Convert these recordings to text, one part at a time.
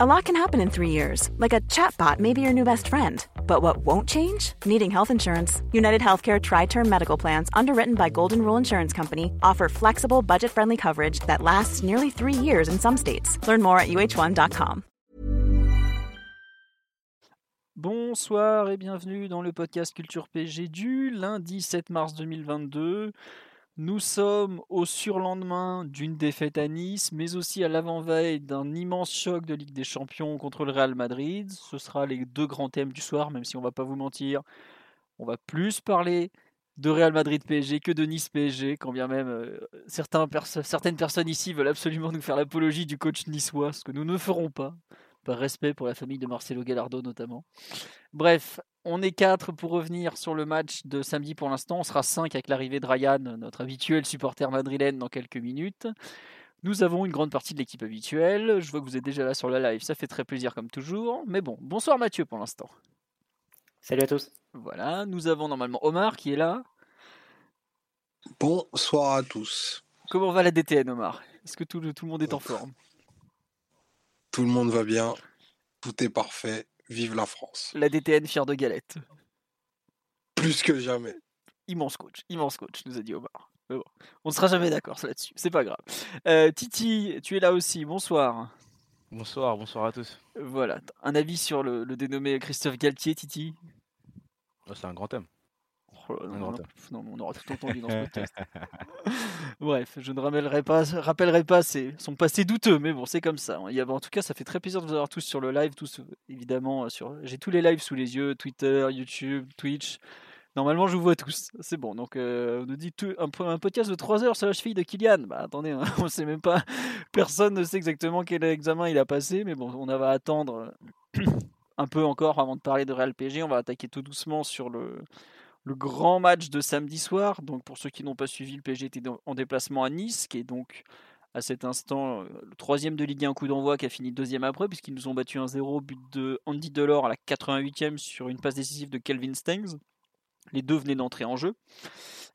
A lot can happen in three years, like a chatbot may be your new best friend. But what won't change? Needing health insurance. United Healthcare Tri Term Medical Plans, underwritten by Golden Rule Insurance Company, offer flexible, budget friendly coverage that lasts nearly three years in some states. Learn more at uh1.com. Bonsoir et bienvenue dans le podcast Culture PG du lundi 7 mars 2022. Nous sommes au surlendemain d'une défaite à Nice, mais aussi à l'avant-veille d'un immense choc de Ligue des Champions contre le Real Madrid. Ce sera les deux grands thèmes du soir, même si on va pas vous mentir. On va plus parler de Real Madrid PSG que de Nice PSG, quand bien même euh, certaines personnes ici veulent absolument nous faire l'apologie du coach niçois, ce que nous ne ferons pas, par respect pour la famille de Marcelo Gallardo notamment. Bref, on est quatre pour revenir sur le match de samedi pour l'instant. On sera cinq avec l'arrivée de Ryan, notre habituel supporter madrilène, dans quelques minutes. Nous avons une grande partie de l'équipe habituelle. Je vois que vous êtes déjà là sur la live. Ça fait très plaisir comme toujours. Mais bon, bonsoir Mathieu pour l'instant. Salut à tous. Voilà, nous avons normalement Omar qui est là. Bonsoir à tous. Comment va la DTN Omar? Est-ce que tout le, tout le monde est en forme? Tout le monde va bien. Tout est parfait. Vive la France. La DTN fière de galette. Plus que jamais. Immense coach, immense coach, nous a dit Omar. Mais bon, on ne sera jamais d'accord là-dessus, c'est pas grave. Euh, Titi, tu es là aussi, bonsoir. Bonsoir, bonsoir à tous. Voilà, un avis sur le, le dénommé Christophe Galtier, Titi? Oh, c'est un grand thème. Oh non, non, non, on aura tout entendu dans ce podcast. Bref, je ne rappellerai pas, rappellerai pas ses- son passé douteux, mais bon, c'est comme ça. Il y a, en tout cas, ça fait très plaisir de vous avoir tous sur le live, tous euh, évidemment euh, sur. J'ai tous les lives sous les yeux, Twitter, YouTube, Twitch. Normalement, je vous vois tous. C'est bon. Donc, euh, on nous dit tout- un, un podcast de 3 heures sur la cheville de Kylian. Bah, attendez, hein, on sait même pas. Personne ne sait exactement quel examen il a passé, mais bon, on va attendre euh, un peu encore avant de parler de Real PSG. On va attaquer tout doucement sur le, le grand match de samedi soir. Donc pour ceux qui n'ont pas suivi, le PSG était en déplacement à Nice, qui est donc à cet instant euh, le troisième de Ligue 1 coup d'envoi, qui a fini deuxième après, puisqu'ils nous ont battu 1-0, but de Andy Delors à la 88e sur une passe décisive de Kelvin Stengs. Les deux venaient d'entrer en jeu.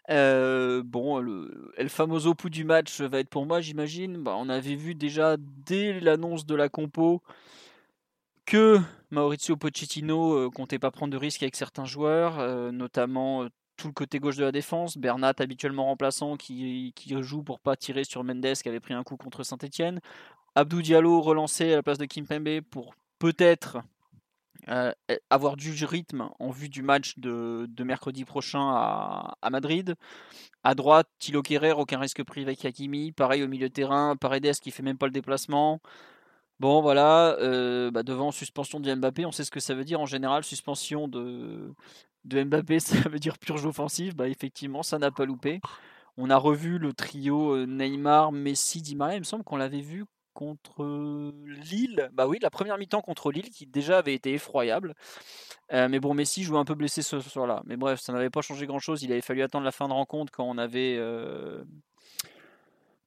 Euh, bon, le El Famoso du match va être pour moi, j'imagine. Bah, on avait vu déjà dès l'annonce de la compo que Maurizio Pochettino euh, comptait pas prendre de risques avec certains joueurs, euh, notamment euh, tout le côté gauche de la défense. Bernat, habituellement remplaçant, qui, joue pour pas tirer sur Mendes, qui avait pris un coup contre Saint-Etienne. Abdou Diallo relancé à la place de Kimpembe pour peut-être euh, avoir du rythme en vue du match de, mercredi prochain à, à Madrid. À droite, Thilo Kerrer, aucun risque pris avec Hakimi. Pareil au milieu de terrain, Paredes qui fait même pas le déplacement. Bon, voilà, euh, bah, devant suspension de Mbappé, on sait ce que ça veut dire en général. Suspension de, Mbappé, ça veut dire purge offensive. Bah, effectivement, ça n'a pas loupé. On a revu le trio euh, Neymar, Messi, Di Maria. Il me semble qu'on l'avait vu contre Lille. Bah oui, la première mi-temps contre Lille qui déjà avait été effroyable. Euh, mais bon, Messi jouait un peu blessé ce soir-là. Mais bref, ça n'avait pas changé grand-chose. Il avait fallu attendre la fin de rencontre quand on avait,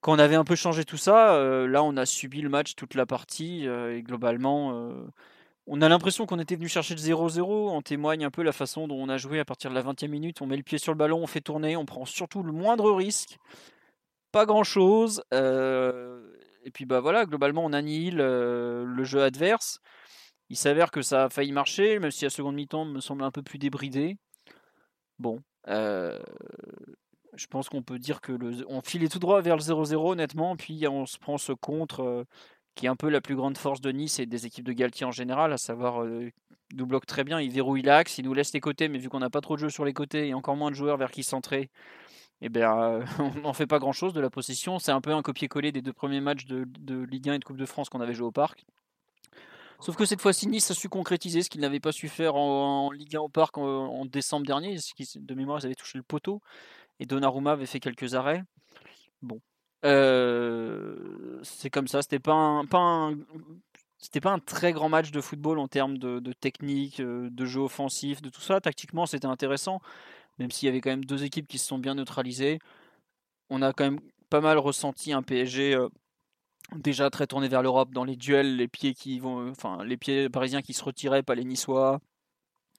quand on avait un peu changé tout ça. Euh, là, on a subi le match toute la partie euh, et globalement, euh, on a l'impression qu'on était venu chercher le 0-0. En témoigne un peu la façon dont on a joué à partir de la 20e minute. On met le pied sur le ballon, on fait tourner, on prend surtout le moindre risque. Pas grand-chose. et puis bah voilà, globalement, on annihile le jeu adverse. Il s'avère que ça a failli marcher, même si la seconde mi-temps me semble un peu plus débridée. Bon, je pense qu'on peut dire que on filait tout droit vers le 0-0 honnêtement, puis on se prend ce contre euh, qui est un peu la plus grande force de Nice et des équipes de Galtier en général, à savoir euh, nous bloque très bien, il verrouille l'axe, il nous laisse les côtés, mais vu qu'on n'a pas trop de jeu sur les côtés et encore moins de joueurs vers qui centrer, eh bien, euh, on n'en fait pas grand-chose de la possession. C'est un peu un copier-coller des deux premiers matchs de, Ligue 1 et de Coupe de France qu'on avait joué au Parc. Sauf que cette fois-ci, Nice a su concrétiser ce qu'il n'avait pas su faire en, Ligue 1 au Parc en, en décembre dernier. De mémoire, ils avaient touché le poteau. Et Donnarumma avait fait quelques arrêts. Bon. Euh, c'est comme ça. C'était pas un, pas un- c'était pas un très grand match de football en termes de, technique, euh, de jeu offensif, de tout ça. Tactiquement, c'était intéressant, même s'il y avait quand même deux équipes qui se sont bien neutralisées. On a quand même pas mal ressenti un PSG euh, déjà très tourné vers l'Europe dans les duels, les pieds qui vont, enfin les pieds parisiens qui se retiraient, pas les Niçois.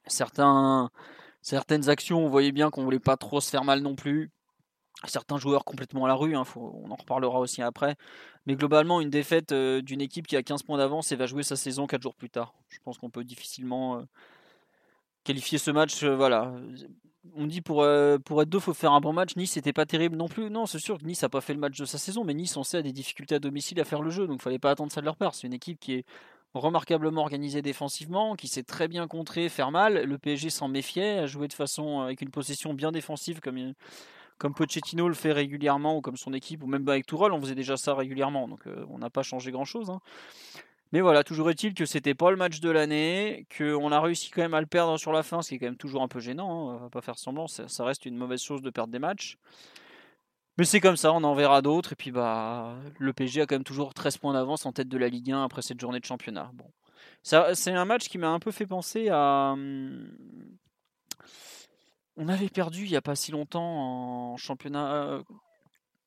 Certains, certaines actions, on voyait bien qu'on voulait pas trop se faire mal non plus. certains joueurs complètement à la rue, hein, on en reparlera aussi après. Mais globalement, une défaite d'une équipe qui a 15 points d'avance et va jouer sa saison 4 jours plus tard. Je pense qu'on peut difficilement qualifier ce match. voilà. On dit pour, pour être deux, faut faire un bon match. Nice n'était pas terrible non plus. Non, c'est sûr que Nice n'a pas fait le match de sa saison, mais Nice, on sait, a des difficultés à domicile à faire le jeu. Donc il fallait pas attendre ça de leur part. C'est une équipe qui est remarquablement organisée défensivement, qui sait très bien contrer, faire mal. Le PSG s'en méfiait, a joué de façon avec une possession bien défensive comme comme Pochettino le fait régulièrement, ou comme son équipe, ou même avec Tourelle, on faisait déjà ça régulièrement, donc euh, on n'a pas changé grand-chose. Hein. Mais voilà, toujours est-il que c'était pas le match de l'année, qu'on a réussi quand même à le perdre sur la fin, ce qui est quand même toujours un peu gênant, hein, on va pas faire semblant, ça, reste une mauvaise chose de perdre des matchs. Mais c'est comme ça, on en verra d'autres, et puis bah le PSG a quand même toujours 13 points d'avance en tête de la Ligue 1 après cette journée de championnat. Bon. C'est un match qui m'a un peu fait penser à, hum, on avait perdu il n'y a pas si longtemps en championnat. Euh,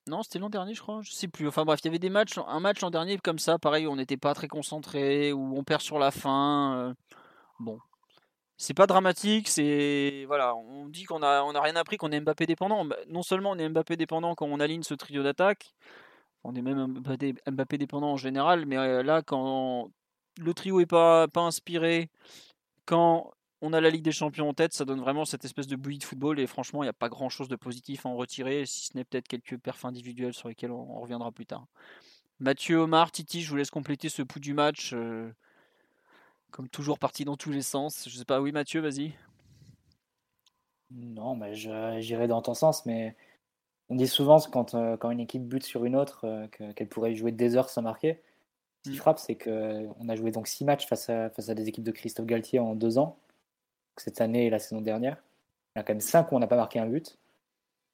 non, c'était l'an dernier, je crois. Je sais plus. Enfin bref, il y avait des matchs, un match l'an dernier comme ça, pareil, on n'était pas très concentré, où on perd sur la fin. Euh, bon, c'est pas dramatique. C'est voilà, on dit qu'on a, on a rien appris, qu'on est Mbappé dépendant. Bah, non seulement on est Mbappé dépendant quand on aligne ce trio d'attaque, on est même Mbappé dépendant en général, mais euh, là quand le trio est pas inspiré, quand on a la Ligue des Champions en tête, ça donne vraiment cette espèce de bouillie de football et franchement, il n'y a pas grand chose de positif à en retirer, si ce n'est peut-être quelques perfs individuels sur lesquels on, reviendra plus tard. Mathieu, Omar, Titi, je vous laisse compléter ce pouls du match. Euh, comme toujours, parti dans tous les sens. Je sais pas, oui, Mathieu, vas-y. Non, mais j'irai dans ton sens, mais on dit souvent quand, euh, quand une équipe bute sur une autre euh, qu'elle pourrait jouer des heures sans marquer. Ce qui mm. frappe, c'est qu'on a joué donc six matchs face à, face à des équipes de Christophe Galtier en deux ans cette année et la saison dernière. Il y en a quand même 5 où on n'a pas marqué un but.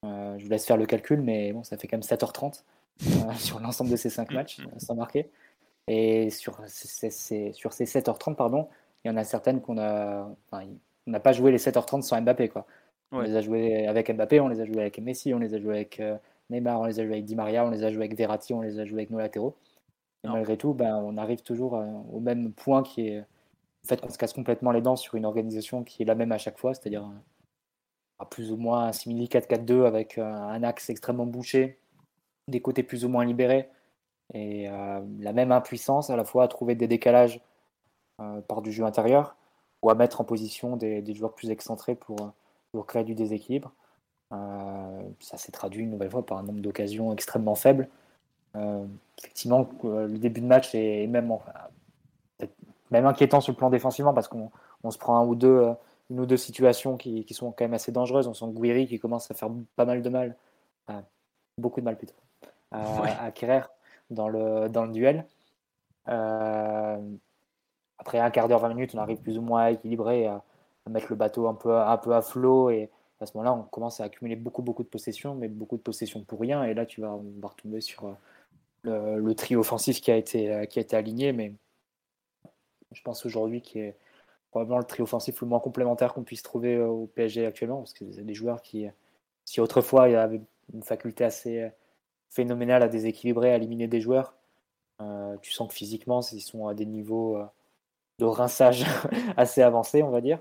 Euh, je vous laisse faire le calcul, mais bon, ça fait quand même 7h30 euh, sur l'ensemble de ces 5 matchs euh, sans marquer. Et sur ces, sur ces 7h30, pardon, il y en a certaines qu'on a. on n'a pas joué les 7h30 sans Mbappé. Quoi. On les a joués avec Mbappé, on les a joués avec Messi, on les a joués avec Neymar, on les a joués avec Di Maria, on les a joués avec Verratti, on les a joués avec nos latéraux. Et malgré tout, ben, on arrive toujours au même point qui est le fait qu'on se casse complètement les dents sur une organisation qui est la même à chaque fois, c'est-à-dire euh, à plus ou moins un simili 4-4-2 avec euh, un axe extrêmement bouché, des côtés plus ou moins libérés, et euh, la même impuissance à la fois à trouver des décalages par du jeu intérieur ou à mettre en position des, joueurs plus excentrés pour, pour créer du déséquilibre. ça s'est traduit une nouvelle fois par un nombre d'occasions extrêmement faible. effectivement, le début de match est même même inquiétant sur le plan défensivement parce qu'on se prend un ou deux, euh, une ou deux situations qui, sont quand même assez dangereuses. On sent Guiri qui commence à faire pas mal de mal, beaucoup de mal plutôt, à, ouais. Dans le, dans le duel. Euh, après un quart d'heure, 20 minutes, on arrive plus ou moins à équilibrer, à, mettre le bateau un peu, un peu à flot. Et à ce moment-là, on commence à accumuler beaucoup, beaucoup de possessions, mais beaucoup de possessions pour rien. Et là, tu vas, on retomber sur euh, le, trio offensif qui a été, qui a été aligné. Mais je pense aujourd'hui, qui est probablement le trio offensif le moins complémentaire qu'on puisse trouver euh, au PSG actuellement, parce que c'est des joueurs qui, si autrefois il y avait une faculté assez euh, phénoménale à déséquilibrer, à éliminer des joueurs, euh, tu sens que physiquement, ils sont à des niveaux de rinçage assez avancés, on va dire.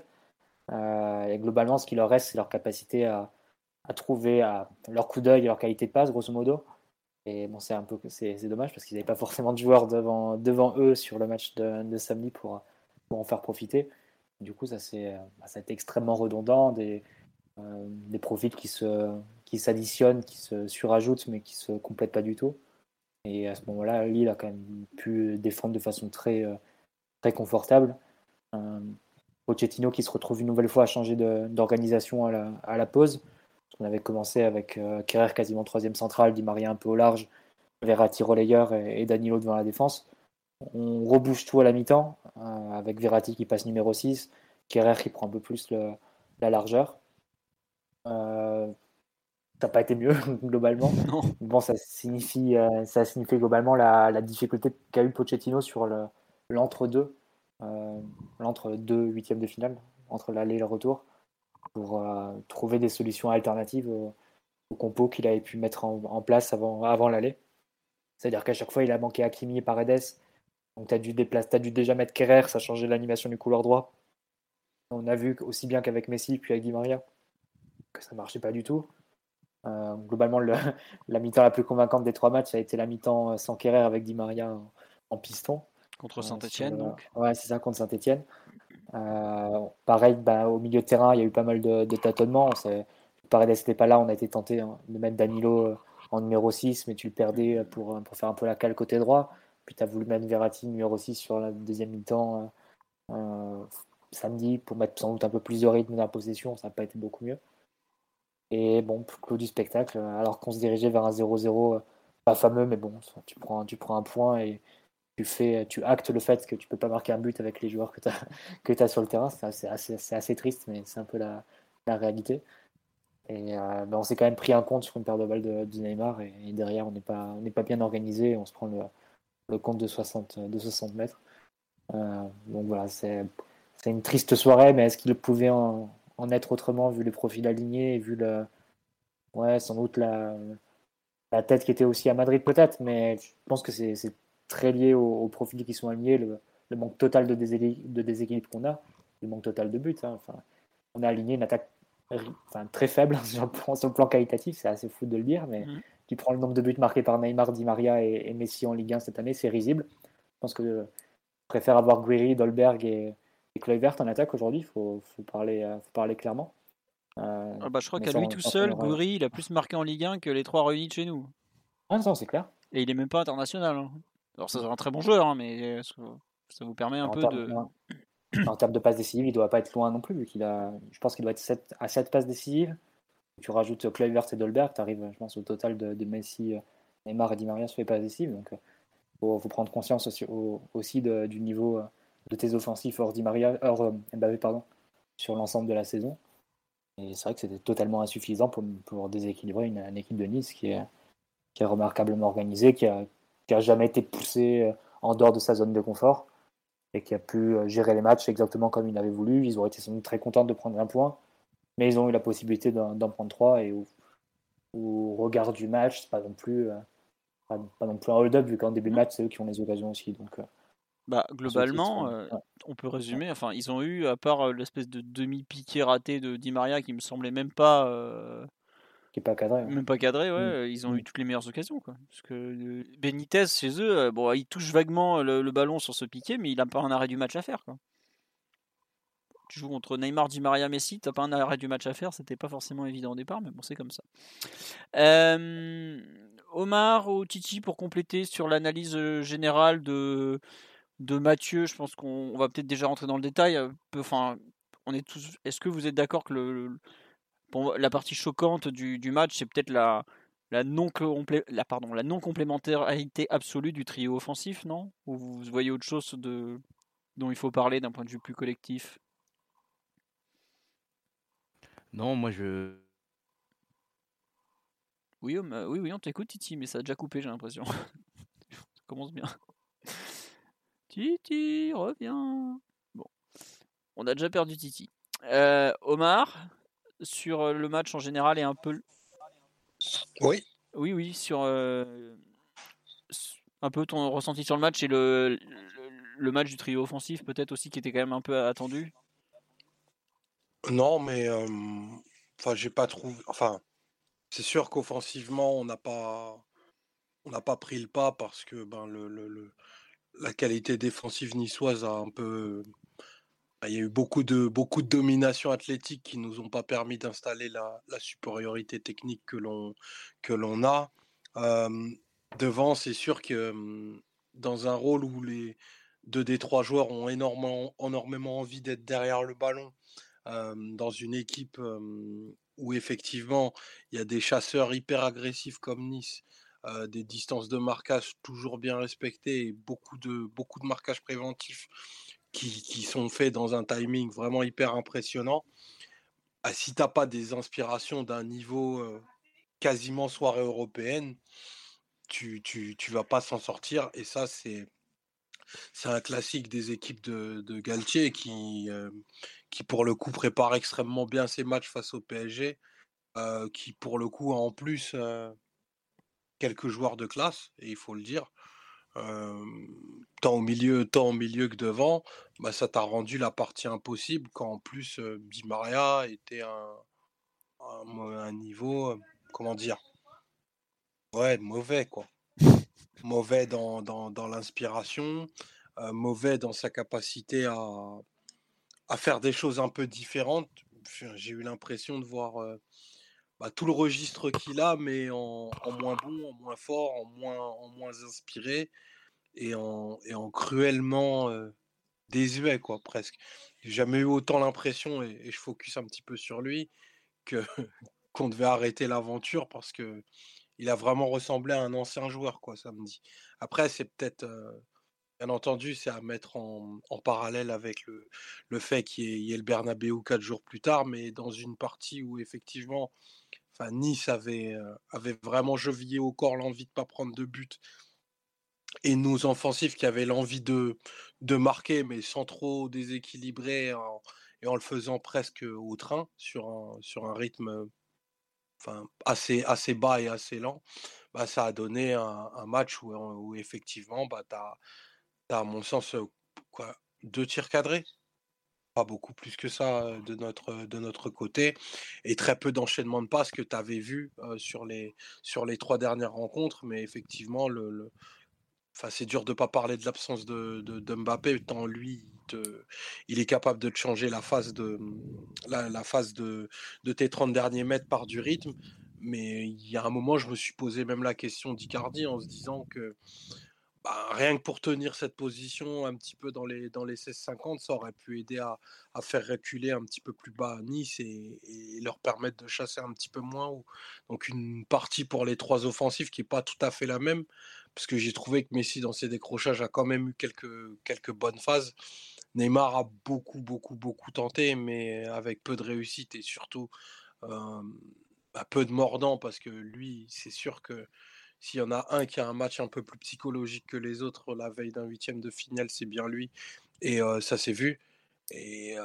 et globalement, ce qui leur reste, c'est leur capacité à, trouver à leur coup d'œil et leur qualité de passe, grosso modo. Et bon, c'est un peu c'est, dommage parce qu'ils n'avaient pas forcément de joueurs devant, devant eux sur le match de, samedi pour, pour en faire profiter. Du coup, ça, c'est, ça a été extrêmement redondant, des, euh, des profils qui, se, qui s'additionnent, qui se surajoutent, mais qui se complètent pas du tout. Et à ce moment-là, Lille a quand même pu défendre de façon très, euh, très confortable. Euh, Pochettino qui se retrouve une nouvelle fois à changer d'organisation à la, pause. On avait commencé avec euh, Kerrer quasiment troisième central, Di Maria un peu au large, Verratti relayeur et, Danilo devant la défense. On rebouche tout à la mi-temps, euh, avec Verratti qui passe numéro 6, Kerrer qui prend un peu plus la largeur. Ça n'a pas été mieux globalement. Bon, ça signifie, ça signifie globalement la, difficulté qu'a eu Pochettino sur l'entre-deux, l'entre-deux huitièmes de finale, entre l'aller et le retour pour euh, trouver des solutions alternatives au, compo qu'il avait pu mettre en, place avant, avant l'aller. C'est-à-dire qu'à chaque fois, il a manqué Hakimi et Paredes. Donc, tu as, dû as dû déjà mettre Kerrer, ça a changé l'animation du couloir droit. On a vu aussi bien qu'avec Messi, puis avec Di Maria, que ça ne marchait pas du tout. Globalement, le, la mi-temps la plus convaincante des trois matchs, ça a été la mi-temps sans Kerrer avec Di Maria en, piston. Contre Saint-Etienne, donc Ouais, c'est ça, contre Saint-Etienne. pareil, bah, au milieu de terrain, il y a eu pas mal de, de tâtonnements. Paredes n'était pas là, on a été tenté hein, de mettre Danilo en numéro 6, mais tu le perdais pour, pour faire un peu la cale côté droit. Puis tu as voulu mettre Verratti numéro 6 sur la deuxième mi-temps euh, euh, samedi pour mettre sans doute un peu plus de rythme dans la possession. Ça n'a pas été beaucoup mieux. Et bon, clos du spectacle, alors qu'on se dirigeait vers un 0-0, euh, pas fameux, mais bon, tu prends, tu prends un point et tu, fais, tu actes le fait que tu peux pas marquer un but avec les joueurs que tu as, as sur le terrain. C'est assez, assez, triste, mais c'est un peu la, la réalité. Et euh, ben, on s'est quand même pris un compte sur une paire de balles de, Neymar et, derrière on n'est pas, pas bien organisé, on se prend le, le compte de 60, de 60 mètres. Euh, donc voilà, c'est une triste soirée, mais est-ce qu'il pouvait en, en, être autrement vu les profils alignés et vu le, ouais, sans doute la, la tête qui était aussi à Madrid peut-être, mais je pense que c'est très lié aux, profils qui sont alignés, le, le manque total de, déséquilibre, de déséquilibre qu'on a, le manque total de buts. Hein. Enfin, on a aligné une attaque enfin, très faible sur le, plan, sur le plan qualitatif, c'est assez fou de le dire, mais mmh. tu prends le nombre de buts marqués par Neymar, Di Maria et, Messi en Ligue 1 cette année, c'est risible. Je pense que je préfère avoir Guiri, Dolberg et, et Kluivert en attaque aujourd'hui, il faut, faut, parler, euh, faut parler clairement. Euh, ah bah, je crois qu'à lui tout seul, Guiri, il a plus marqué en Ligue 1 que les trois réunis de chez nous. Ah non, c'est clair. Et il est même pas international. Hein. Alors ça c'est un très bon joueur, hein, mais ça vous permet un peu de en termes de passes décisives, il ne doit pas être loin non plus, vu qu'il a, je pense qu'il doit être 7, à 7 passes décisives. Tu rajoutes Kluivert et Dolberg, tu arrives, je pense, au total de, Messi, euh, Neymar et Di Maria sur les passes décisives. Donc, il euh, faut, prendre conscience aussi, aussi du niveau euh, de tes offensifs hors, Di Maria, hors Mbappé pardon, sur l'ensemble de la saison. Et c'est vrai que c'était totalement insuffisant pour, déséquilibrer une, équipe de Nice qui est, qui est remarquablement organisée, qui a, qui a jamais été poussée en dehors de sa zone de confort et qui a pu euh, gérer les matchs exactement comme il avait voulu. Ils auraient été sans doute très contents de prendre un point, mais ils ont eu la possibilité d'en prendre trois et au, regard du match, c'est pas euh, pas, non plus un hold-up vu qu'en début de match c'est eux qui ont les occasions aussi. Donc, euh, bah, globalement, on peut résumer. Enfin, ils ont eu, à part l'espèce de demi-piqué raté de Di Maria qui me semblait même pas pas cadré. Même pas cadré, ouais. Mm. Ils ont eu mm. toutes les meilleures occasions, quoi. Parce que euh, Benitez, chez eux, euh, bon, il touche vaguement le, ballon sur ce piqué, mais il a pas un arrêt du match à faire, quoi. Tu joues contre Neymar, Di Maria, Messi, t'as pas un arrêt du match à faire, c'était pas forcément évident au départ, mais bon, c'est comme ça. Euh, Omar ou Titi pour compléter sur l'analyse générale de, de Mathieu, je pense qu'on va peut-être déjà rentrer dans le détail. Enfin, on est tous. Est-ce que vous êtes d'accord que le la partie choquante du, match, c'est peut-être la, la non la pardon la non complémentarité absolue du trio offensif, non? Ou vous voyez autre chose de dont il faut parler d'un point de vue plus collectif? Non, moi je. Oui, oui, oui, on t'écoute, Titi, mais ça a déjà coupé, j'ai l'impression. ça commence bien. Titi, reviens. Bon, on a déjà perdu Titi. Euh, Omar, sur le match en général et un peu. Oui. Oui, oui, sur un peu ton ressenti sur le match et le, le, match du trio offensif, peut-être aussi, qui était quand même un peu attendu? Non, mais enfin, j'ai pas trouvé. Enfin, c'est sûr qu'offensivement, on n'a pas, on n'a pas pris le pas parce que ben le, le, la qualité défensive niçoise a un peu bah, il y a eu beaucoup de, beaucoup de domination athlétique qui nous ont pas permis d'installer la, supériorité technique que l'on, a. devant, c'est sûr que dans un rôle où les deux des trois joueurs ont énormément, énormément envie d'être derrière le ballon, dans une équipe où effectivement il y a des chasseurs hyper agressifs comme Nice, des distances de marquage toujours bien respectées et beaucoup de, beaucoup de marquage préventif qui, sont faits dans un timing vraiment hyper impressionnant. Ah, si tu n'as pas des inspirations d'un niveau quasiment soirée européenne, tu, tu, tu vas pas s'en sortir. Et ça, c'est c'est un classique des équipes de, de Galtier qui, qui, pour le coup, prépare extrêmement bien ses matchs face au PSG, qui, pour le coup, en plus quelques joueurs de classe, et il faut le dire tant au milieu, tant au milieu que devant, bah, ça t'a rendu la partie impossible quand en plus Di Maria était un, un, niveau comment dire? Ouais, mauvais, quoi. mauvais dans, dans, l'inspiration, mauvais dans sa capacité à, à faire des choses un peu différentes. J'ai eu l'impression de voir bah, tout le registre qu'il a, mais en, moins bon, en moins fort, en moins, inspiré et en, et en cruellement désuet, quoi, presque. J'ai jamais eu autant l'impression, et, je focus un petit peu sur lui, que qu'on devait arrêter l'aventure parce que il a vraiment ressemblé à un ancien joueur, quoi, samedi. Après, c'est peut-être, bien entendu, c'est à mettre en, parallèle avec le, le fait qu'il y, ait le Bernabeu quatre jours plus tard, mais dans une partie où effectivement, enfin, Nice avait, avait vraiment chevillé au corps l'envie de ne pas prendre de but et nos offensifs qui avaient l'envie de, de marquer, mais sans trop déséquilibrer et en le faisant presque au train sur un, sur un rythme enfin, assez, assez bas et assez lent, bah, ça a donné un, match où, où, effectivement, bah, tu as, à mon sens quoi, deux tirs cadrés. Pas beaucoup plus que ça de notre, de notre côté. Et très peu d'enchaînement de passes que tu avais vu sur, les, sur les trois dernières rencontres. Mais effectivement, le, c'est dur de ne pas parler de l'absence de, de, Mbappé, tant lui, il, est capable de changer la phase de, la, phase de, de, tes 30 derniers mètres par du rythme. Mais il y a un moment, je me suis posé même la question d'Icardi en se disant que bah, rien que pour tenir cette position un petit peu dans les, dans les 16-50, ça aurait pu aider à, à, faire reculer un petit peu plus bas Nice et, et, leur permettre de chasser un petit peu moins. Donc une partie pour les trois offensifs qui n'est pas tout à fait la même parce que j'ai trouvé que Messi, dans ses décrochages, a quand même eu quelques, quelques bonnes phases. Neymar a beaucoup, beaucoup, beaucoup tenté, mais avec peu de réussite et surtout euh, bah, peu de mordant, parce que lui, c'est sûr que s'il y en a un qui a un match un peu plus psychologique que les autres la veille d'un huitième de finale, c'est bien lui. Et ça s'est vu. Et,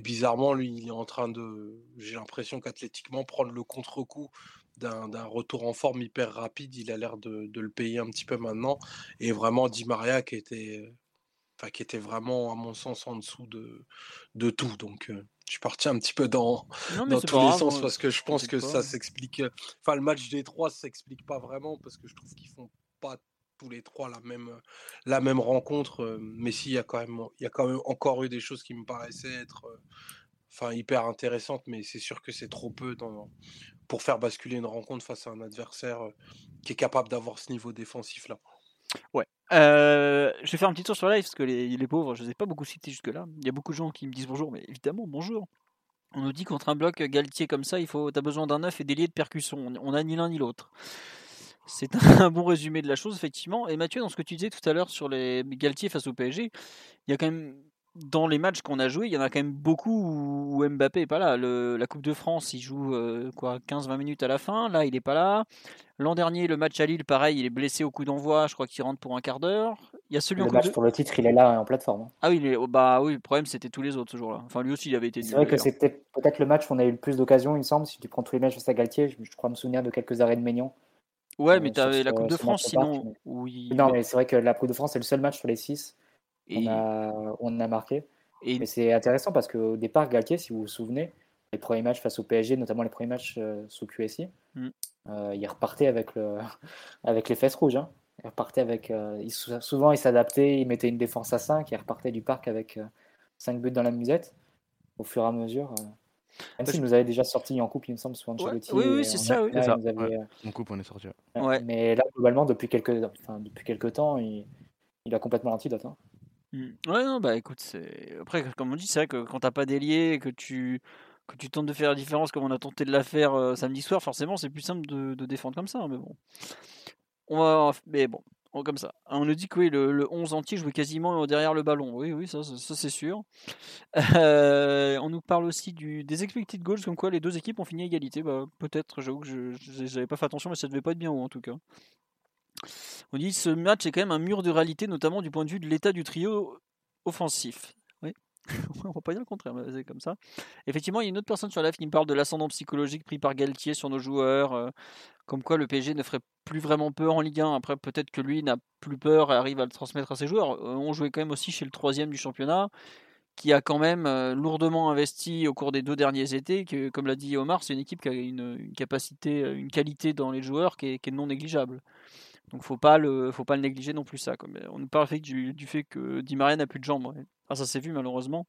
bizarrement, lui, il est en train de, j'ai l'impression qu'athlétiquement, prendre le contre-coup d'un retour en forme hyper rapide. Il a l'air de, le payer un petit peu maintenant. Et vraiment, Di Maria qui était, vraiment, à mon sens, en dessous de, tout. Donc, je suis parti un petit peu dans, dans tous les sens parce que je pense que ça s'explique. Enfin, le match des trois s'explique pas vraiment parce que je trouve qu'ils font pas tous les trois la même, la même rencontre. Euh, mais si, il y, a quand même, il y a quand même encore eu des choses qui me paraissaient être euh, enfin hyper intéressantes, mais c'est sûr que c'est trop peu dans, pour faire basculer une rencontre face à un adversaire qui est capable d'avoir ce niveau défensif là. Ouais. je vais faire un petit tour sur live parce que les, pauvres, je ne les ai pas beaucoup cités jusque-là. Il y a beaucoup de gens qui me disent bonjour, mais évidemment, bonjour. On nous dit contre un bloc Galtier comme ça, il faut, as besoin d'un œuf et des liés de percussion. On n'a ni l'un ni l'autre. C'est un bon résumé de la chose, effectivement. Et Mathieu, dans ce que tu disais tout à l'heure sur les Galtier face au PSG, il y a quand même dans les matchs qu'on a joués, il y en a quand même beaucoup où Mbappé est pas là. la Coupe de France, il joue euh, quoi 15-20 minutes à la fin. Là, il est pas là. L'an dernier, le match à Lille, pareil, il est blessé au coup d'envoi. Je crois qu'il rentre pour un quart d'heure. Il y a celui le match pour le titre, il est là en plateforme. Hein. Ah oui, oh, bah oui. Le problème, c'était tous les autres ce jour-là. Enfin, lui aussi, il avait été. C'est vrai que c'était peut-être le match où on a eu le plus d'occasions, il me semble. Si tu prends tous les matchs face à Galtier, je, crois me souvenir de quelques arrêts de Maignan. Ouais, mais tu avais la Coupe de France, sinon. Oui. Non, mais c'est vrai que la Coupe de France, c'est le seul match sur les 6 on, a, on a marqué. Et... c'est intéressant parce qu'au départ, Galtier, si vous vous souvenez, les premiers matchs face au PSG, notamment les premiers matchs euh, sous QSI, mm. euh, il repartait avec, le, avec les fesses rouges. Hein. Il repartait avec. Euh, il, souvent, il s'adaptait, il mettait une défense à 5, il repartait du parc avec 5 buts dans la musette au fur et à mesure. Même s'il nous avait déjà sorti en coupe, il me semble, sous Ancelotti. oui, oui, c'est ça. Oui. En coupe, on est sorti. Mais là, globalement, depuis quelques, enfin, depuis quelques temps, il, il a complètement l'antidote. Hein. Mmh. Ouais, non, bah écoute, c'est. Après, comme on dit, c'est vrai que quand t'as pas d'ailier, que tu, que tu tentes de faire la différence comme on a tenté de la faire samedi soir, forcément, c'est plus simple de, défendre comme ça. Hein, mais bon. On va. Mais bon, comme ça. On nous dit que oui, le, le 11 entier jouait quasiment derrière le ballon. Oui, oui, ça, ça, c'est sûr. Euh, on nous parle aussi du, des expected goals, comme quoi les deux équipes ont fini à égalité. Bah, peut-être, j'avoue que je n'avais pas fait attention, mais ça devait pas être bien haut en tout cas. On dit ce match est quand même un mur de réalité, notamment du point de vue de l'état du trio offensif. Oui, on va pas dire le contraire, mais c'est comme ça. Effectivement, il y a une autre personne sur la qui me parle de l'ascendant psychologique pris par Galtier sur nos joueurs, euh, comme quoi le PSG ne ferait plus vraiment peur en Ligue 1. Après, peut-être que lui n'a plus peur et arrive à le transmettre à ses joueurs. Euh, on jouait quand même aussi chez le troisième du championnat, qui a quand même lourdement investi au cours des deux derniers étés. Que, comme l'a dit Omar, c'est une équipe qui a une, capacité, une qualité dans les joueurs qui est, non négligeable. Donc faut pas le, faut pas le négliger non plus ça. On nous parle du, fait que Di Maria n'a plus de jambes. Ah, ça s'est vu malheureusement.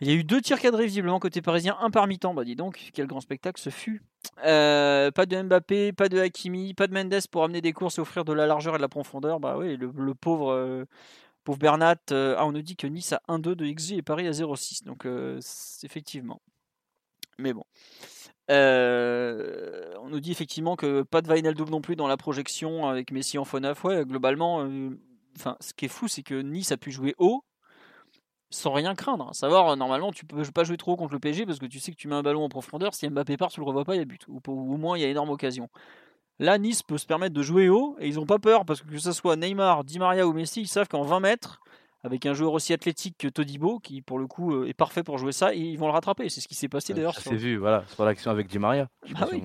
Il y a eu deux tirs cadrés visiblement côté parisien, un par mi-temps. Bah dis donc, quel grand spectacle ce fut. Euh, pas de Mbappé, pas de Hakimi, pas de Mendes pour amener des courses et offrir de la largeur et de la profondeur. Bah oui, le, pauvre, euh, pauvre Bernat. Ah, on nous dit que Nice a 1-2 de XG et Paris à 0-6. Donc effectivement. Mais bon. On nous dit effectivement que pas de double non plus dans la projection avec Messi en faux neuf. Ouais, globalement, enfin, ce qui est fou, c'est que Nice a pu jouer haut sans rien craindre. À savoir, normalement, tu peux pas jouer trop contre le PSG parce que tu sais que tu mets un ballon en profondeur. Si Mbappé part, tu le revois pas, il y a but. Ou, au moins, il y a énorme occasion. Là, Nice peut se permettre de jouer haut et ils n'ont pas peur parce que que ce soit Neymar, Di Maria ou Messi, ils savent qu'en 20 mètres, avec un joueur aussi athlétique que Todibo, qui pour le coup euh, est parfait pour jouer ça, et ils vont le rattraper. C'est ce qui s'est passé d'ailleurs. C'est vu, voilà, c'est l'action avec Di Maria. Ah oui.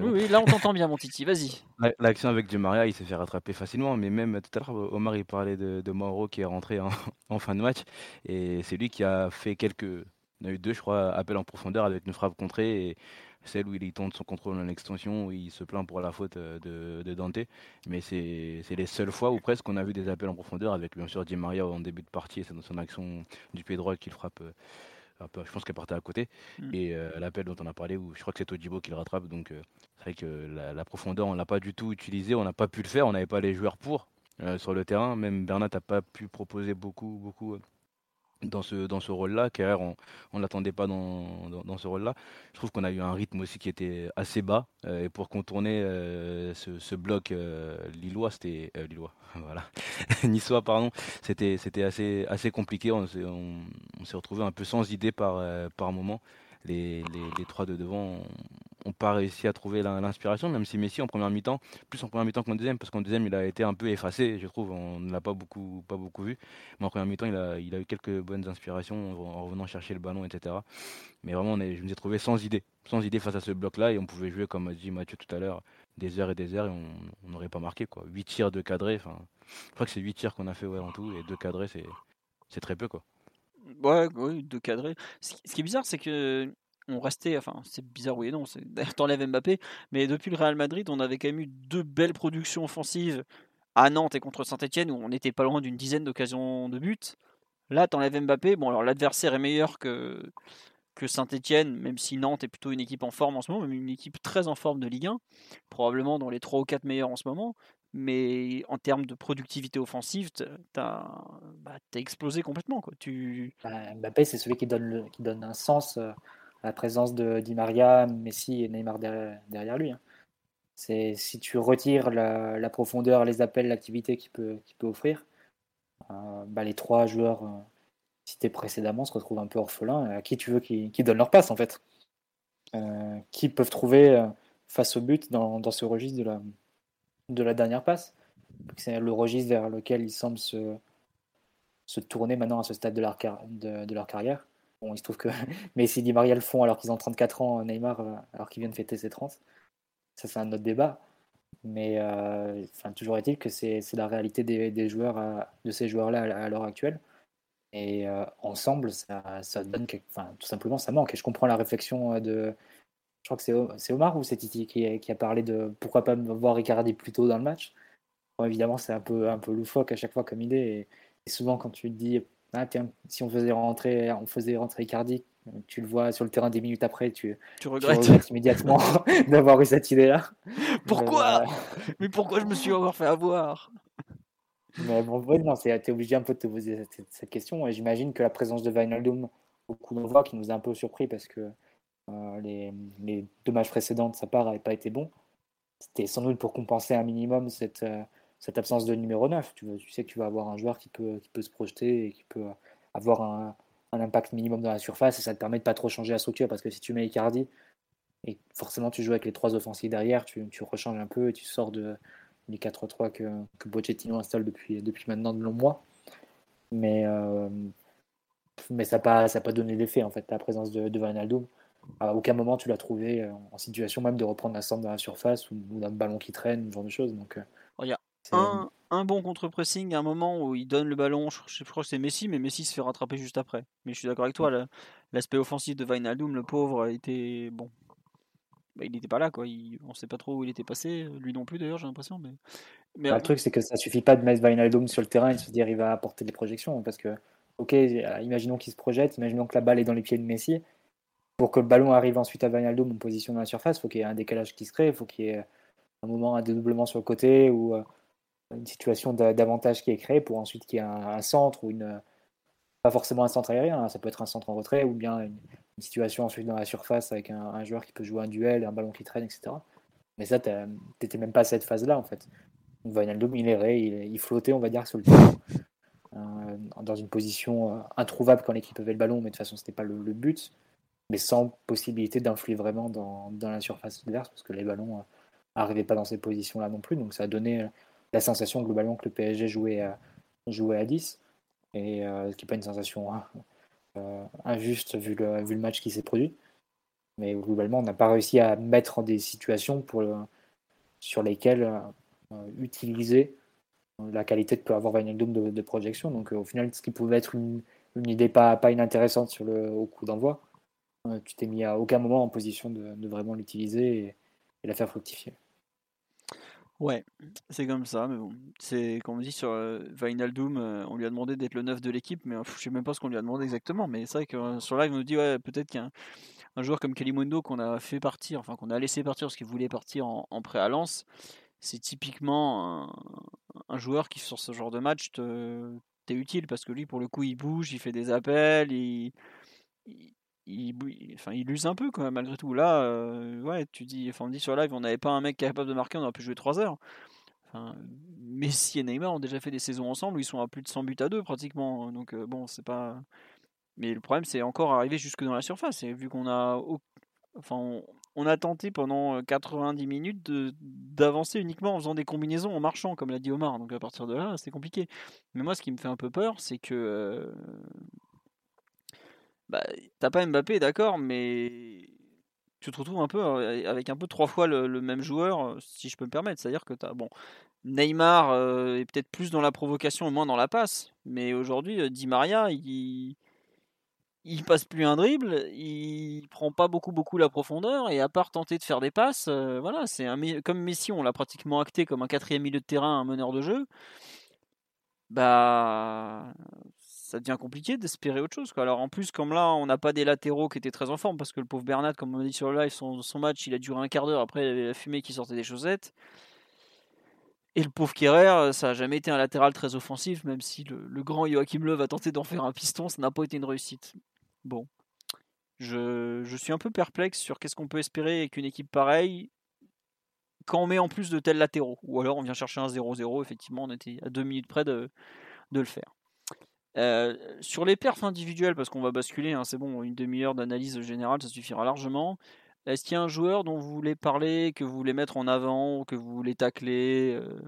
oui, là on t'entend bien, mon Titi, vas-y. L'action avec Di Maria, il s'est fait rattraper facilement, mais même tout à l'heure, Omar il parlait de, de Mauro qui est rentré en, fin de match, et c'est lui qui a fait quelques. On a eu deux, je crois, appels en profondeur avec une frappe contrée. Et celle où il tente son contrôle en extension, où il se plaint pour la faute euh, de, Dante. Mais c'est les seules fois où presque on a vu des appels en profondeur, avec bien sûr Di Maria en début de partie, c'est dans son action du pied droit qu'il frappe. Euh, un peu, je pense qu'elle partait à côté. Mm. Et euh, l'appel dont on a parlé, où je crois que c'est Todibo qui le rattrape. Donc c'est vrai que la, profondeur, on l'a pas du tout utilisé, on n'a pas pu le faire, on n'avait pas les joueurs pour sur le terrain. Même Bernat n'a pas pu proposer beaucoup, beaucoup dans ce, dans ce rôle-là. Kerrer, on ne l'attendait pas dans, dans, ce rôle-là. Je trouve qu'on a eu un rythme aussi qui était assez bas. Euh, et pour contourner euh, ce, ce, bloc euh, lillois, c'était. lillois, voilà. Niçois, pardon. C'était, c'était assez, assez compliqué. On, on, s'est retrouvé un peu sans idée par, par moment. Les, les, les, trois de devant n'ont pas réussi à trouver l'inspiration, même si Messi en première mi-temps, plus en première mi-temps qu'en deuxième, parce qu'en deuxième il a été un peu effacé, je trouve, on ne l'a pas beaucoup, pas beaucoup vu, mais en première mi-temps il a, il a eu quelques bonnes inspirations en revenant chercher le ballon, etc. Mais vraiment, je me suis trouvé sans idée, sans idée face à ce bloc-là, et on pouvait jouer, comme a dit Mathieu tout à l'heure, des heures et des heures, et on n'aurait pas marqué. quoi. 8 tirs de cadré, enfin, je crois que c'est 8 tirs qu'on a fait ouais, en tout, et deux cadrés, c'est très peu. quoi. Ouais, deux cadrés. Ce qui est bizarre, c'est que on restait, enfin c'est bizarre oui et non, t'enlèves Mbappé, mais depuis le Real Madrid, on avait quand même eu deux belles productions offensives à Nantes et contre Saint-Etienne où on n'était pas loin d'une dizaine d'occasions de but. Là, t'enlèves Mbappé, bon alors l'adversaire est meilleur que, que Saint-Etienne, même si Nantes est plutôt une équipe en forme en ce moment, même une équipe très en forme de Ligue 1, probablement dans les 3 ou 4 meilleurs en ce moment. Mais en termes de productivité offensive, bah, as explosé complètement. Quoi. Tu... Bah, Mbappé, c'est celui qui donne, qui donne un sens euh, la présence de Di Maria, Messi et Neymar derrière, lui. Hein. Si tu retires la, profondeur, les appels, l'activité qu'il peut, peut offrir, euh, bah, les trois joueurs euh, cités précédemment se retrouvent un peu orphelins. À qui tu veux qui, qui donne leur passe en fait Qui peuvent trouver face au but dans, ce registre de la, de la dernière passe C'est le registre vers lequel ils semblent se, se tourner maintenant à ce stade de leur, de leur carrière. Bon, il se trouve que Messi et Di Maria le font alors qu'ils ont 34 ans, Neymar euh, alors qu'il vient de fêter ses 30. Ça, c'est un autre débat. Mais euh, enfin, toujours est-il que c'est la réalité des, joueurs, de ces joueurs-là à, l'heure actuelle. Et euh, ensemble, ça, ça donne. Enfin, tout simplement, ça manque. Et je comprends la réflexion de. Je crois que c'est Omar ou c'est Titi qui, qui, a parlé de pourquoi pas voir Icardi plus tôt dans le match. Bon, évidemment, c'est un peu, un peu loufoque à chaque fois comme idée. Et, et souvent, quand tu te dis ah, si on faisait rentrer, on faisait rentrer Icardi, tu le vois sur le terrain des minutes après, tu, tu regrettes, immédiatement d'avoir eu cette idée-là. Pourquoi? Mais pourquoi je me suis encore fait avoir? Mais bon, non, es obligé un peu de te poser cette, question. Et j'imagine que la présence de Vinaldum au coup d'envoi, qui nous a un peu surpris parce que euh, les, les, deux précédents de sa part n'avaient pas été bons, c'était sans doute pour compenser un minimum cette. Euh, cette absence de numéro 9. Tu, sais que tu vas avoir un joueur qui peut, qui peut se projeter et qui peut avoir un, impact minimum dans la surface et ça te permet de pas trop changer la structure parce que si tu mets Icardi et forcément tu joues avec les trois offensives derrière, tu, tu rechanges un peu et tu sors de, les 4-3 que, que installe depuis, depuis maintenant de longs mois. Mais, euh, mais ça n'a pas, pas donné l'effet en fait, la présence de, de Van À aucun moment tu l'as trouvé en situation même de reprendre la centre dans la surface ou, d'un ballon qui traîne, ce genre de choses. Donc, euh, un, un bon contre-pressing à un moment où il donne le ballon, je, crois que c'est Messi, mais Messi se fait rattraper juste après. Mais je suis d'accord avec toi, l'aspect offensif de Wijnaldum, le pauvre, était bon. Bah, il n'était pas là, quoi. on ne sait pas trop où il était passé, lui non plus d'ailleurs, j'ai l'impression. Mais, mais bah, le truc, c'est que ça suffit pas de mettre Wijnaldum sur le terrain et de se dire il va apporter des projections, parce que, ok, imaginons qu'il se projette, imaginons que la balle est dans les pieds de Messi. Pour que le ballon arrive ensuite à Wijnaldum en position dans la surface, il faut qu'il y ait un décalage qui se crée, il faut qu'il y ait un moment, un dédoublement sur le côté ou euh, une situation d'avantage qui est créée pour ensuite qu'il y ait un, centre ou une. Pas forcément un centre aérien, hein, ça peut être un centre en retrait ou bien une, situation ensuite dans la surface avec un, joueur qui peut jouer un duel, un ballon qui traîne, etc. Mais ça, tu n'étais même pas à cette phase-là en fait. Donc Wijnaldum, il errait, il, flottait, on va dire, sur le terrain, euh, dans une position euh, introuvable quand l'équipe avait le ballon, mais de toute façon, c'était pas le, but, mais sans possibilité d'influer vraiment dans, la surface adverse, parce que les ballons n'arrivaient pas dans ces positions-là non plus. Donc ça a donné la sensation globalement que le PSG jouait à, jouait à 10, et euh, ce qui n'est pas une sensation hein, euh, injuste vu le, vu le match qui s'est produit. Mais globalement, on n'a pas réussi à mettre en des situations pour sur lesquelles euh, utiliser la qualité que peut avoir Wijnaldum de, de projection. Donc au final, ce qui pouvait être une, idée pas, pas inintéressante sur le, au coup d'envoi, tu t'es mis à aucun moment en position de, vraiment l'utiliser et, la faire fructifier. Ouais, c'est comme ça, mais bon, c'est comme on dit sur euh, euh, on lui a demandé d'être le neuf de l'équipe, mais je sais même pas ce qu'on lui a demandé exactement, mais c'est vrai que euh, sur live on nous dit ouais peut-être qu'un un joueur comme Kalimundo qu'on a fait partir, enfin qu'on a laissé partir parce qu'il voulait partir en, en pré à c'est typiquement un, joueur qui sur ce genre de match t'es utile parce que lui pour le coup il bouge, il fait des appels, il, enfin, il use un peu quand même, malgré tout. Là, euh, ouais, tu dis, on dit sur live, on n'avait pas un mec capable de marquer, on aurait pu jouer 3 heures. Enfin, Messi et Neymar ont déjà fait des saisons ensemble où ils sont à plus de 100 buts à deux pratiquement. Donc euh, bon, c'est pas. Mais le problème, c'est encore arriver jusque dans la surface. Et vu qu'on a, enfin, on, a tenté pendant 90 minutes d'avancer uniquement en faisant des combinaisons en marchant, comme l'a dit Omar. Donc à partir de là, c'est compliqué. Mais moi, ce qui me fait un peu peur, c'est que euh, bah, t'as pas Mbappé, d'accord, mais tu te retrouves un peu avec un peu trois fois le, même joueur, si je peux me permettre. C'est-à-dire que t'as bon, Neymar est peut-être plus dans la provocation et moins dans la passe, mais aujourd'hui, Di Maria, il, il passe plus un dribble, il prend pas beaucoup beaucoup la profondeur et à part tenter de faire des passes, voilà, c'est un comme Messi, on l'a pratiquement acté comme un quatrième milieu de terrain, un meneur de jeu. Bah, ça devient compliqué d'espérer autre chose. Quoi. Alors en plus, comme là, on n'a pas des latéraux qui étaient très en forme, parce que le pauvre Bernat, comme on a dit sur le live, son, match, il a duré un quart d'heure, après il avait la fumée qui sortait des chaussettes. Et le pauvre Kerrer, ça n'a jamais été un latéral très offensif, même si le, grand Joachim Löw a tenté d'en faire un piston, ça n'a pas été une réussite. Bon. Je, suis un peu perplexe sur qu'est-ce qu'on peut espérer avec une équipe pareille quand on met en plus de tels latéraux. Ou alors on vient chercher un 0-0, effectivement, on était à deux minutes près de le faire. Euh, sur les perfs individuels, parce qu'on va basculer, hein, c'est bon, une demi-heure d'analyse générale, ça suffira largement. Est-ce qu'il y a un joueur dont vous voulez parler, que vous voulez mettre en avant, que vous voulez tacler euh,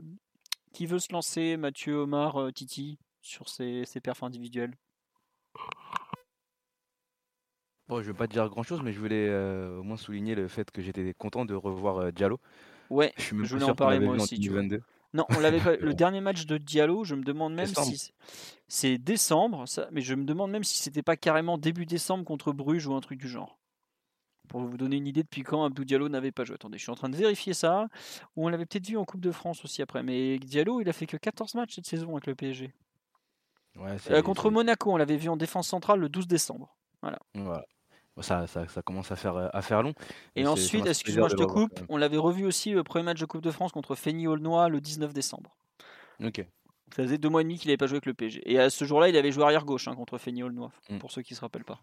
Qui veut se lancer Mathieu, Omar, euh, Titi, sur ces, perfs individuels? Bon, je vais pas dire grand chose, mais je voulais au moins souligner le fait que j'étais content de revoir Diallo. Ouais, je, voulais en parler moi aussi. Non, on l'avait pas. Le dernier match de Diallo, je me demande même si c'est décembre, ça, mais je me demande même si c'était pas carrément début décembre contre Bruges ou un truc du genre. Pour vous donner une idée depuis quand Abdou Diallo n'avait pas joué. Attendez, je suis en train de vérifier ça. Ou on l'avait peut-être vu en Coupe de France aussi après. Mais Diallo, il a fait que 14 matchs cette saison avec le PSG. Ouais, euh, contre Monaco, on l'avait vu en défense centrale le 12 décembre. Voilà. voilà. Ça, ça, ça, commence à faire, à faire long. Et ensuite, excuse-moi, je te coupe, on l'avait revu aussi le premier match de Coupe de France contre Feigny Aulnois le 19 décembre. Ok. Ça faisait deux mois et demi qu'il n'avait pas joué avec le PSG. Et à ce jour-là, il avait joué arrière gauche hein, contre Feigny Aulnois, mm. pour ceux qui ne se rappellent pas.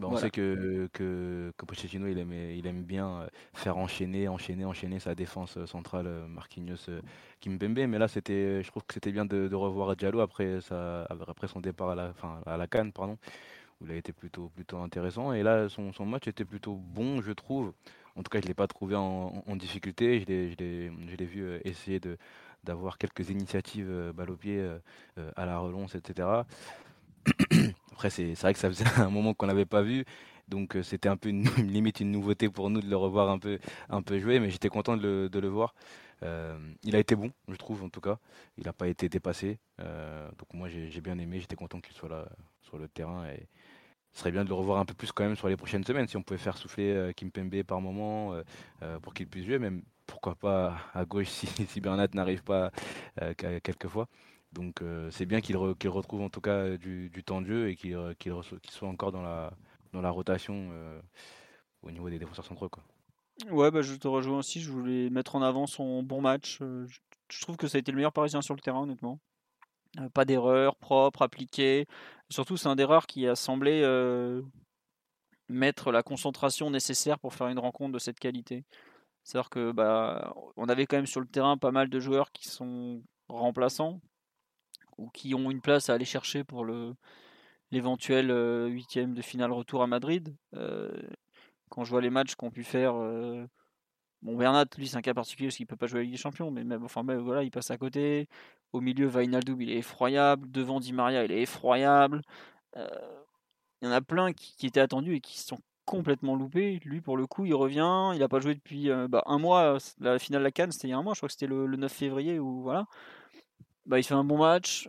On sait que, que, que, Pochettino il aime, il aime bien euh, faire enchaîner, enchaîner, enchaîner sa défense euh, centrale euh, Marquinhos Kimpembe. Mais là, c'était, je trouve que c'était bien de, revoir Diallo après, après son départ à la, fin, à la Cannes. Pardon il a été plutôt, plutôt intéressant. Et là, son, son match était plutôt bon, je trouve. En tout cas, je ne l'ai pas trouvé en, difficulté. Je l'ai vu euh, essayer d'avoir quelques initiatives euh, balle au pied euh, à la relance, etc. Après, c'est vrai que ça faisait un moment qu'on n'avait pas vu. Donc c'était un peu une, limite une nouveauté pour nous de le revoir un peu, un peu jouer, mais j'étais content de le, de le voir. il a été bon, je trouve en tout cas. Il n'a pas été dépassé. donc moi j'ai bien aimé, j'étais content qu'il soit là sur le terrain ce serait bien de le revoir un peu plus quand même sur les prochaines semaines. Si on pouvait faire souffler Kim Pembe par moment pour qu'il puisse jouer, même pourquoi pas à gauche si, Bernat n'arrive pas quelques fois. Donc c'est bien qu'il retrouve en tout cas du, temps de jeu et qu'il soit encore dans la, dans la rotation au niveau des défenseurs centraux. Quoi. Ouais, bah, je te rejoins aussi. Je voulais mettre en avant son bon match. je trouve que ça a été le meilleur Parisien sur le terrain, honnêtement. pas d'erreur, propre, appliquée. Surtout, c'est un d'erreur qui a semblé mettre la concentration nécessaire pour faire une rencontre de cette qualité. C'est-à-dire que bah, on avait quand même sur le terrain pas mal de joueurs qui sont remplaçants ou qui ont une place à aller chercher pour l'éventuel huitième de finale retour à Madrid. quand je vois les matchs qu'ont pu faire, bon Bernat, lui c'est un cas particulier parce qu'il peut pas jouer avec des champions, mais même, enfin voilà, il passe à côté. Au milieu, Vainaldoum, il est effroyable. Devant Di Maria, il est effroyable. il y en a plein qui, étaient attendus et qui sont complètement loupés. Lui, pour le coup, il revient. Il n'a pas joué depuis bah, un mois. La finale de la Cannes, c'était il y a un mois. Je crois que c'était le, 9 février. Ou voilà. Bah, il fait un bon match.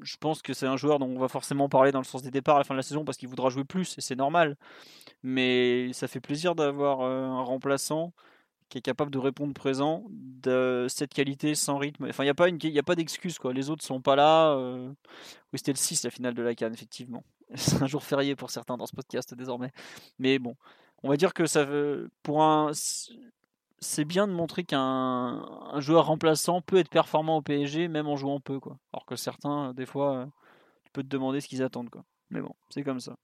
Je pense que c'est un joueur dont on va forcément parler dans le sens des départs à la fin de la saison parce qu'il voudra jouer plus et c'est normal. Mais ça fait plaisir d'avoir un remplaçant qui est capable de répondre présent de cette qualité sans rythme. Enfin, il n'y a pas, une, pas d'excuse. quoi. Les autres sont pas là. Oui, c'était le 6, la finale de la Cannes, effectivement. C'est un jour férié pour certains dans ce podcast désormais. Mais bon, on va dire que ça veut, pour un, c'est bien de montrer qu'un joueur remplaçant peut être performant au PSG même en jouant peu quoi. Alors que certains des fois tu peux te demander ce qu'ils attendent quoi. Mais bon, c'est comme ça.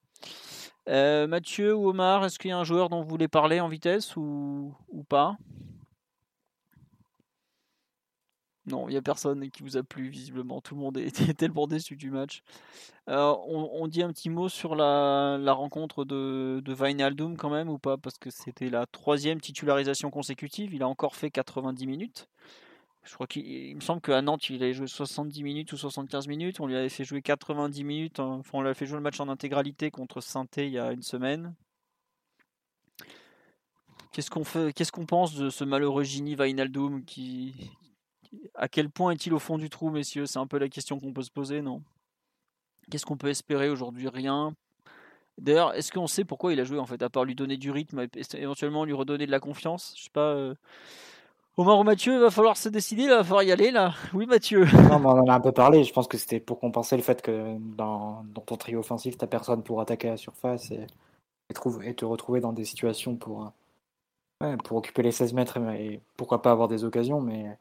Euh, Mathieu ou Omar, est-ce qu'il y a un joueur dont vous voulez parler en vitesse ou pas? Non, il n'y a personne qui vous a plu, visiblement. Tout le monde était tellement déçu du match. Euh, on, dit un petit mot sur la, rencontre de, de quand même ou pas? Parce que c'était la troisième titularisation consécutive. Il a encore fait 90 minutes. Je crois qu'il me semble qu'à Nantes, il avait joué 70 minutes ou 75 minutes. On lui avait fait jouer 90 minutes. Enfin, on lui a fait jouer le match en intégralité contre saint il y a une semaine. Qu'est-ce qu'on fait Qu'est-ce qu'on pense de ce malheureux Gini Wijnaldum qui, à quel point est-il au fond du trou, messieurs? C'est un peu la question qu'on peut se poser, non? Qu'est-ce qu'on peut espérer aujourd'hui? Rien. D'ailleurs, est-ce qu'on sait pourquoi il a joué en fait, à part lui donner du rythme, éventuellement lui redonner de la confiance? Je sais pas. Euh... Omar ou Mathieu, il va falloir se décider, il va falloir y aller là. Oui, Mathieu. Non, on en a un peu parlé. Je pense que c'était pour compenser le fait que dans, ton trio offensif, tu personne pour attaquer la surface et, et, te retrouver dans des situations pour, pour occuper les 16 mètres et pourquoi pas avoir des occasions, mais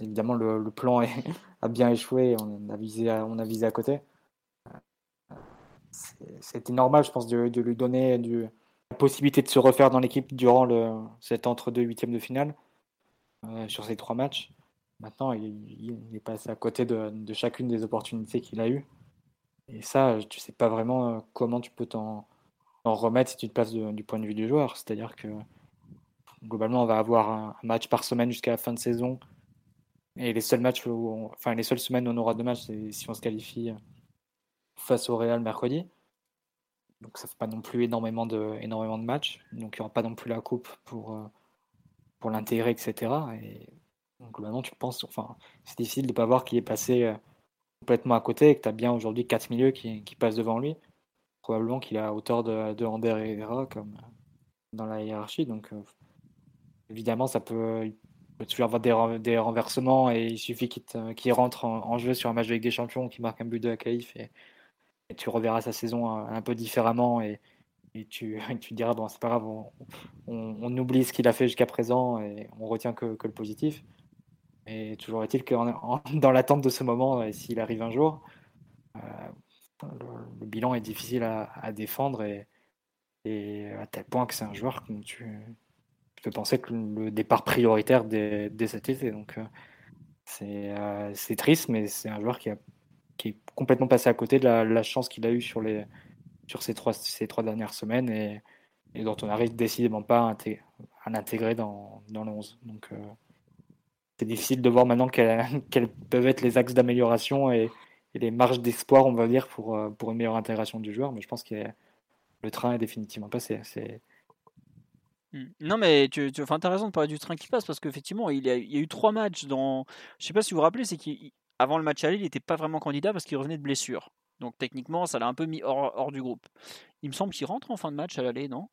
évidemment, le, plan a bien échoué. On a visé à, on a visé à côté. C'était normal, je pense, de, lui donner la possibilité de se refaire dans l'équipe durant le, cet entre-deux huitièmes de finale euh, sur ces trois matchs. Maintenant, il, est passé à côté de, chacune des opportunités qu'il a eues. Et ça, tu sais pas vraiment euh, comment tu peux t'en remettre si tu te places du point de vue du joueur. C'est-à-dire que globalement, on va avoir un match par semaine jusqu'à la fin de saison et les seuls matchs enfin les seules semaines où on aura deux matchs, c'est si on se qualifie face au Real mercredi. Donc ça fait pas non plus énormément de, matchs. Donc il n'y aura pas non plus la coupe pour, euh, pour l'intégrer, etc. Et donc, globalement, tu penses, enfin, c'est difficile de ne pas voir qu'il est passé euh, complètement à côté et que tu as bien aujourd'hui quatre milieux qui, passent devant lui. Probablement qu'il est à hauteur de, de Ander et Herrera comme dans la hiérarchie. Donc euh, évidemment, ça peut, peut toujours avoir des, renversements et il suffit qu'il rentre en, jeu sur un match avec des champions, qui marque un but de la et, tu reverras sa saison un, peu différemment et, tu, tu diras bon c'est pas grave, on, oublie ce qu'il a fait jusqu'à présent et on retient que, le positif. Et toujours est-il que dans l'attente de ce moment, et s'il arrive un jour, euh, le, bilan est difficile à, défendre et, et, à tel point que c'est un joueur que tu, je peux penser que le départ prioritaire dès, été. Donc euh, euh, c'est triste, mais c'est un joueur qui, a, qui est complètement passé à côté de la, chance qu'il a eue sur, les, sur ces, trois, ces trois dernières semaines et, dont on n'arrive décidément pas à, l'intégrer dans, dans, le 11. Donc euh, c'est difficile de voir maintenant quels peuvent être les axes d'amélioration et, les marges d'espoir, on va dire, pour, pour une meilleure intégration du joueur. Mais je pense que le train est définitivement passé. Non, mais tu, tu as raison de parler du train qui passe parce qu'effectivement, il, y a eu trois matchs dans. Je sais pas si vous vous rappelez, c'est qu'avant le match aller, il n'était pas vraiment candidat parce qu'il revenait de blessure. Donc techniquement, ça l'a un peu mis hors, du groupe. Il me semble qu'il rentre en fin de match à l'aller, non?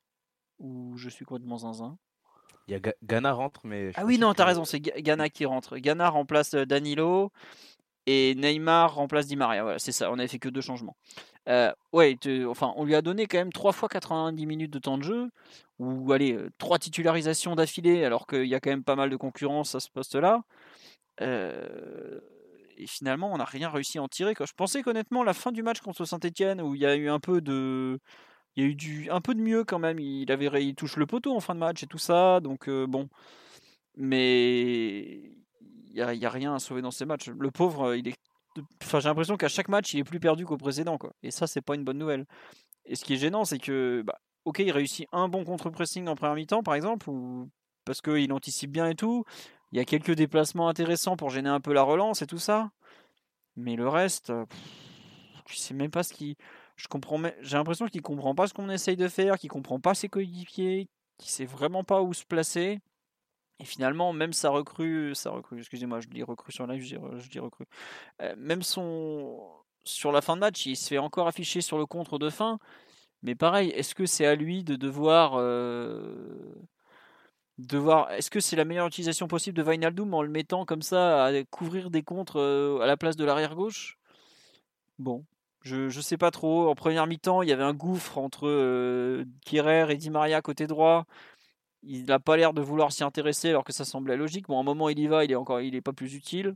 Ou je suis complètement zinzin? Il y a Ghana rentre, mais. Ah oui, non, t'as raison, c'est Ghana qui rentre. Ghana remplace euh, Danilo et Neymar remplace Di Maria. Voilà, c'est ça, on n'avait fait que deux changements. Euh, ouais, enfin, on lui a donné quand même 3 fois 90 minutes de temps de jeu, ou allez, euh, trois titularisations d'affilée, alors qu'il y a quand même pas mal de concurrence à ce poste-là. Euh, et finalement, on n'a rien réussi à en tirer. Quoi. Je pensais qu'honnêtement, la fin du match contre Saint-Etienne, où il y a eu un peu de. Il y a eu du, un peu de mieux quand même. Il, avait, il touche le poteau en fin de match et tout ça. Donc, bon. Mais il n'y a, rien à sauver dans ces matchs. Le pauvre, il est Enfin, j'ai l'impression qu'à chaque match, il est plus perdu qu'au précédent. Quoi. Et ça, c'est pas une bonne nouvelle. Et ce qui est gênant, c'est que, bah, ok, il réussit un bon contre-pressing en première mi-temps, par exemple, ou parce qu'il anticipe bien et tout. Il y a quelques déplacements intéressants pour gêner un peu la relance et tout ça. Mais le reste, je sais même pas ce qui. Je comprends. J'ai l'impression qu'il comprend pas ce qu'on essaye de faire, qu'il comprend pas ses coéquipiers, qu'il sait vraiment pas où se placer. Et finalement, même sa recrue, sa recrue, excusez-moi, je dis recrue sur live, je dis, recrue. Euh, même son sur la fin de match, il se fait encore afficher sur le contre de fin. Mais pareil, est-ce que c'est à lui de devoir euh, est-ce que c'est la meilleure utilisation possible de Vinaldoom en le mettant comme ça à couvrir des contres euh, à la place de l'arrière gauche? Bon, je ne sais pas trop. En première mi-temps, il y avait un gouffre entre euh, et Di Maria côté droit il n'a pas l'air de vouloir s'y intéresser alors que ça semblait logique. Bon, à un moment, il y va, il est encore, il est pas plus utile.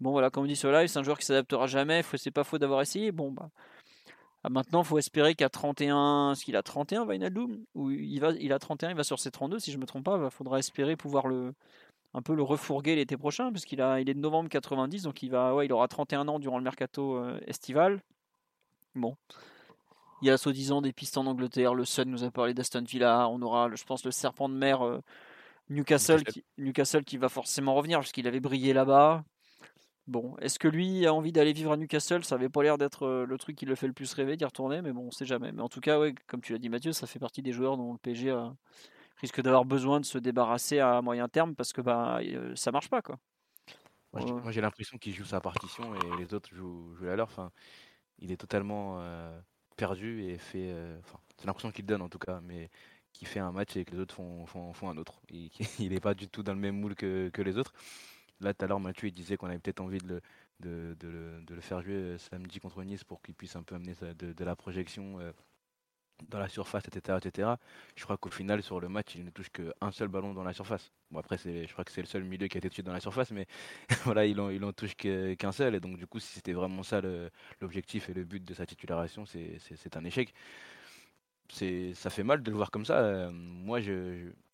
Bon, voilà, comme on dit sur live, c'est un joueur qui s'adaptera jamais. C'est pas faux d'avoir essayé. Bon, bah. Ah, maintenant, il faut espérer qu'à 31, ce qu'il a 31, Vainaldoum Ou il, va, il a 31, il va sur ses 32, si je me trompe pas. Il faudra espérer pouvoir le, un peu le refourguer l'été prochain, il est de novembre 90, donc il, va, ouais, il aura 31 ans durant le mercato euh, estival. Bon, il y a soi-disant des pistes en Angleterre. Le Sun nous a parlé d'Aston Villa. On aura, je pense, le serpent de mer euh, Newcastle, qui, Newcastle qui va forcément revenir puisqu'il avait brillé là-bas. Bon, est-ce que lui a envie d'aller vivre à Newcastle? Ça avait pas l'air d'être euh, le truc qui le fait le plus rêver d'y retourner, mais bon, on sait jamais. Mais en tout cas, ouais, comme tu l'as dit, Mathieu, ça fait partie des joueurs dont le PSG risque d'avoir besoin de se débarrasser à moyen terme parce que bah euh, ça marche pas quoi. Moi, j'ai l'impression qu'il joue sa partition et les autres jouent, jouent la leur. Enfin, il est totalement perdu et fait. Euh, enfin, c'est l'impression qu'il donne en tout cas, mais qui fait un match et que les autres font, font, font un autre. Il n'est pas du tout dans le même moule que, que les autres. Là, tout à l'heure, Mathieu il disait qu'on avait peut-être envie de le, de, le faire jouer euh, samedi contre Nice pour qu'il puisse un peu amener de, de la projection euh, dans la surface, etc., etc. Je crois qu'au final, sur le match, il ne touche qu'un seul ballon dans la surface. Bon, après, je crois que c'est le seul milieu qui a été touché dans la surface, mais voilà, il en, il en touche qu'un seul. Et donc, du coup, si c'était vraiment ça l'objectif et le but de sa titularisation, c'est un échec. Ça fait mal de le voir comme ça. Euh, moi, je,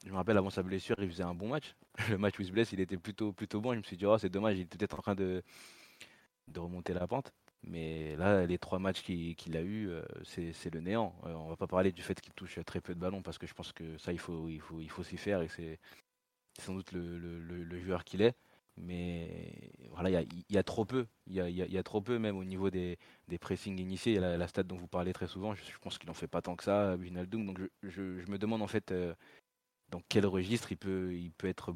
me rappelle avant sa blessure, il faisait un bon match. Le match où il se blesse, il était plutôt, plutôt bon. Je me suis dit, oh, c'est dommage, il était peut-être en train de remonter la pente. Mais là, les trois matchs qu'il a eu, euh, c'est le néant. On euh, on va pas parler du fait qu'il touche très peu de ballons parce que je pense que ça, il faut, il faut, il faut s'y faire et c'est sans doute le, joueur qu'il est. Mais voilà, il y, a, trop peu. Il y a, trop peu, même au niveau des, pressings initiés. La, la stat dont vous parlez très souvent, je, pense qu'il n'en fait pas tant que ça, Vinaldoom. Donc je, je, me demande en fait euh, dans quel registre il peut, il peut être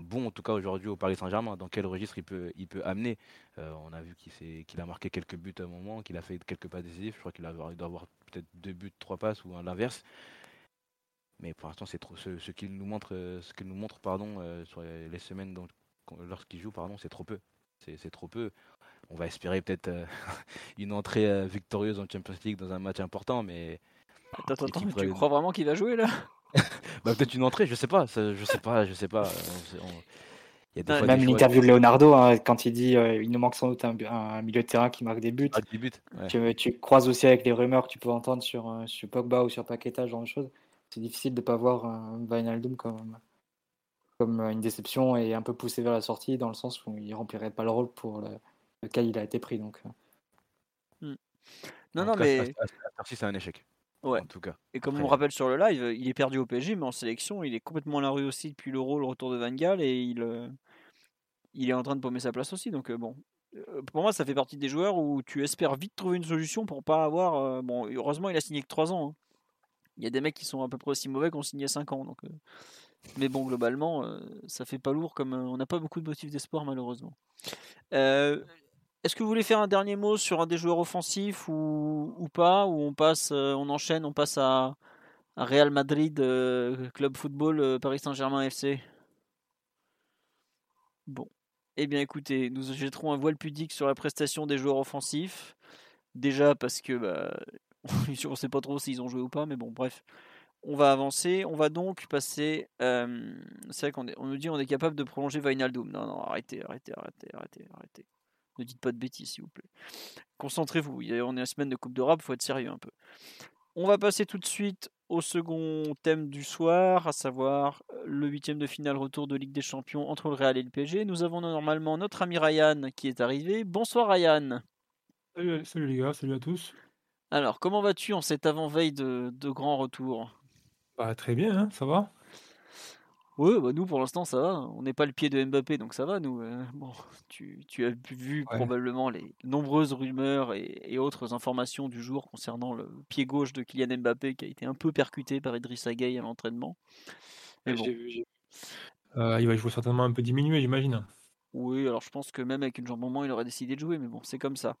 bon en tout cas aujourd'hui au Paris Saint-Germain. Dans quel registre il peut, il peut amener euh, On a vu qu'il a marqué quelques buts à un moment, qu'il a fait quelques pas décisifs. Je crois qu'il doit avoir peut-être deux buts, trois passes ou l'inverse. Mais pour l'instant, c'est trop ce, ce qu'il nous montre, euh, ce qu'il nous montre, pardon, euh, sur les semaines lorsqu'il joue, pardon, c'est trop peu. C'est trop peu. On va espérer peut-être une entrée victorieuse en Champions League dans un match important, mais. Attends, attends, tu crois vraiment qu'il va jouer là? bah, peut-être une entrée, je sais pas. je sais pas, je sais pas. Il y a même l'interview de Leonardo, hein, quand il dit euh, il nous manque sans doute un, milieu de terrain qui marque des buts. Ah, buts tu, croises aussi avec les rumeurs que tu peux entendre sur, euh, sur Pogba ou sur Paqueta, ce genre de choses. C'est difficile de ne pas voir un Wijnaldum comme, comme une déception et un peu poussé vers la sortie, dans le sens où il remplirait pas le rôle pour lequel il a été pris. Donc. Euh. Hmm. Non, non, mais. c'est un échec. Ouais. En tout cas. Et comme on rappelle sur le live, il est perdu au PSG, mais en sélection, il est complètement à la rue aussi depuis l'Euro, le retour de Van Gaal, et il, euh, il est en train de paumer sa place aussi. Donc euh, bon, euh, pour moi, ça fait partie des joueurs où tu espères vite trouver une solution pour pas avoir. bon, heureusement, il a signé que 3 ans. Hein. Il y a des mecs qui sont à peu près aussi mauvais qu'on signé 5 ans. Donc, Mais bon, globalement, ça fait pas lourd comme on n'a pas beaucoup de motifs d'espoir malheureusement. Est-ce que vous voulez faire un dernier mot sur un des joueurs offensifs ou, pas Ou on passe, on enchaîne, on passe à, Real Madrid, Club Football, Paris Saint-Germain FC Bon. Eh bien écoutez, nous jetterons un voile pudique sur la prestation des joueurs offensifs. Déjà parce que bah, on ne sait pas trop s'ils ont joué ou pas, mais bon, bref. On va avancer. On va donc passer. Euh, c'est vrai qu'on on nous dit on est capable de prolonger Vinaldoom. Non, non, arrêtez, arrêtez, arrêtez, arrêtez, arrêtez. Ne dites pas de bêtises, s'il vous plaît. Concentrez-vous. On est en semaine de Coupe d'Europe, faut être sérieux un peu. On va passer tout de suite au second thème du soir, à savoir le huitième de finale retour de Ligue des Champions entre le Real et le PSG. Nous avons normalement notre ami Ryan qui est arrivé. Bonsoir Ryan. Salut, les gars, salut à tous. Alors, comment vas-tu en cette avant-veille de, grand retour bah, Très bien, hein, ça va Oui, bah nous pour l'instant ça va. On n'est pas le pied de Mbappé, donc ça va nous. Euh, bon, tu, as vu probablement les nombreuses rumeurs et, autres informations du jour concernant le pied gauche de Kylian Mbappé qui a été un peu percuté par Idrissa Gueye à l'entraînement. Mais bon. Euh, il va jouer certainement un peu diminué, j'imagine. Oui, alors je pense que même avec une jambe en moins, il aurait décidé de jouer, mais bon, c'est comme ça.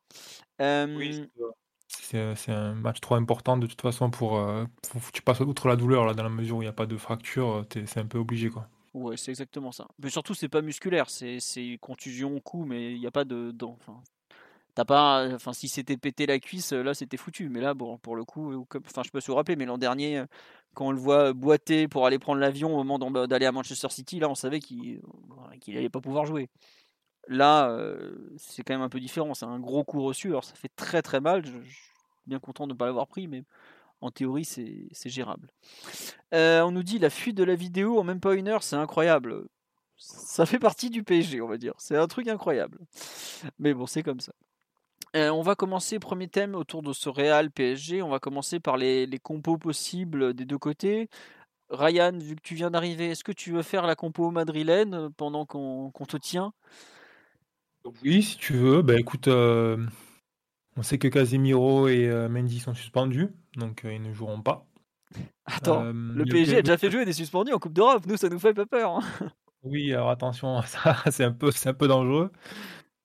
C'est un match trop important de toute façon pour, euh, tu passes outre la douleur là, dans la mesure où il n'y a pas de fracture, c'est un peu obligé quoi. Ouais, c'est exactement ça. Mais surtout, c'est pas musculaire, c'est contusion, coup, mais il n'y a pas de. Enfin, t'as pas. Enfin, si c'était pété la cuisse, là, c'était foutu. Mais là, bon, pour le coup, enfin, je peux se rappeler, mais l'an dernier, quand on le voit boiter pour aller prendre l'avion au moment d'aller à Manchester City, là on savait qu'il n'allait pas pouvoir jouer. Là, euh, c'est quand même un peu différent. C'est un gros coup reçu. Alors ça fait très très mal. Je, suis bien content de ne pas l'avoir pris, mais en théorie c'est gérable. Euh, on nous dit la fuite de la vidéo en même pas une heure, c'est incroyable. Ça fait partie du PSG, on va dire. C'est un truc incroyable. Mais bon, c'est comme ça. Euh, on va commencer, premier thème autour de ce Real PSG. On va commencer par les, compos possibles des deux côtés. Ryan, vu que tu viens d'arriver, est-ce que tu veux faire la compo madrilène pendant qu'on te tient? Oui, si tu veux. Bah écoute, euh, on sait que Casemiro et euh, Mendy sont suspendus, donc ils ne joueront pas. Attends, le PSG a déjà fait jouer des suspendus en Coupe d'Europe. Nous, ça nous fait pas peur. Hein. Oui, alors attention, ça c'est un peu, c'est un peu dangereux.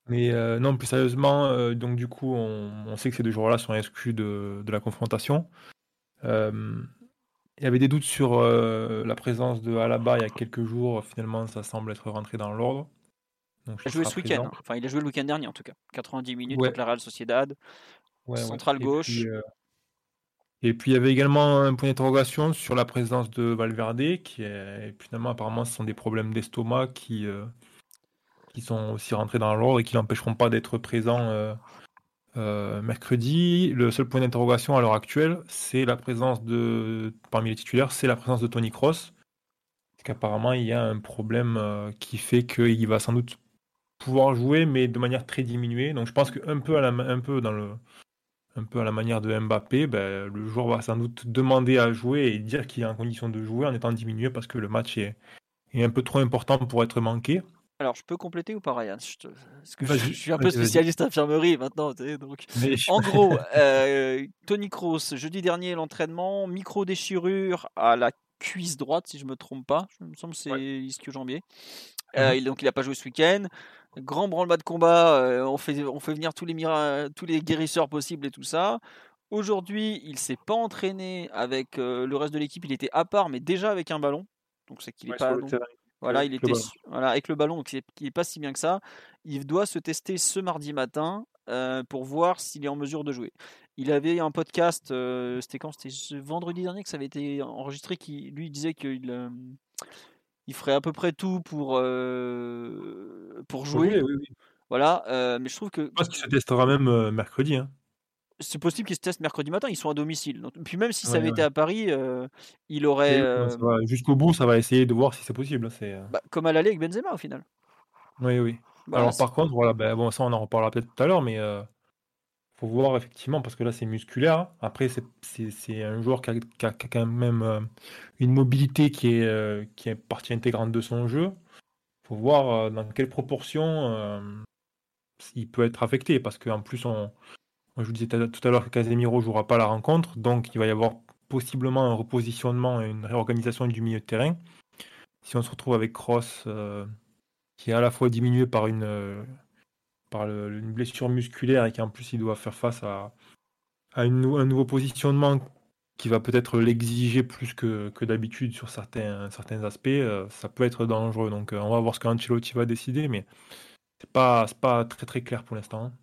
Mais euh, non, plus sérieusement, euh, donc du coup, on, sait que ces deux joueurs-là sont exclus de, de la confrontation. Euh, il y avait des doutes sur la présence de Alaba il y a quelques jours. Finalement, ça semble être rentré dans l'ordre. Il a joué ce week-end. Hein. Enfin, il a joué le week-end dernier en tout cas. 90 minutes contre la Real Sociedad. centrale gauche. Et puis, il y avait également un point d'interrogation sur la présence de Valverde, qui est finalement apparemment ce sont des problèmes d'estomac qui qui sont aussi rentrés dans l'ordre et qui n'empêcheront pas d'être présents euh, euh, mercredi. Le seul point d'interrogation à l'heure actuelle, c'est la présence de, parmi les titulaires, c'est la présence de Tony Cross. Parce qu'apparemment, il y a un problème euh, qui fait qu'il va sans doute pouvoir jouer, mais de manière très diminuée. Donc je pense qu'un peu, à la, un peu dans le un peu à la manière de Mbappé, ben, le joueur va sans doute demander à jouer et dire qu'il est en condition de jouer en étant diminué parce que le match est, est un peu trop important pour être manqué. Alors, je peux compléter ou pas, Ryan? Je, que je, suis un peu spécialiste infirmerie maintenant. Donc... En gros, euh, Tony Kroos, jeudi dernier, l'entraînement, micro-déchirure à la cuisse droite, si je me trompe pas. Je me semble que c'est ischio-jambier. Euh, mhm. donc, il n'a pas joué ce week-end. Grand branle-bas de combat, euh, on, fait, on fait venir tous les, tous les guérisseurs possibles et tout ça. Aujourd'hui, il s'est pas entraîné avec le reste de l'équipe. Il était à part, mais déjà avec un ballon. Donc, c'est qu'il est pas. Voilà, il était voilà, avec le ballon, donc il n'est pas si bien que ça. Il doit se tester ce mardi matin euh, pour voir s'il est en mesure de jouer. Il avait un podcast, euh, c'était quand? C'était vendredi dernier que ça avait été enregistré, qui lui disait qu'il euh, il ferait à peu près tout pour, pour jouer. Oui, oui, Voilà, mais je trouve que. Je pense qu'il se testera même mercredi. Hein c'est possible qu'ils se testent mercredi matin, ils sont à domicile. puis même si ça avait été à Paris, il aurait. Jusqu'au bout, ça va essayer de voir si c'est possible. C'est... Euh. Bah, comme à l'aller avec Benzema au final. Oui, oui. Bah, Alors par contre, voilà, ben, bon, ça on en reparlera peut-être tout à l'heure, mais faut voir effectivement, parce que là c'est musculaire. Hein. Après, c'est, un joueur qui a, quand même une mobilité qui est, qui est partie intégrante de son jeu. Faut voir dans quelle proportion il peut être affecté, parce qu'en plus on je vous disais tout à l'heure que Casemiro jouera pas la rencontre, donc il va y avoir possiblement un repositionnement et une réorganisation du milieu de terrain. Si on se retrouve avec Cross, qui est à la fois diminué par une, par une blessure musculaire et qui en plus il doit faire face à, un nouveau positionnement qui va peut-être l'exiger plus que, que d'habitude sur certains, certains aspects, euh, ça peut être dangereux. Donc euh, on va voir ce qu'Ancelotti va décider, mais c'est pas, pas très très clair pour l'instant. Hein.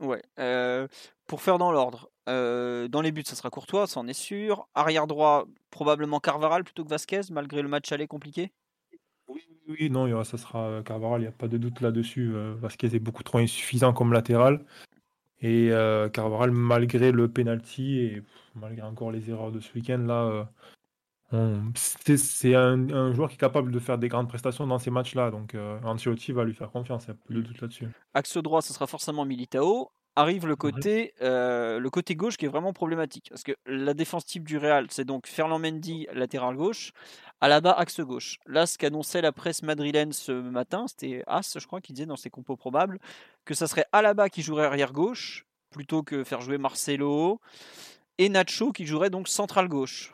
Ouais. Euh, pour faire dans l'ordre, dans les buts, ça sera Courtois, ça en est sûr. Arrière droit, probablement Carvaral plutôt que Vasquez, malgré le match aller compliqué. Oui, non, ça sera Carvaral, il n'y a pas de doute là-dessus. Vasquez est beaucoup trop insuffisant comme latéral. Et euh, Carvaral, malgré le penalty et malgré encore les erreurs de ce week-end, là, euh, c'est un, joueur qui est capable de faire des grandes prestations dans ces matchs-là. Donc euh, va lui faire confiance, il n'y a plus de doute là-dessus. Axe droit, ce sera forcément Militao. Arrive le côté, le côté gauche qui est vraiment problématique. Parce que la défense type du Real, c'est donc Ferland Mendy, latéral gauche, Alaba, axe gauche. Là, ce qu'annonçait la presse madrilène ce matin, c'était As, je crois, qui disait dans ses compos probables que ça serait Alaba qui jouerait arrière gauche plutôt que faire jouer Marcelo et Nacho qui jouerait donc central gauche.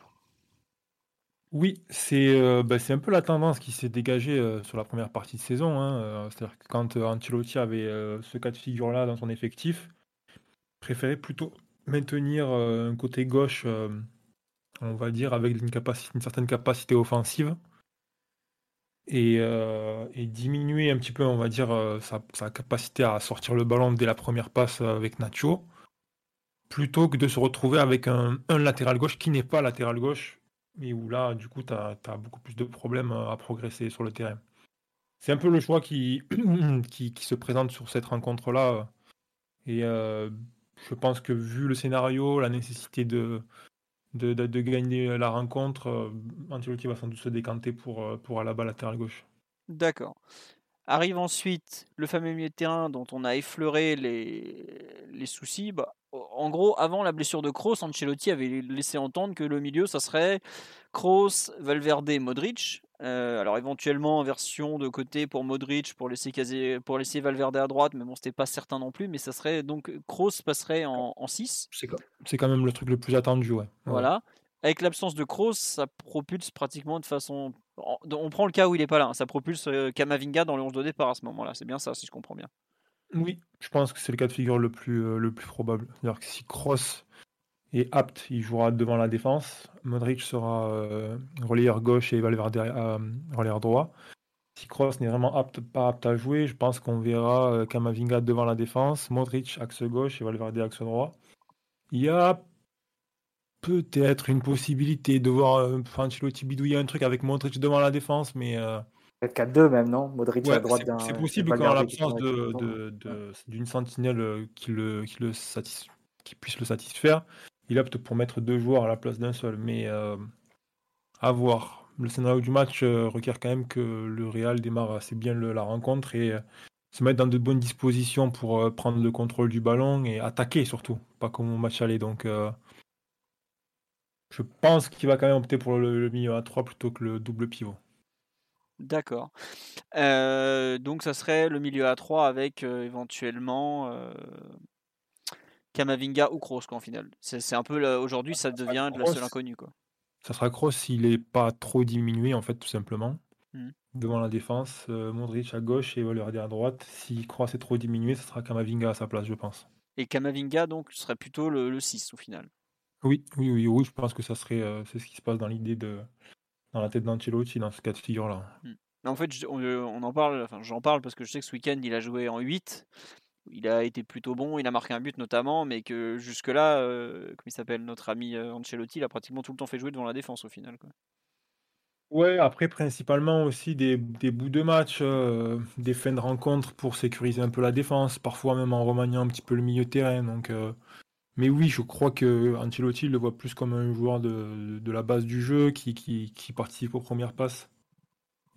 Oui, c'est euh, bah, un peu la tendance qui s'est dégagée euh, sur la première partie de saison. Hein, euh, c'est-à-dire que quand Ancelotti avait ce cas de figure-là dans son effectif, préférait plutôt maintenir un côté gauche on va dire, avec une, certaine capacité offensive. Et, euh, diminuer un petit peu, on va dire, euh, sa, capacité à sortir le ballon dès la première passe avec Nacho, plutôt que de se retrouver avec un, latéral gauche qui n'est pas latéral gauche, mais où là, du coup, tu as, beaucoup plus de problèmes à progresser sur le terrain. C'est un peu le choix qui, qui, se présente sur cette rencontre-là. Et euh, je pense que vu le scénario, la nécessité de, de, gagner la rencontre, euh, Ancelotti va sans doute se décanter pour, euh, pour la latéral gauche. D'accord. Arrive ensuite le fameux milieu de terrain dont on a effleuré les, les soucis. Bah, en gros, avant la blessure de Kroos, Ancelotti avait laissé entendre que le milieu, ça serait Kroos, Valverde, Modric. Euh, alors éventuellement version de côté pour Modric pour laisser caser, pour laisser Valverde à droite, mais bon c'était pas certain non plus. Mais ça serait donc Kroos passerait en, 6. C'est quand même le truc le plus attendu, ouais. Voilà. Avec l'absence de Kroos, ça propulse pratiquement de façon. On prend le cas où il est pas là, hein. ça propulse euh, Kamavinga dans le 11 de départ à ce moment-là. C'est bien ça, si je comprends bien. Oui, je pense que c'est le cas de figure le plus, euh, probable. C'est-à-dire que si Kroos est apte, il jouera devant la défense. Modric sera euh, relayeur gauche et Valverde euh, relayeur droit. Si Kroos n'est vraiment apte, pas apte à jouer, je pense qu'on verra euh, Kamavinga devant la défense, Modric axe gauche et Valverde axe droit. Il y a peut-être une possibilité de voir euh, Ancelotti bidouiller un truc avec Modric devant la défense, mais... Peut-être 4-2 même, non? Modric à droite C'est possible qu'en l'absence d'une sentinelle qui, le, qui, le qui puisse le satisfaire, il opte pour mettre deux joueurs à la place d'un seul. Mais euh, à voir. Le scénario du match euh, requiert quand même que le Real démarre assez bien la rencontre et euh, se mette dans de bonnes dispositions pour prendre le contrôle du ballon et attaquer surtout, pas comme au match aller. Donc je pense qu'il va quand même opter pour le, milieu à 3 plutôt que le double pivot. D'accord. donc ça serait le milieu à 3 avec éventuellement Kamavinga ou Kroos en final. C'est un peu aujourd'hui ça devient de la seule inconnue quoi. Ça sera Kroos s'il n'est pas trop diminué en fait tout simplement. Mmh. Devant la défense, euh, Modric à gauche et Valverde à droite. Si Kroos est trop diminué, ce sera Kamavinga à sa place, je pense. Et Kamavinga donc serait plutôt le, 6 au final. Oui, oui, oui, oui, je pense que ça serait euh, c'est ce qui se passe dans l'idée de dans la tête d'Ancelotti dans ce cas de figure là. Mmh. En fait, on, en parle, enfin j'en parle parce que je sais que ce week-end il a joué en 8 il a été plutôt bon, il a marqué un but notamment, mais que jusque-là, euh, comme il s'appelle, notre ami euh, Ancelotti, il a pratiquement tout le temps fait jouer devant la défense au final. Quoi. Ouais, après principalement aussi des, bouts de match, euh, des fins de rencontre pour sécuriser un peu la défense, parfois même en remaniant un petit peu le milieu de terrain. Donc, mais oui, je crois que Ancelotti le voit plus comme un joueur de, la base du jeu qui, qui, participe aux premières passes.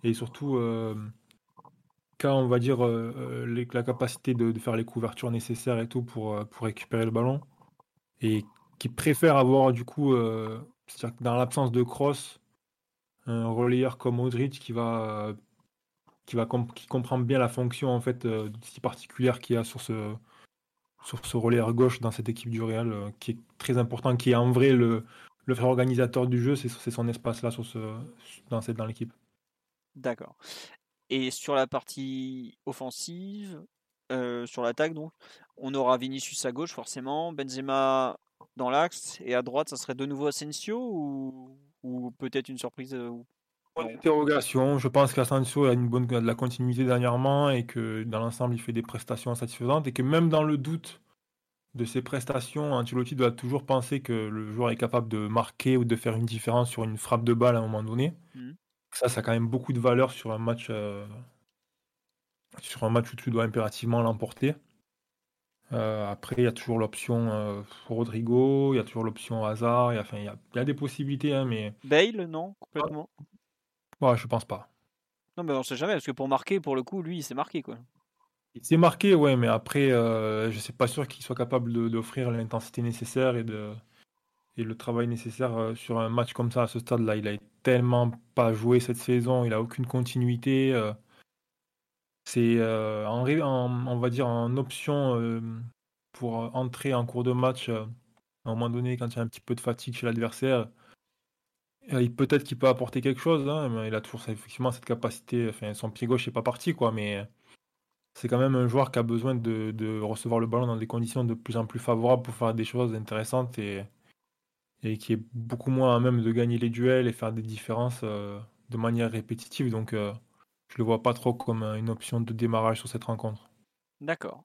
Et surtout, on va dire, euh, euh, la capacité de, faire les couvertures nécessaires et tout pour, euh, pour récupérer le ballon. Et qui préfère avoir, du coup, dans l'absence de cross, un relayeur comme Modric qui va, qui, va qui comprend bien la fonction en fait si particulière qu'il y a sur ce, sur ce relayeur gauche dans cette équipe du Real, qui est très important, qui est en vrai le, le frère organisateur du jeu, c'est son espace là sur ce, dans, dans l'équipe. D'accord. Et sur la partie offensive, euh, sur l'attaque donc, on aura Vinicius à gauche forcément, Benzema dans l'axe et à droite, ça serait de nouveau Asensio ou, ou peut-être une surprise euh, interrogation. Je pense qu'Asensio a une bonne de la continuité dernièrement et que dans l'ensemble il fait des prestations satisfaisantes et que même dans le doute de ses prestations, Ancelotti doit toujours penser que le joueur est capable de marquer ou de faire une différence sur une frappe de balle à un moment donné. Mmh. Ça, ça a quand même beaucoup de valeur sur un match, euh, sur un match où tu dois impérativement l'emporter. Euh, après, il y a toujours l'option euh, Rodrigo, il y a toujours l'option Hazard, il y, a, enfin, il, y a, des possibilités, hein, mais. Bale, non, complètement. Ouais, je pense pas. Non, mais on sait jamais, parce que pour marquer, pour le coup, lui, il s'est marqué, quoi. Il s'est marqué, ouais, mais après, euh, je suis pas sûr qu'il soit capable d'offrir l'intensité nécessaire et, de, et le travail nécessaire euh, sur un match comme ça à ce stade-là. Il a tellement pas joué cette saison, il a aucune continuité. Euh. c'est euh, en, on va dire en option pour entrer en cours de match à un moment donné quand il y a un petit peu de fatigue chez l'adversaire. Peut-être qu'il peut apporter quelque chose, hein, mais il a toujours effectivement cette capacité. Son pied gauche n'est pas parti, mais c'est quand même un joueur qui a besoin de, recevoir le ballon dans des conditions de plus en plus favorables pour faire des choses intéressantes et, qui est beaucoup moins à même de gagner les duels et faire des différences euh, de manière répétitive. Donc euh, je le vois pas trop comme une option de démarrage sur cette rencontre. D'accord.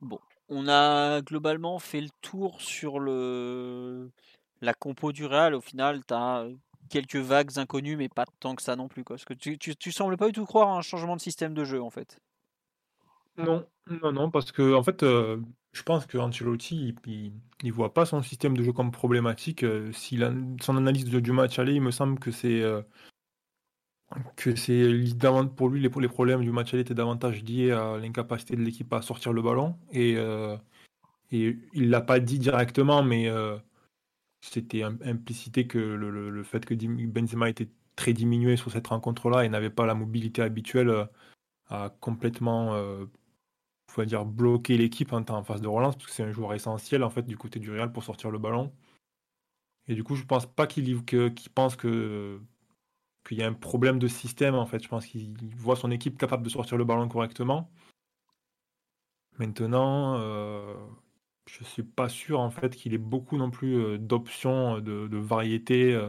Bon, on a globalement fait le tour sur la compo du Real. Au final, tu as quelques vagues inconnues, mais pas tant que ça non plus. Parce que tu, tu, tu sembles pas du tout croire à un changement de système de jeu, en fait. Non, non, non, parce que en fait, euh, je pense que Ancelotti, il, il, voit pas son système de jeu comme problématique. Euh, son analyse du match aller, il me semble que c'est euh, que c'est pour lui les, les problèmes du match aller étaient davantage liés à l'incapacité de l'équipe à sortir le ballon et et il l'a pas dit directement, mais c'était implicité que le, le, fait que Benzema était très diminué sur cette rencontre-là et n'avait pas la mobilité habituelle a complètement faut dire, bloquer l'équipe en, en phase de relance, parce que c'est un joueur essentiel en fait du côté du Real pour sortir le ballon. Et du coup, je pense pas qu'il pense que qu'il y a un problème de système en fait. Je pense qu'il voit son équipe capable de sortir le ballon correctement. Maintenant, euh, je suis pas sûr en fait qu'il ait beaucoup non plus d'options, de, de variétés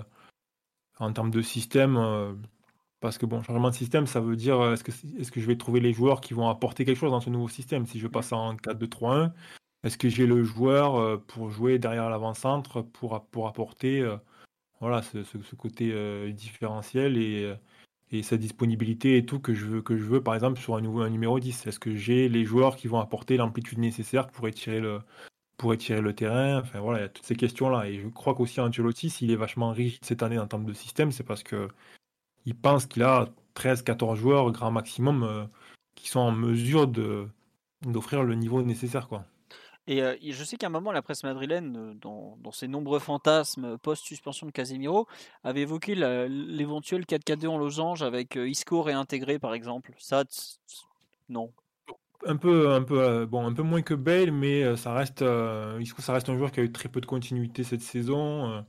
en termes de système. Parce que bon, changement de système, ça veut dire est-ce que, est que je vais trouver les joueurs qui vont apporter quelque chose dans ce nouveau système? Si je passe en 4-2-3-1, est-ce que j'ai le joueur pour jouer derrière l'avant-centre pour, pour apporter euh, voilà, ce, côté différentiel et, et sa disponibilité et tout que je veux, que je veux par exemple sur un, nouveau, un numéro 10 Est-ce que j'ai les joueurs qui vont apporter l'amplitude nécessaire pour étirer le, pour étirer le terrain? Enfin voilà, il y a toutes ces questions-là. Et je crois qu'aussi Ancelotti, s'il est vachement rigide cette année en termes de système, c'est parce que il pense qu'il a 13-14 joueurs grand maximum euh, qui sont en mesure d'offrir le niveau nécessaire quoi. Et euh, je sais qu'à un moment, la presse madrilène, euh, dans, ses nombreux fantasmes post-suspension de Casemiro, avait évoqué l'éventuel 4-4-2 en losange avec Isco réintégré, par exemple. Ça, non. Un peu, un peu, bon, un peu moins que Bale, mais ça reste, Isco, ça reste un joueur qui a eu très peu de continuité cette saison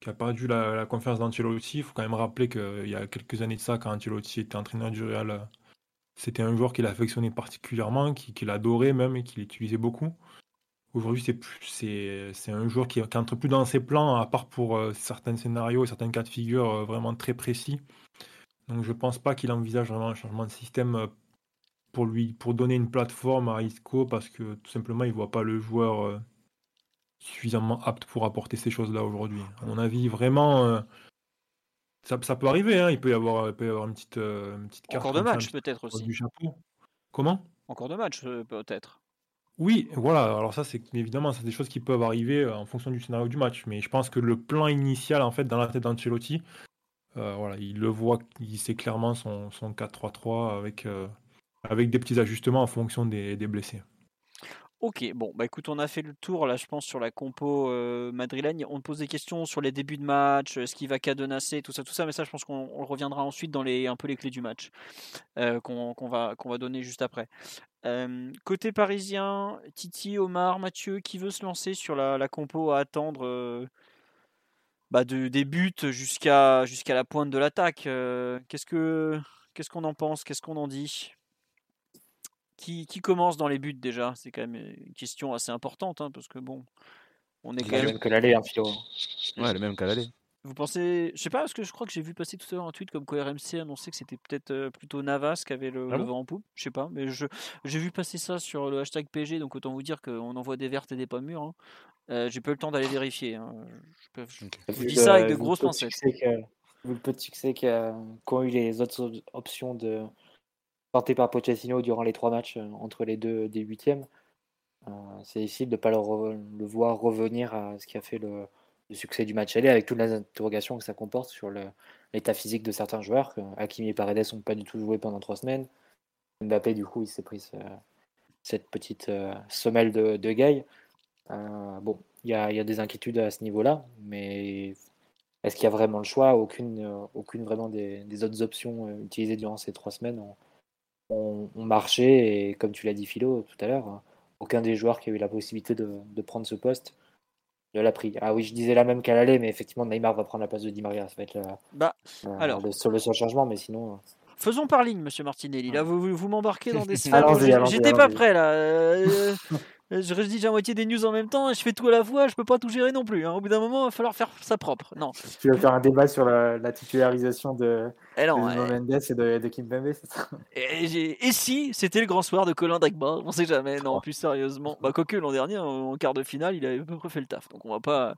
qui a perdu la, confiance d'Ancelotti. Il faut quand même rappeler qu'il y a quelques années de ça, quand Ancelotti était entraîneur du Real, c'était un joueur qu'il affectionnait particulièrement, qu'il adorait même et qu'il utilisait beaucoup. Aujourd'hui, c'est c'est un joueur qui n'entre plus dans ses plans, à part pour euh, certains scénarios et certains cas de figure euh, vraiment très précis. Donc je ne pense pas qu'il envisage vraiment un changement de système euh, pour lui, pour donner une plateforme à Isco, parce que tout simplement, il ne voit pas le joueur suffisamment apte pour apporter ces choses-là aujourd'hui. À mon avis, vraiment, ça, ça, peut arriver. Hein. Il, peut y avoir, il peut y avoir une petite, une petite carte. Encore de match, peut-être aussi. Du chapeau. Comment? Encore de match, peut-être. Oui, voilà. Alors ça, c'est évidemment, c'est des choses qui peuvent arriver en fonction du scénario du match. Mais je pense que le plan initial, en fait, dans la tête d'Ancelotti, voilà, il le voit, il sait clairement son, son 4-3-3 avec, avec des petits ajustements en fonction des, blessés. Ok, bon, bah écoute, on a fait le tour là, je pense, sur la compo euh, madrilène. On pose des questions sur les débuts de match, est-ce qu'il va cadenasser, tout ça, tout ça, mais ça, je pense qu'on reviendra ensuite dans les un peu les clés du match euh, qu'on va qu'on va donner juste après. Euh, côté parisien, Titi, Omar, Mathieu, qui veut se lancer sur la, la compo à attendre bah, de, des buts jusqu'à jusqu'à la pointe de l'attaque. qu'est-ce que qu'est-ce qu'on en pense Qu'est-ce qu'on en dit? Qui, qui, commence dans les buts déjà? C'est quand même une question assez importante hein, parce que bon, on est quand même. Le même que l'aller, hein, Philo. Ouais, le même qu'à l'aller. Vous pensez, je sais pas, parce que je crois que j'ai vu passer tout à l'heure un tweet comme quoi RMC annonçait que c'était peut-être plutôt Navas qui avait le, ah vent en poupe. Je sais pas, mais je j'ai vu passer ça sur le hashtag PG, donc autant vous dire qu'on envoie des vertes et des pas mûres. Hein. Euh, j'ai pas eu le temps d'aller vérifier. Hein. Je, vous dis ça avec de grosses pincettes. Vu le peu de succès qu'ont eu les autres options de porter par Pochettino durant les trois matchs entre les deux des huitièmes, euh, c'est difficile de ne pas le, voir revenir à ce qui a fait le, le succès du match aller avec toutes les interrogations que ça comporte sur l'état physique de certains joueurs. Hakimi et Paredes n'ont pas du tout joué pendant trois semaines. Mbappé, du coup, il s'est pris cette petite euh, semelle de, de Gay. Euh, bon, il y a, des inquiétudes à ce niveau-là, mais est-ce qu'il y a vraiment le choix? Aucune, euh, aucune vraiment des, autres options utilisées durant ces trois semaines ont, marché. Et comme tu l'as dit, Philo, tout à l'heure, aucun des joueurs qui a eu la possibilité de prendre ce poste de l'a. Ah oui, je disais la même qu'elle allait, mais effectivement, Neymar va prendre la place de Di Maria. Ça va être bah, alors, le, seul, changement, mais sinon. Euh. Faisons par ligne, monsieur Martinelli. Là, vous, vous, m'embarquez dans des sphères. J'étais pas prêt, là. Euh, je rédige à moitié des news en même temps, je fais tout à la fois, je peux pas tout gérer non plus. Hein. Au bout d'un moment, il va falloir faire ça propre. Non. Tu vas faire un débat sur la, titularisation de, eh de Mendes et de, de c'est ça? Et, et, si c'était le grand soir de Colin Dragba On sait jamais. Non, plus sérieusement. Bah, quoique l'an dernier, en quart de finale, il avait à peu près fait le taf. Donc on va pas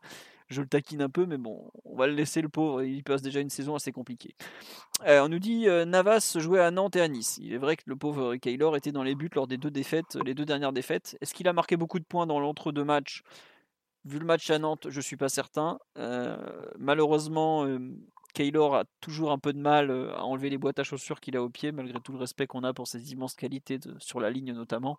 je le taquine un peu, mais bon, on va le laisser le pauvre. Il passe déjà une saison assez compliquée. Euh, on nous dit euh, Navas jouait à Nantes et à Nice. Il est vrai que le pauvre Kaylor était dans les buts lors des deux défaites, les deux dernières défaites. Est-ce qu'il a marqué beaucoup de points dans l'entre-deux matchs? Vu le match à Nantes, je suis pas certain. Euh, malheureusement, Kaylor a toujours un peu de mal à enlever les boîtes à chaussures qu'il a au pied, malgré tout le respect qu'on a pour ses immenses qualités sur la ligne notamment.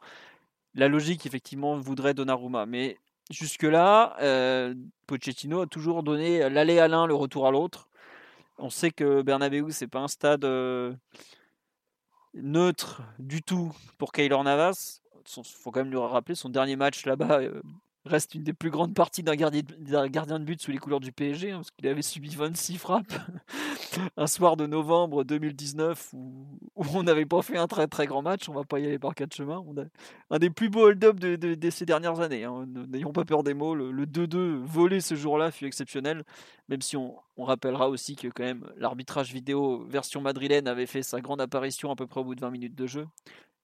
La logique, effectivement, voudrait Donnarumma, mais Jusque-là, euh, Pochettino a toujours donné l'aller à l'un, le retour à l'autre. On sait que Bernabeu, c'est pas un stade euh, neutre du tout pour Kaylor Navas. Il faut quand même lui rappeler son dernier match là-bas. Euh, reste une des plus grandes parties d'un gardien, de but sous les couleurs du PSG, hein, parce qu'il avait subi 26 frappes un soir de novembre 2019 où, on n'avait pas fait un très très grand match, on va pas y aller par quatre chemins. On a un des plus beaux hold-up de, ces dernières années, hein. n'ayons pas peur des mots, le 2-2 volé ce jour-là fut exceptionnel, même si on, on, rappellera aussi que quand même l'arbitrage vidéo version madrilène avait fait sa grande apparition à peu près au bout de 20 minutes de jeu.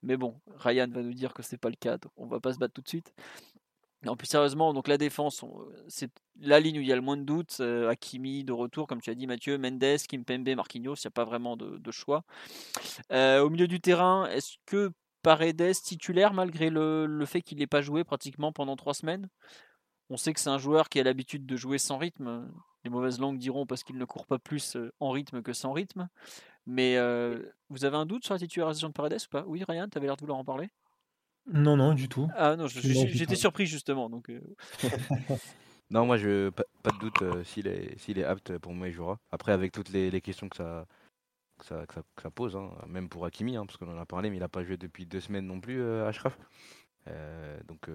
Mais bon, Ryan va nous dire que c'est pas le cas, on va pas se battre tout de suite. Non, plus sérieusement, donc la défense, c'est la ligne où il y a le moins de doutes. Euh, Hakimi de retour, comme tu as dit, Mathieu, Mendes, Kimpembe, Marquinhos, il n'y a pas vraiment de, choix. Euh, au milieu du terrain, est-ce que Paredes titulaire malgré le, fait qu'il n'ait pas joué pratiquement pendant trois semaines? On sait que c'est un joueur qui a l'habitude de jouer sans rythme. Les mauvaises langues diront parce qu'il ne court pas plus euh, en rythme que sans rythme. Mais vous avez un doute sur la titularisation de Paredes ou pas? Oui, Ryan, tu avais l'air de vouloir en parler non, non, du tout. Ah non, j'étais surpris justement. Donc, euh. non, moi, je pas, pas de doute euh, s'il est, s'il est apte pour moi, il jouera. Après, avec toutes les, les questions que ça, que ça, que ça, pose, hein, même pour Hakimi, hein, parce qu'on en a parlé, mais il n'a pas joué depuis deux semaines non plus, euh, Ashraf. donc,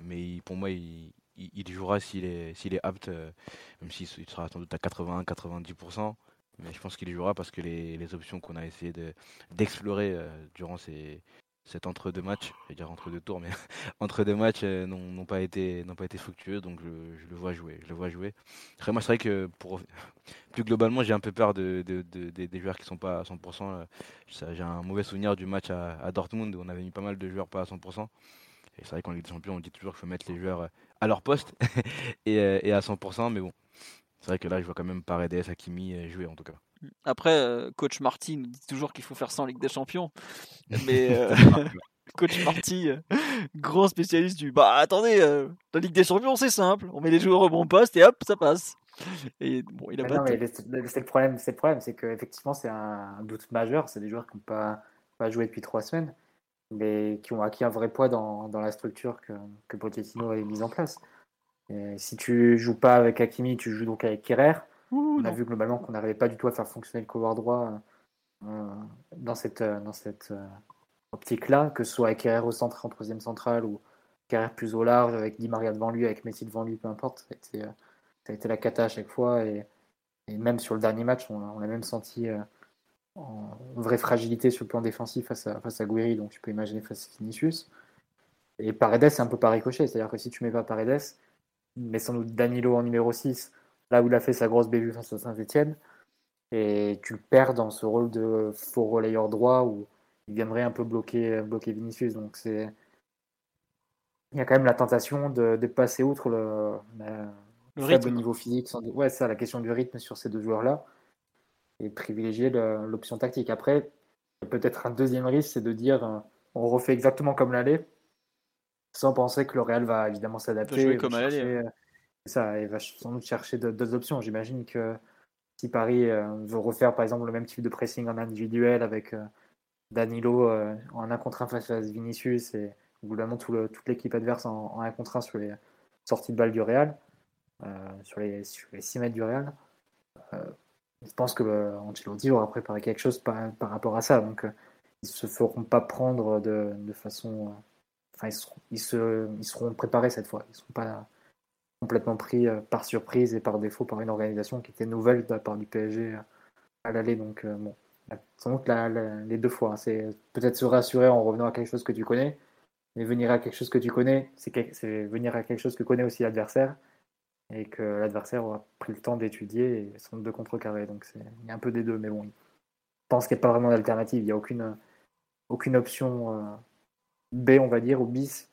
mais pour moi, il, il, jouera s'il est, s'il est apte, même s'il sera sans doute à 80-90%. Mais je pense qu'il jouera parce que les, les options qu'on a essayé de, d'explorer durant ces, cet entre-deux matchs, je vais dire entre-deux tours, mais entre-deux matchs euh, n'ont pas été pas été fructueux, donc je, le vois jouer. Je le vois jouer. Moi, c'est vrai que pour plus globalement, j'ai un peu peur de, des joueurs qui sont pas à 100%. J'ai un mauvais souvenir du match à, Dortmund où on avait mis pas mal de joueurs pas à 100%. Et c'est vrai qu'en Ligue des Champions, on dit toujours qu'il faut mettre les joueurs euh, à leur poste et, euh, et, à 100%, mais bon, c'est vrai que là, je vois quand même Paredes, Hakimi jouer en tout cas. Après, euh, coach Marty nous dit toujours qu'il faut faire ça en Ligue des Champions. Mais euh, coach Marty, euh, grand spécialiste du bah attendez, la Ligue des Champions c'est simple, on met les joueurs au bon poste et hop, ça passe. Et bon, il a pas c'est le problème, c'est le problème, c'est qu'effectivement c'est un doute majeur, c'est des joueurs qui n'ont pas, pas joué depuis trois semaines, mais qui ont acquis un vrai poids dans, dans la structure que, que Pochettino a mise en place. Et si tu joues pas avec Hakimi, tu joues donc avec Kerrer on a vu globalement qu'on n'arrivait pas du tout à faire fonctionner le couloir droit euh, dans cette, euh, dans cette euh, optique-là, que ce soit avec au centre en troisième centrale ou Carrère plus au large, avec Di Maria devant lui, avec Messi devant lui, peu importe. C'était ça a été la cata à chaque fois. Et, même sur le dernier match, on, a même senti euh, en vraie fragilité sur le plan défensif face à, face à Guiri, donc tu peux imaginer face à Vinicius. Et Paredes, c'est un peu pas ricochet, c'est-à-dire que si tu mets pas Paredes, mais sans doute Danilo en numéro 6, là où il a fait sa grosse bévue face à Saint-Etienne, et tu le perds dans ce rôle de faux relayeur droit où il viendrait un peu bloquer, bloquer Vinicius. Donc c'est il y a quand même la tentation de, passer outre le, le rythme. niveau physique. Ouais, ça, la question du rythme sur ces deux joueurs-là et privilégier l'option tactique. Après, peut-être un deuxième risque, c'est de dire euh, on refait exactement comme l'aller, sans penser que le Real va évidemment s'adapter. Euh, Ça, il va sans doute chercher d'autres options. J'imagine que si Paris euh, veut refaire par exemple le même type de pressing en individuel avec Danilo en un contre un face à Vinicius et globalement tout le, toute l'équipe adverse en, en 1 contre 1 sur les sorties de balle du Real, euh, sur, les, sur, les, 6 mètres du Real. Euh, je pense que euh, Ancelotti aura préparé quelque chose par, rapport à ça. Donc, ils se feront pas prendre de, façon. Enfin, ils, se, ils seront préparés cette fois. Ils ne seront pas complètement pris par surprise et par défaut par une organisation qui était nouvelle de la part du PSG à l'aller. Donc, bon, sans doute les deux fois. C'est peut-être se rassurer en revenant à quelque chose que tu connais mais venir à quelque chose que tu connais, c'est venir à quelque chose que connaît aussi l'adversaire et que l'adversaire aura pris le temps d'étudier et son de contrecarrer. Donc c'est il y a un peu des deux, mais bon, je pense qu'il n'y a pas vraiment d'alternative. Il n'y a aucune, aucune option euh, B, on va dire, ou bis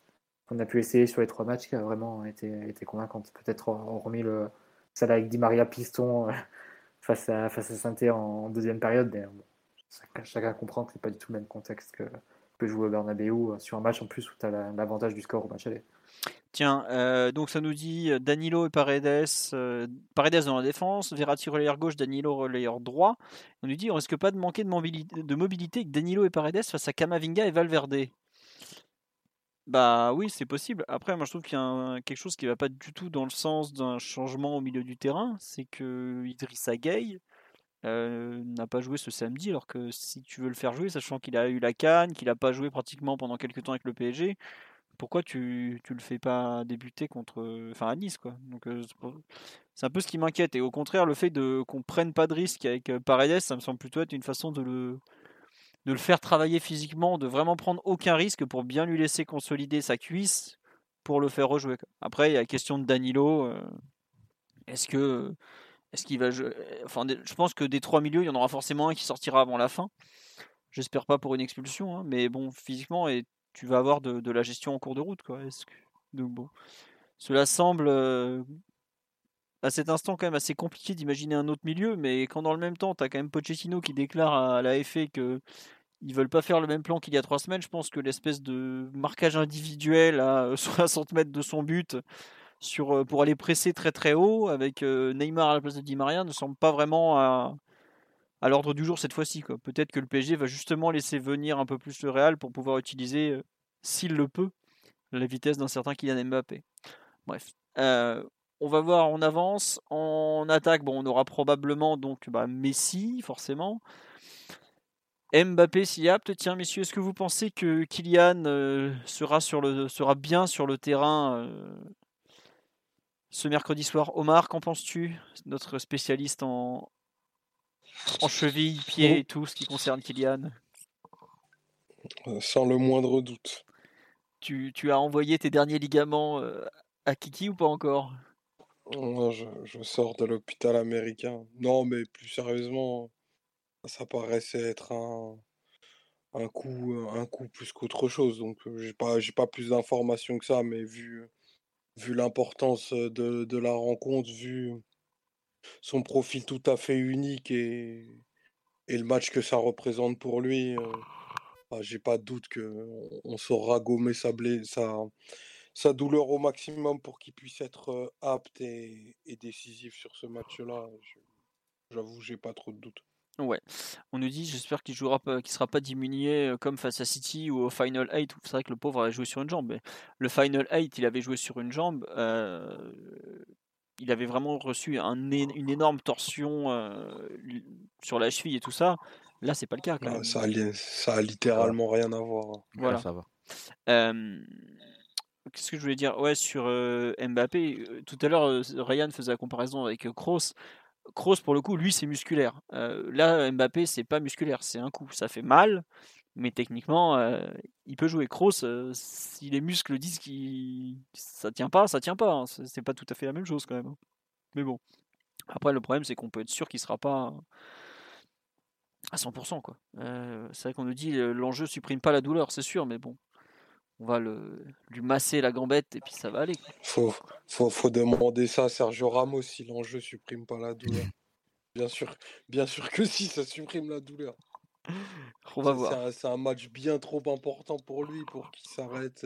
qu'on a pu essayer sur les trois matchs qui a vraiment été, convaincante. Peut-être remis le, celle avec Di Maria Piston euh, face à, face à saint en, deuxième période, mais chacun comprend que c'est pas du tout le même contexte que, peut jouer au Bernabeu euh, sur un match en plus où tu as l'avantage du score au match aller. Tiens, euh, donc ça nous dit Danilo et Paredes, Paredes dans la défense, Verratti relayeur gauche, Danilo relayeur droit. On nous dit on risque pas de manquer de mobilité, de mobilité avec Danilo et Paredes face à Kamavinga et Valverde. Bah oui, c'est possible. Après, moi je trouve qu'il y a quelque chose qui va pas du tout dans le sens d'un changement au milieu du terrain, c'est que Idrissa Gueye, euh, n'a pas joué ce samedi, alors que si tu veux le faire jouer, sachant qu'il a eu la canne, qu'il n'a pas joué pratiquement pendant quelques temps avec le PSG, pourquoi tu, tu le fais pas débuter contre, enfin à Nice quoi. Donc euh, c'est un peu ce qui m'inquiète. Et au contraire, le fait de qu'on prenne pas de risque avec euh, Paredes, ça me semble plutôt être une façon de le de le faire travailler physiquement, de vraiment prendre aucun risque pour bien lui laisser consolider sa cuisse pour le faire rejouer. Après, il y a la question de Danilo. Est-ce que est-ce qu'il va Enfin, je pense que des trois milieux, il y en aura forcément un qui sortira avant la fin. J'espère pas pour une expulsion, hein, mais bon, physiquement, et tu vas avoir de, la gestion en cours de route. Donc bon, cela semble euh, à cet instant quand même assez compliqué d'imaginer un autre milieu, mais quand dans le même temps, tu as quand même Pochettino qui déclare à la FA que ils veulent pas faire le même plan qu'il y a trois semaines. Je pense que l'espèce de marquage individuel à 60 mètres de son but sur, euh, pour aller presser très très haut avec euh, Neymar à la place de Di Maria ne semble pas vraiment à, l'ordre du jour cette fois-ci. Peut-être que le PSG va justement laisser venir un peu plus le Real pour pouvoir utiliser, euh, s'il le peut, la vitesse d'un certain Kylian Mbappé. Bref. On va voir, on avance. En attaque, bon, on aura probablement donc bah, Messi, forcément. Mbappé s'y apte. Tiens, messieurs, est-ce que vous pensez que Kylian sera, sur le, sera bien sur le terrain ce mercredi soir? Omar, qu'en penses-tu? Notre spécialiste en, en cheville, pied et tout ce qui concerne Kylian. Euh, sans le moindre doute. Tu, as envoyé tes derniers ligaments euh, à Kiki ou pas encore? Je, sors de l'hôpital américain. Non, mais plus sérieusement, ça paraissait être un, un coup, un coup plus qu'autre chose. Donc, euh, j'ai pas, j'ai pas plus d'informations que ça, mais vu, vu l'importance de, la rencontre, vu son profil tout à fait unique et, et le match que ça représente pour lui, bah, j'ai pas de doute qu'on on saura gommer sa, sa, douleur au maximum pour qu'il puisse être apte et, décisif sur ce match-là. J'avoue, j'ai pas trop de doute. Ouais, on nous dit j'espère qu'il jouera pas, qu'il sera pas diminué comme face à City ou au Final 8. C'est vrai que le pauvre a joué sur une jambe. Mais le Final 8, il avait joué sur une jambe. Euh, il avait vraiment reçu un, une énorme torsion euh, sur la cheville et tout ça. Là, c'est pas le cas. Ça, a, ça a littéralement rien à voir. Hein. Voilà. ça va. Qu'est-ce que je voulais dire? Ouais, sur Mbappé, tout à l'heure, Ryan faisait la comparaison avec Kroos. Kroos, pour le coup, lui, c'est musculaire. là, Mbappé, c'est pas musculaire, c'est un coup. Ça fait mal, mais techniquement, il peut jouer. Kroos, si les muscles disent que ça tient pas, ça tient pas. Hein. C'est pas tout à fait la même chose quand même. Hein. Mais bon. Après, le problème, c'est qu'on peut être sûr qu'il sera pas à 100%. Quoi. c'est vrai qu'on nous dit l'enjeu supprime pas la douleur, c'est sûr, mais bon, on va le, lui masser la gambette et puis ça va aller. Faut, faut, faut, demander ça à Sergio Ramos si l'enjeu supprime pas la douleur. Bien sûr, bien sûr que si, ça supprime la douleur. On va voir. C'est un, match bien trop important pour lui pour qu'il s'arrête.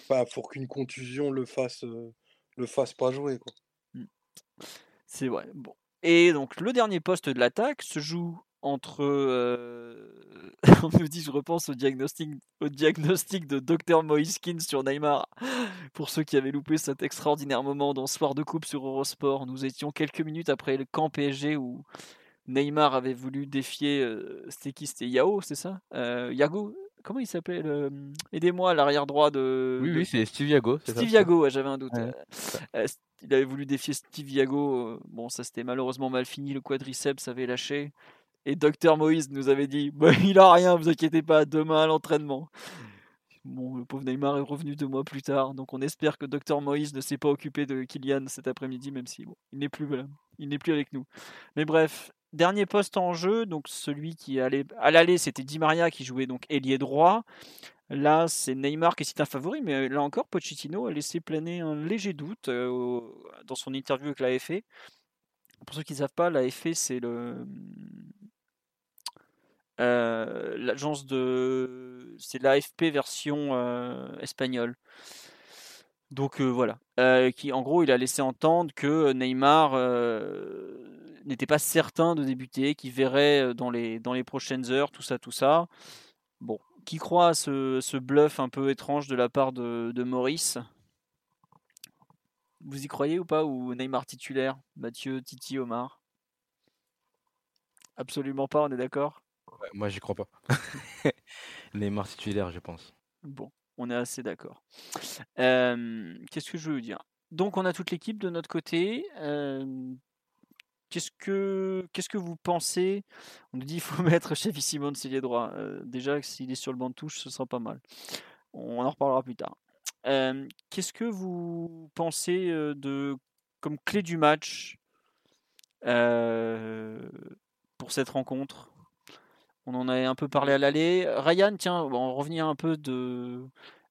Enfin, pour qu'une contusion le fasse, le fasse pas jouer. Mmh. C'est vrai. Bon. Et donc le dernier poste de l'attaque se joue entre. on me dit, je repense au diagnostic, au diagnostic de Dr Moiskin sur Neymar. Pour ceux qui avaient loupé cet extraordinaire moment dans Soir de Coupe sur Eurosport, nous étions quelques minutes après le camp PSG où Neymar avait voulu défier. c'était qui C'était Yao, c'est ça? Yago Comment il s'appelle Aidez-moi, l'arrière droit de. Oui, oui, c'est Steve Yago. Steve Yago, j'avais un doute. il avait voulu défier Steve Yago. Bon, ça c'était malheureusement mal fini. Le quadriceps avait lâché. Et Docteur Moïse nous avait dit bah, il a rien, vous inquiétez pas, demain à l'entraînement. Bon, le pauvre Neymar est revenu deux mois plus tard, donc on espère que Docteur Moïse ne s'est pas occupé de Kylian cet après-midi, même si il n'est plus plus avec nous. Mais bref, dernier poste en jeu, donc celui qui allait à l'aller, c'était Di Maria qui jouait donc ailier droit. Là, c'est Neymar qui est un favori, mais là encore, Pochettino a laissé planer un léger doute euh, dans son interview avec la FA. Pour ceux qui ne savent pas, la FA, c'est le, euh, l'agence de. C'est l'AFP version euh, espagnole. Donc euh, voilà. qui, en gros, il a laissé entendre que Neymar n'était pas certain de débuter, qu'il verrait dans les, dans les prochaines heures, tout ça, tout ça. Bon. Qui croit à ce, ce bluff un peu étrange de la part de, de Maurice? Vous y croyez ou pas Ou Neymar titulaire? Mathieu, Titi, Omar? Absolument pas, on est d'accord? Moi, j'y crois pas. Neymar titulaire, je pense. Bon, on est assez d'accord. Qu'est-ce que je veux dire? Donc, on a toute l'équipe de notre côté. Qu'est-ce que, qu'est-ce que vous pensez? On nous dit qu'il faut mettre Chevy Simon s'il est droit. déjà, s'il est sur le banc de touche, ce sera pas mal. On en reparlera plus tard. qu'est-ce que vous pensez de comme clé du match pour cette rencontre? On en a un peu parlé à l'aller. Ryan, tiens, on va revenir un peu de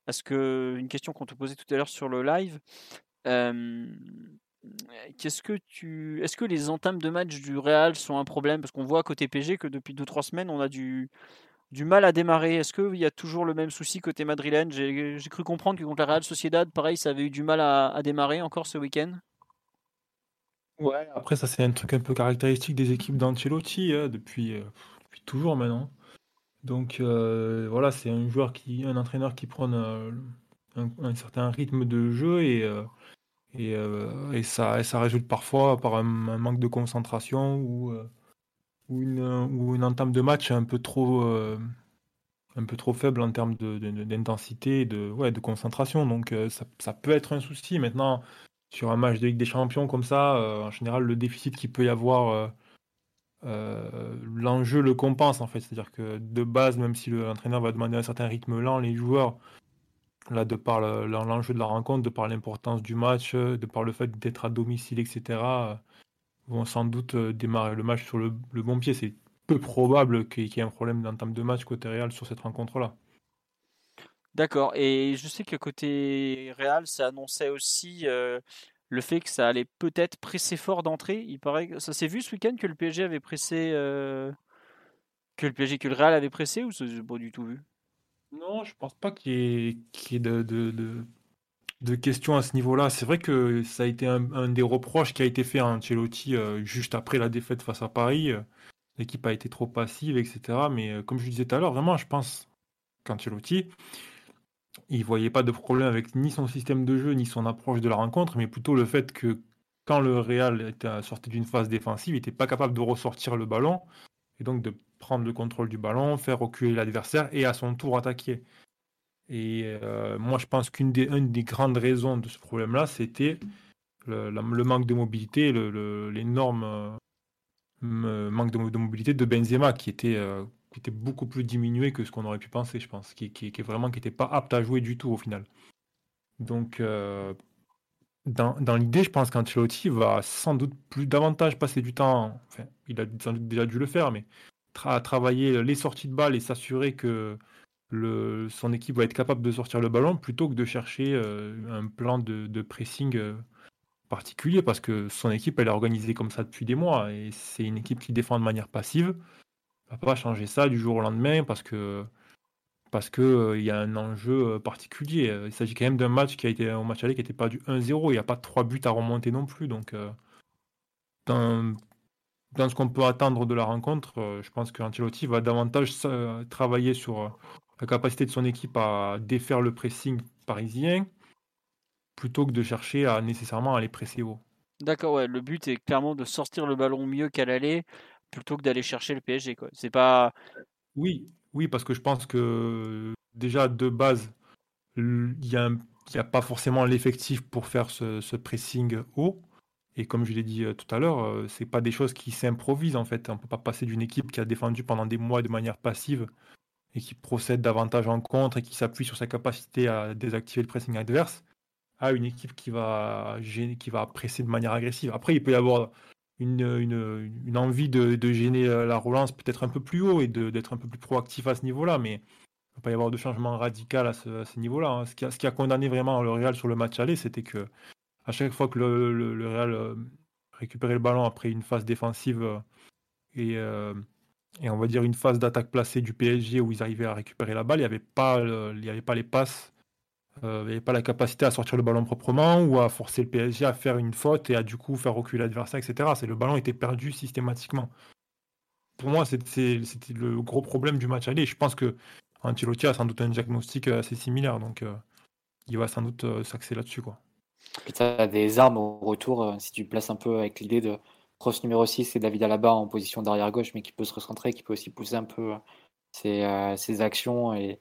à ce que une question qu'on te posait tout à l'heure sur le live. est-ce que les entames de match du Real sont un problème? Parce qu'on voit côté PG que depuis 2-3 semaines on a du du mal à démarrer. Est-ce qu'il y a toujours le même souci côté madrilène? J'ai, cru comprendre que contre la Real Sociedad, pareil, ça avait eu du mal à, démarrer encore ce week-end. Ouais, après ça c'est un truc un peu caractéristique des équipes d'Ancelotti hein, depuis euh, toujours maintenant. Donc euh, voilà, c'est un joueur qui, un entraîneur qui prend euh, un, certain rythme de jeu et, euh, et, ça, ça résulte parfois par un, manque de concentration ou, ou, une, ou une entame de match un peu trop, un peu trop faible en termes d'intensité et de, ouais, de concentration. Donc ça, ça, peut être un souci. Maintenant, sur un match de Ligue des Champions comme ça, en général, le déficit qu'il peut y avoir euh, l'enjeu le compense en fait. C'est-à-dire que de base, même si l'entraîneur va demander un certain rythme lent, les joueurs, là, de par l'enjeu de la rencontre, de par l'importance du match, de par le fait d'être à domicile, etc., vont sans doute euh, démarrer le match sur le, bon pied. C'est peu probable qu'il y ait un problème d'entame de match côté Real sur cette rencontre-là. D'accord. Et je sais que côté Real, ça annonçait aussi euh, le fait que ça allait peut-être presser fort d'entrée. Il paraît que ça s'est vu ce week-end que le PSG avait pressé, euh, que le PSG, que le Real avait pressé ou c'est pas du tout vu? Non, je pense pas qu'il y ait, de, questions à ce niveau-là. C'est vrai que ça a été un, des reproches qui a été fait à Ancelotti euh, juste après la défaite face à Paris. L'équipe a été trop passive, etc. Mais euh, comme je disais tout à l'heure, vraiment, je pense qu'Ancelotti, il voyait pas de problème avec ni son système de jeu, ni son approche de la rencontre, mais plutôt le fait que quand le Real était sorti d'une phase défensive, il n'était pas capable de ressortir le ballon, et donc de prendre le contrôle du ballon, faire reculer l'adversaire et à son tour attaquer. Et euh, moi, je pense qu'une des, des grandes raisons de ce problème-là, c'était le, manque de mobilité, l'énorme euh, manque de, mobilité de Benzema, qui était, euh, qui était beaucoup plus diminué que ce qu'on aurait pu penser, je pense, qui, qui, vraiment qui n'était pas apte à jouer du tout au final. Donc, dans, dans l'idée, je pense qu'Ancelotti va sans doute plus davantage passer du temps, enfin, il a sans doute déjà dû le faire, mais travailler les sorties de balles et s'assurer que son équipe va être capable de sortir le ballon plutôt que de chercher euh, un plan de, pressing euh, particulier parce que son équipe elle est organisée comme ça depuis des mois et c'est une équipe qui défend de manière passive. Va pas changer ça du jour au lendemain parce que parce que euh, y a un enjeu particulier. Il s'agit quand même d'un match qui a été un match aller qui n'était pas du 1-0. Il n'y a pas trois buts à remonter non plus. Donc dans, ce qu'on peut attendre de la rencontre, je pense que Ancelotti va davantage travailler sur la capacité de son équipe à défaire le pressing parisien plutôt que de chercher à nécessairement aller presser haut. D'accord. Le but est clairement de sortir le ballon mieux qu'à l'aller plutôt que d'aller chercher le PSG. Oui, parce que je pense que déjà de base, il n'y a, pas forcément l'effectif pour faire ce, pressing haut. Et comme je l'ai dit euh, tout à l'heure, euh, c'est pas des choses qui s'improvisent en fait. On peut pas passer d'une équipe qui a défendu pendant des mois de manière passive et qui procède davantage en contre et qui s'appuie sur sa capacité à désactiver le pressing adverse, à une équipe qui va, qui va presser de manière agressive. Après, il peut y avoir une, envie de, gêner la relance peut-être un peu plus haut et d'être un peu plus proactif à ce niveau-là, mais il ne va pas y avoir de changement radical à ce, niveau-là. Hein. Ce, qui a, condamné vraiment le Real sur le match aller, c'était que à chaque fois que le, Real euh, récupérait le ballon après une phase défensive euh, et euh, on va dire une phase d'attaque placée du PSG où ils arrivaient à récupérer la balle, il n'y avait pas les passes, euh, pas la capacité à sortir le ballon proprement ou à forcer le PSG à faire une faute et à du coup faire reculer l'adversaire, etc. C'est le ballon était perdu systématiquement. Pour moi, c'était le gros problème du match aller. Je pense que Ancelotti a sans doute un diagnostic assez similaire, donc euh, il va sans doute euh, s'axer là-dessus. tu as des armes au retour si tu places un peu avec l'idée de Cross numéro 6, c'est David Alaba en position d'arrière gauche, mais qui peut se recentrer, qui peut aussi pousser un peu ses, euh, actions et,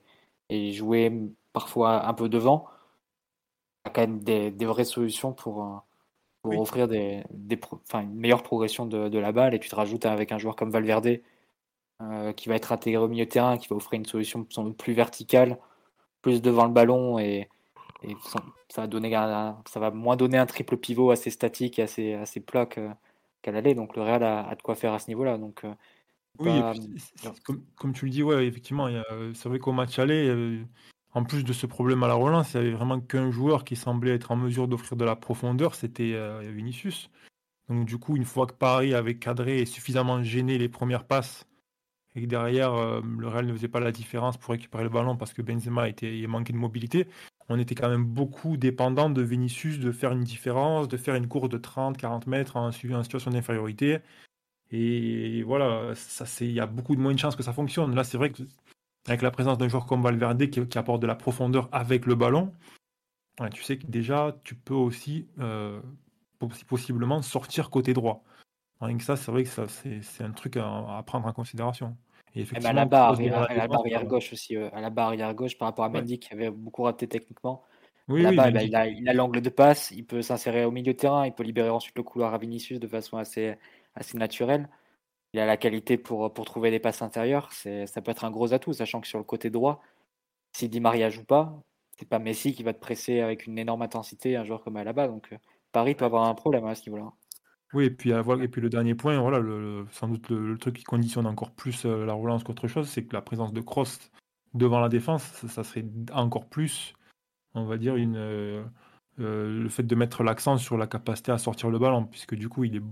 jouer parfois un peu devant. Il y a quand même des, vraies solutions pour, euh, offrir des, une meilleure progression de, la balle. Et tu te rajoutes avec un joueur comme Valverde euh, qui va être intégré au milieu de terrain, qui va offrir une solution plus verticale, plus devant le ballon et, ça, va donner ça va moins donner un triple pivot assez statique et assez, assez plat qu'elle allait. Donc le Real a, de quoi faire à ce niveau-là. Donc, euh, oui, comme, tu le dis, ouais, effectivement, c'est vrai qu'au match aller, en plus de ce problème à la relance, il n'y avait vraiment qu'un joueur qui semblait être en mesure d'offrir de la profondeur, c'était euh, Vinicius. Donc du coup, une fois que Paris avait cadré et suffisamment gêné les premières passes, et que derrière, euh, le Real ne faisait pas la différence pour récupérer le ballon parce que Benzema était, manquait de mobilité, on était quand même beaucoup dépendant de Vinicius de faire une différence, de faire une course de 30, 40 mètres en, situation d'infériorité. Et voilà, il y a beaucoup de moins de chances que ça fonctionne. Là, c'est vrai que avec la présence d'un joueur comme Valverde qui, apporte de la profondeur avec le ballon, tu sais que déjà tu peux aussi euh, possiblement sortir côté droit. Rien que ça, c'est vrai que ça, c'est, un truc à prendre en considération. Et à la barre, arrière, gauche aussi, à la barre arrière gauche par rapport à Mendy qui avait beaucoup raté techniquement. Oui, bah, il a l'angle de passe, il peut s'insérer au milieu de terrain, il peut libérer ensuite le couloir à Vinicius de façon assez, assez naturelle. Il a la qualité pour, trouver des passes intérieures. Ça peut être un gros atout, sachant que sur le côté droit, si Di Maria joue pas, c'est pas Messi qui va te presser avec une énorme intensité un joueur comme Alaba. Donc euh, Paris peut avoir un problème à ce niveau-là. Oui, et puis, puis le dernier point, voilà, sans doute le, truc qui conditionne encore plus euh, la relance qu'autre chose, c'est que la présence de Cross devant la défense, ça, serait encore plus, on va dire, euh, euh, le fait de mettre l'accent sur la capacité à sortir le ballon, puisque du coup, il est,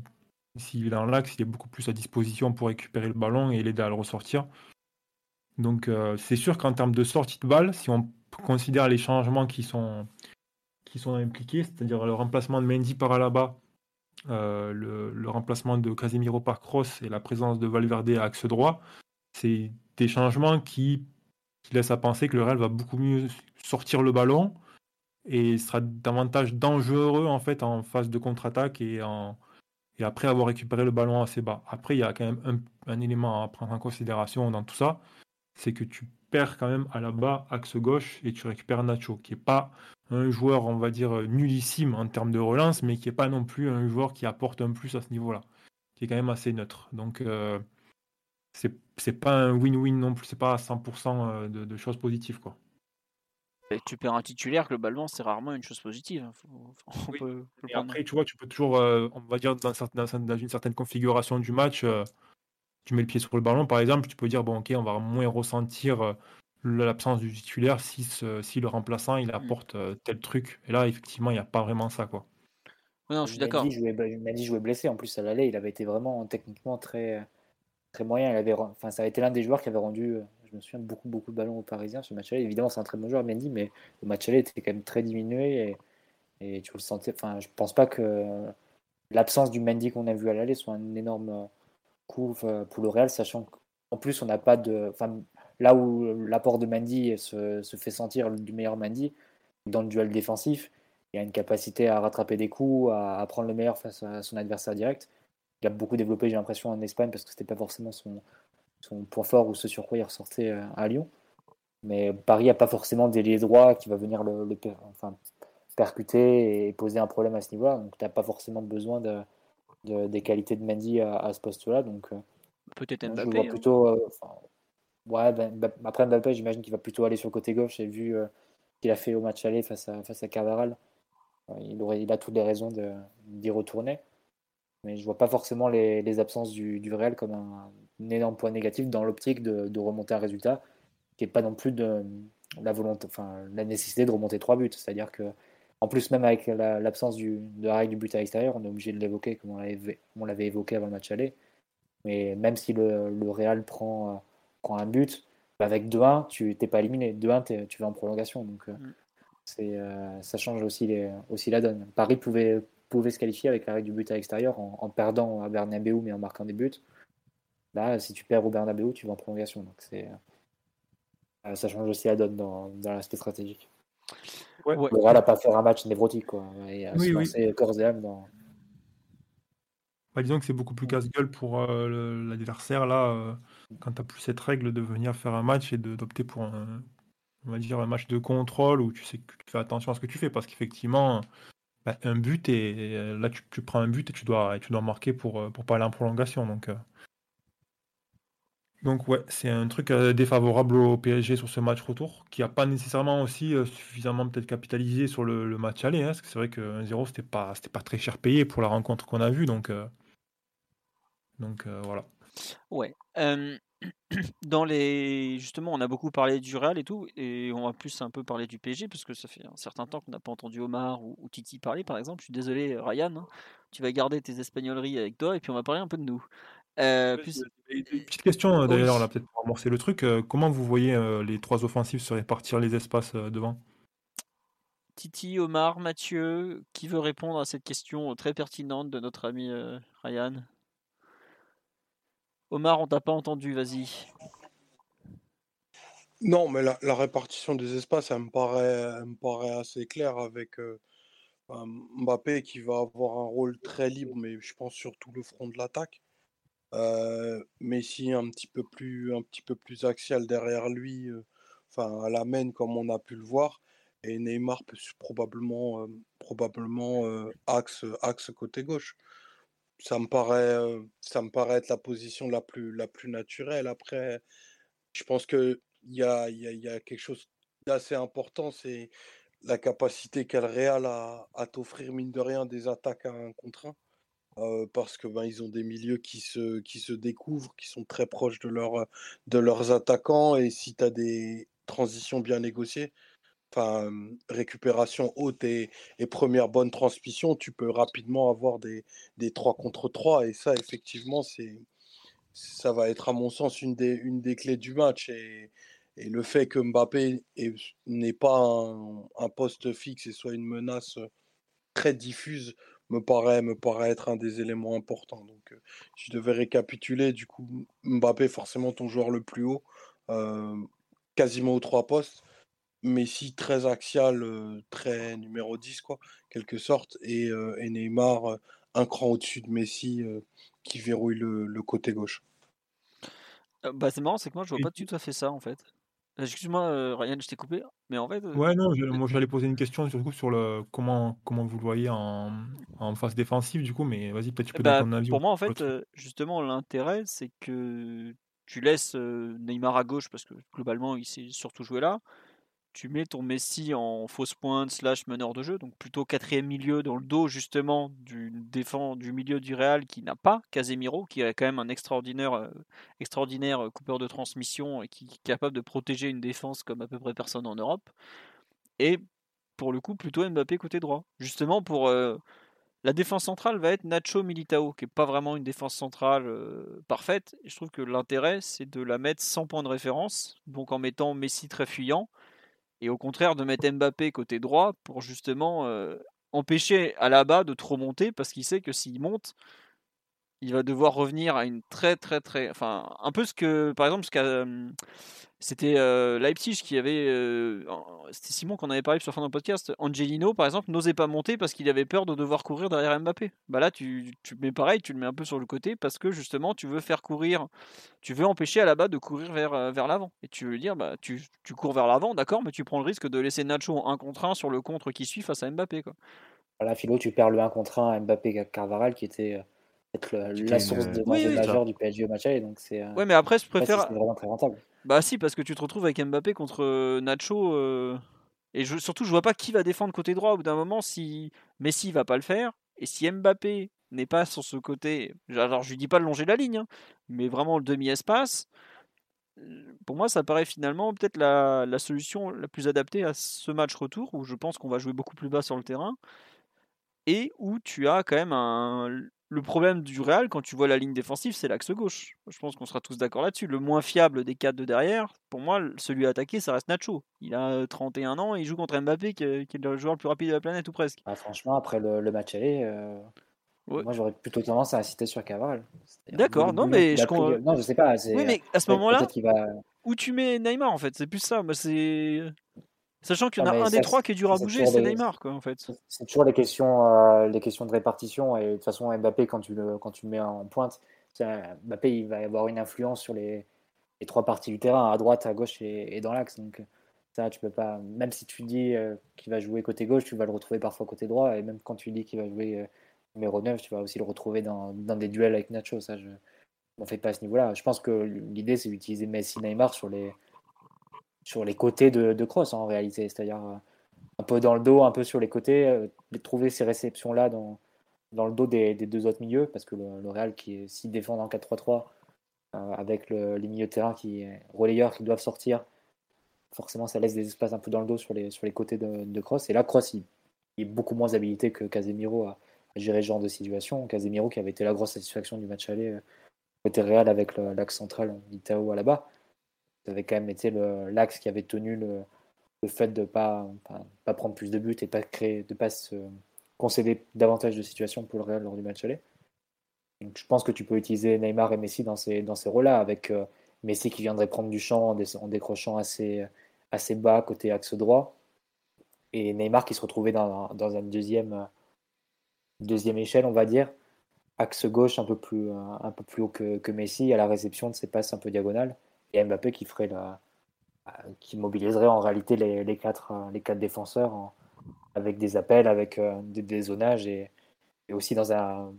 s'il est dans l'axe, il est beaucoup plus à disposition pour récupérer le ballon et l'aider à le ressortir. Donc, c'est sûr qu'en termes de sortie de balle, si on considère les changements qui sont, qui sont impliqués, c'est-à-dire le remplacement de Mendy par Alaba, euh, le, remplacement de Casemiro par Cross et la présence de Valverde à axe droit, c'est des changements qui, laissent à penser que le Real va beaucoup mieux sortir le ballon et sera davantage dangereux en fait en phase de contre-attaque et, et après avoir récupéré le ballon assez bas. Après, il y a quand même un, élément à prendre en considération dans tout ça, c'est que tu perds quand même à la bas, axe gauche, et tu récupères Nacho, qui n'est pas un joueur, on va dire, nullissime en termes de relance, mais qui n'est pas non plus un joueur qui apporte un plus à ce niveau-là, qui est quand même assez neutre. Donc, euh, c'est pas un win-win non plus, c'est pas à 100% euh, de, choses positives. Quoi. Et tu perds un titulaire, globalement, c'est rarement une chose positive. Hein. après, tu vois, tu peux toujours, euh, on va dire, dans, dans, une certaine configuration du match, tu mets le pied sur le ballon, par exemple, tu peux dire, bon, ok, on va moins ressentir l'absence du titulaire si, si le remplaçant il mmh. apporte tel truc. Et là, effectivement, il n'y a pas vraiment ça. Quoi. non, je suis d'accord. Mendy jouait blessé en plus à l'aller, il avait été vraiment techniquement très, très moyen. Il avait, enfin, ça a été l'un des joueurs qui avait rendu, je me souviens, beaucoup, beaucoup de ballons aux Parisiens sur le match aller. Évidemment, c'est un très bon joueur, Mendy, mais le match aller était quand même très diminué et, et tu le sentais. Enfin, je pense pas que l'absence du Mendy qu'on a vu à l'aller soit un énorme coup pour le Real, sachant qu'en plus, on n'a pas de. Enfin, Là où l'apport de Mandy se, fait sentir du meilleur Mandy, dans le duel défensif, il a une capacité à rattraper des coups, à, prendre le meilleur face à son adversaire direct. Il a beaucoup développé, j'ai l'impression, en Espagne parce que c'était pas forcément son, point fort ou ce sur quoi il ressortait euh, à Lyon. Mais Paris n'a pas forcément d'ailier droit qui va venir le, enfin, percuter et poser un problème à ce niveau-là. Donc tu n'as pas forcément besoin de, des qualités de Mendy à, ce poste-là. Donc euh, peut-être Mbappé. Hein. plutôt, euh, Ouais, ben, ben, après Mbappé, j'imagine qu'il va plutôt aller sur le côté gauche. Et vu euh, qu'il a fait au match aller face à, face à Carvaral, il, aurait, il a toutes les raisons d'y retourner. Mais je vois pas forcément les, les absences du, du, réel comme un, énorme point négatif dans l'optique de, de, remonter un résultat qui n'est pas non plus de la volonté, enfin la nécessité de remonter trois buts. C'est-à-dire que en plus, même avec l'absence de la règle du but à l'extérieur, on est obligé de l'évoquer comme on l'avait évoqué avant le match aller. Mais même si le, le Real prend euh, un but, bah, avec 2-1, tu n'es pas éliminé. 2-1, tu vas en prolongation. Donc, euh, mm. c'est, euh, ça change aussi, les, aussi la donne. Paris pouvait, pouvait se qualifier avec la règle du but à l'extérieur en, perdant à Bernabeu, mais en marquant des buts. Là, si tu perds au Bernabeu, tu vas en prolongation. Donc, c'est, euh, ça change aussi la donne dans, dans l'aspect stratégique. Ouais. Le Real n'a pas fait un match névrotique. Quoi, et oui, oui. corps et âme dans, bah, disons que c'est beaucoup plus casse-gueule pour l'adversaire là quand tu as plus cette règle de venir faire un match et d'opter pour un, on va dire un match de contrôle où tu sais que tu fais attention à ce que tu fais parce qu'effectivement, bah, un but et là tu, prends un but et tu dois, tu dois marquer pour, pour pas aller en prolongation. Donc, euh. Donc ouais, c'est un truc euh, défavorable au PSG sur ce match retour qui a pas nécessairement aussi euh, suffisamment peut-être capitalisé sur le, match aller. Hein, parce que c'est vrai que 1-0 c'était pas, pas très cher payé pour la rencontre qu'on a vue. Donc, donc voilà. Ouais. dans les justement, on a beaucoup parlé du Real et tout, et on va plus un peu parler du PSG parce que ça fait un certain temps qu'on n'a pas entendu Omar ou, Titi parler, par exemple. Je suis désolé, Ryan, hein. tu vas garder tes espagnoleries avec toi et puis on va parler un peu de nous. Euh, Petite question d'ailleurs, là peut-être pour amorcer le truc. comment vous voyez les trois offensives se répartir les espaces devant? Titi, Omar, Mathieu, qui veut répondre à cette question très pertinente de notre ami Ryan? Omar, on t'a pas entendu, vas-y. Non, mais la, répartition des espaces, elle me paraît, me paraît assez claire avec euh, Mbappé qui va avoir un rôle très libre, mais je pense surtout le front de l'attaque. Messi un petit peu plus, un petit peu plus axial derrière lui, euh, enfin à la main comme on a pu le voir. Et Neymar peut probablement, probablement axe, axe côté gauche ça me paraît, ça me paraît être la position la plus, la plus naturelle. Après, je pense qu'il y a, y, a, quelque chose d'assez important, c'est la capacité qu'a le Real à, t'offrir, mine de rien, des attaques à un contre un. Parce que ben, ils ont des milieux qui se, qui se découvrent, qui sont très proches de, leur, de leurs attaquants. Et si tu as des transitions bien négociées, enfin, récupération haute et, première bonne transmission, tu peux rapidement avoir des, des 3 contre 3. Et ça, effectivement, c'est, ça va être, à mon sens, une des, une des clés du match. Et, et le fait que Mbappé n'ait pas un, poste fixe et soit une menace très diffuse me paraît, me paraît être un des éléments importants. Donc, je devais récapituler, du coup, Mbappé, forcément ton joueur le plus haut, quasiment aux trois postes. Messi très axial, très numéro 10, quoi, quelque sorte, et, Neymar un cran au-dessus de Messi qui verrouille le, côté gauche. bah, c'est marrant, c'est que moi je vois pas tout à fait ça en fait. Excuse-moi, euh, Ryan, je t'ai coupé, mais en fait. Ouais, non, moi j'allais poser une question surtout sur le comment comment vous le voyez en, en phase défensive du coup, mais vas-y, peut-être tu peux Bah, donner ton avis. pour moi, en fait, justement, l'intérêt, c'est que tu laisses Neymar à gauche parce que globalement, il s'est surtout joué là tu mets ton Messi en fausse pointe slash meneur de jeu, donc plutôt quatrième milieu dans le dos justement du défend du milieu du Real qui n'a pas Casemiro, qui est quand même un extraordinaire, euh, euh, coupeur de transmission et qui est capable de protéger une défense comme à peu près personne en Europe. Et pour le coup, plutôt Mbappé côté droit. Justement pour euh, la défense centrale va être Nacho Militao, qui est pas vraiment une défense centrale parfaite. Je trouve que l'intérêt, c'est de la mettre sans point de référence, donc en mettant Messi très fuyant et au contraire de mettre Mbappé côté droit pour justement euh, empêcher à la bas de trop monter parce qu'il sait que s'il monte, il va devoir revenir à une très très très enfin un peu ce que par exemple ce qu'a c'était Leipzig qui avait. C'était Simon qu'on avait parlé sur fin d'un podcast. Angelino, par exemple, n'osait pas monter parce qu'il avait peur de devoir courir derrière Mbappé. Bah là, tu, tu mets pareil, tu le mets un peu sur le côté parce que justement, tu veux faire courir. Tu veux empêcher à la base de courir vers, vers l'avant. Et tu veux dire, bah, tu, tu cours vers l'avant, d'accord, mais tu prends le risque de laisser Nacho un contre un sur le contre qui suit face à Mbappé. Quoi. Voilà, Philo, tu perds le 1 contre 1 à Mbappé Carvaral qui était être la source de danger majeur du PSG au match Donc c'est. Ouais, mais après, je préfère. C'est vraiment très rentable. Bah si, parce que tu te retrouves avec Mbappé contre euh, Nacho. Euh, et je, surtout, je vois pas qui va défendre côté droit au bout d'un moment si Messi va pas le faire. Et si Mbappé n'est pas sur ce côté, alors je lui dis pas de longer la ligne, hein, mais vraiment le demi-espace, euh, pour moi ça paraît finalement peut-être la, la, solution la plus adaptée à ce match retour où je pense qu'on va jouer beaucoup plus bas sur le terrain et où tu as quand même un, le problème du Real, quand tu vois la ligne défensive, c'est l'axe gauche. Je pense qu'on sera tous d'accord là-dessus. Le moins fiable des quatre de derrière, pour moi, celui à attaquer, ça reste Nacho. Il a 31 euh, ans et il joue contre Mbappé, qui est, le joueur le plus rapide de la planète, ou presque. Ah, franchement, après le, match aller, euh, moi j'aurais plutôt tendance à insister sur Cavral. D'accord, non, mais je Non, je sais pas. Oui, mais à ce moment-là, où tu mets Neymar, en fait, c'est plus ça. c'est Sachant qu'il y en a un des trois qui est dur à bouger, c'est Neymar, quoi, en fait. C'est toujours les questions, euh, les questions de répartition. Et de toute façon, Mbappé, quand tu le, quand tu le mets en pointe, Mbappé, il va avoir une influence sur les, les trois parties du terrain, à droite, à gauche et, dans l'axe. Donc, ça, tu peux pas. Même si tu dis euh, qu'il va jouer côté gauche, tu vas le retrouver parfois côté droit. Et même quand tu dis qu'il va jouer euh, numéro 9, tu vas aussi le retrouver dans, dans des duels avec Nacho. Ça, je m'en fais pas à ce niveau-là. Je pense que l'idée, c'est d'utiliser Messi Neymar sur les sur les côtés de, de Cross en réalité, c'est-à-dire euh, un peu dans le dos, un peu sur les côtés, euh, trouver ces réceptions-là dans, dans le dos des, deux autres milieux, parce que le, Real qui est si défend en 4-3-3, euh, avec le, les milieux de terrain qui relayeurs qui doivent sortir, forcément ça laisse des espaces un peu dans le dos sur les, sur les côtés de, de Cross. Et là, Cross, il, est beaucoup moins habilité que Casemiro à, gérer ce genre de situation. Casemiro qui avait été la grosse satisfaction du match aller côté Real avec l'axe central d'Itao à la bas ça avait quand même été l'axe qui avait tenu le, fait de ne pas, pas, prendre plus de buts et pas créer, de ne pas se concéder davantage de situations pour le Real lors du match aller. Donc, je pense que tu peux utiliser Neymar et Messi dans ces, dans ces rôles-là, avec euh, Messi qui viendrait prendre du champ en, décrochant assez, assez bas côté axe droit, et Neymar qui se retrouvait dans, dans une deuxième, deuxième échelle, on va dire, axe gauche un peu plus, un peu plus haut que, que Messi, à la réception de ses passes un peu diagonales et Mbappé qui ferait la, qui mobiliserait en réalité les, quatre, les quatre défenseurs avec des appels, avec euh, des, des zonages et, aussi dans un,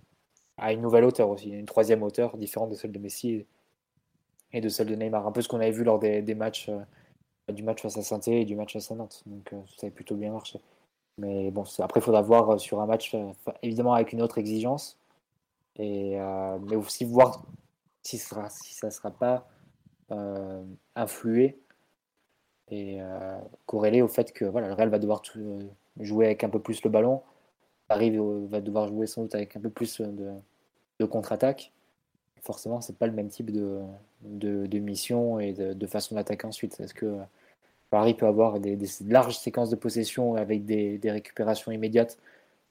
à une nouvelle hauteur aussi, une troisième hauteur différente de celle de Messi et de celle de Neymar. Un peu ce qu'on avait vu lors des, matchs euh, du match face à saint et du match face à Nantes. Donc euh, ça a plutôt bien marché. Mais bon, après, il faudra voir sur un match, évidemment avec une autre exigence. Et, mais aussi voir si, sera, si ça ne sera pas euh, influer et euh, corréler au fait que voilà, le Real va devoir euh, jouer avec un peu plus le ballon. Paris va devoir jouer sans doute avec un peu plus de, contre-attaque. Forcément, c'est pas le même type de, mission et de, façon d'attaquer ensuite. Est-ce que Paris peut avoir des, larges séquences de possession avec des, des, récupérations immédiates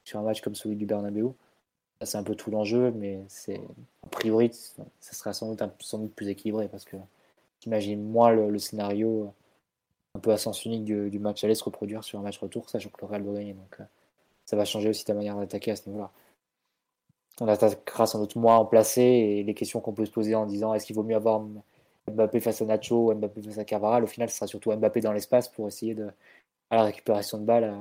sur un match comme celui du Bernabeu? C'est un peu tout l'enjeu, mais c'est a priori, ça sera sans doute, sans doute plus équilibré parce que J'imagine moi le, scénario un peu à sens unique du, match aller se reproduire sur un match retour, sachant que le Real doit gagner. Donc euh, ça va changer aussi ta manière d'attaquer à ce niveau-là. On attaquera sans doute moins en placé et les questions qu'on peut se poser en disant est-ce qu'il vaut mieux avoir Mbappé face à Nacho ou Mbappé face à Carvajal? Au final, ce sera surtout Mbappé dans l'espace pour essayer de, à la récupération de balles,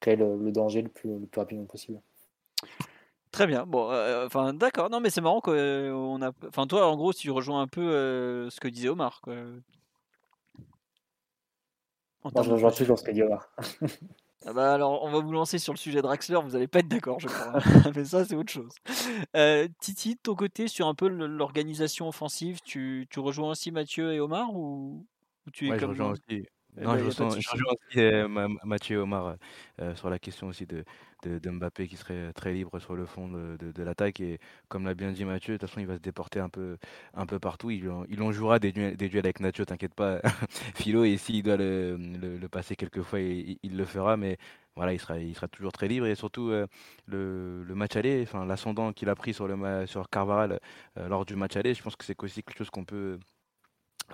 créer le, danger le plus rapidement possible. Très bien. Bon, euh, enfin, d'accord. Non, mais c'est marrant qu'on a. Enfin, toi, en gros, tu rejoins un peu euh, ce que disait Omar. Quoi. je rejoins toujours ce que dit Omar. Ah bah alors, on va vous lancer sur le sujet Draxler, vous n'allez pas être d'accord, je crois. Mais ça, c'est autre chose. Euh, Titi, de ton côté, sur un peu l'organisation offensive, tu, tu, rejoins aussi Mathieu et Omar ou, tu es comme je rejoins aussi. Eh non, ben, je, rejoins aussi euh, Mathieu et Omar euh, sur la question aussi de, de, Mbappé qui serait très libre sur le fond de, de, l'attaque. Et comme l'a bien dit Mathieu, de toute façon, il va se déporter un peu, un peu partout. Il, il en jouera des duels, des duels avec Nacho, t'inquiète pas, Philo. Et s'il doit le, le, passer quelques fois, il, il, le fera. Mais voilà, il sera, il sera toujours très libre. Et surtout, euh, le, le, match aller, enfin, l'ascendant qu'il a pris sur, le, sur Carvaral lors du match aller, je pense que c'est aussi quelque chose qu'on peut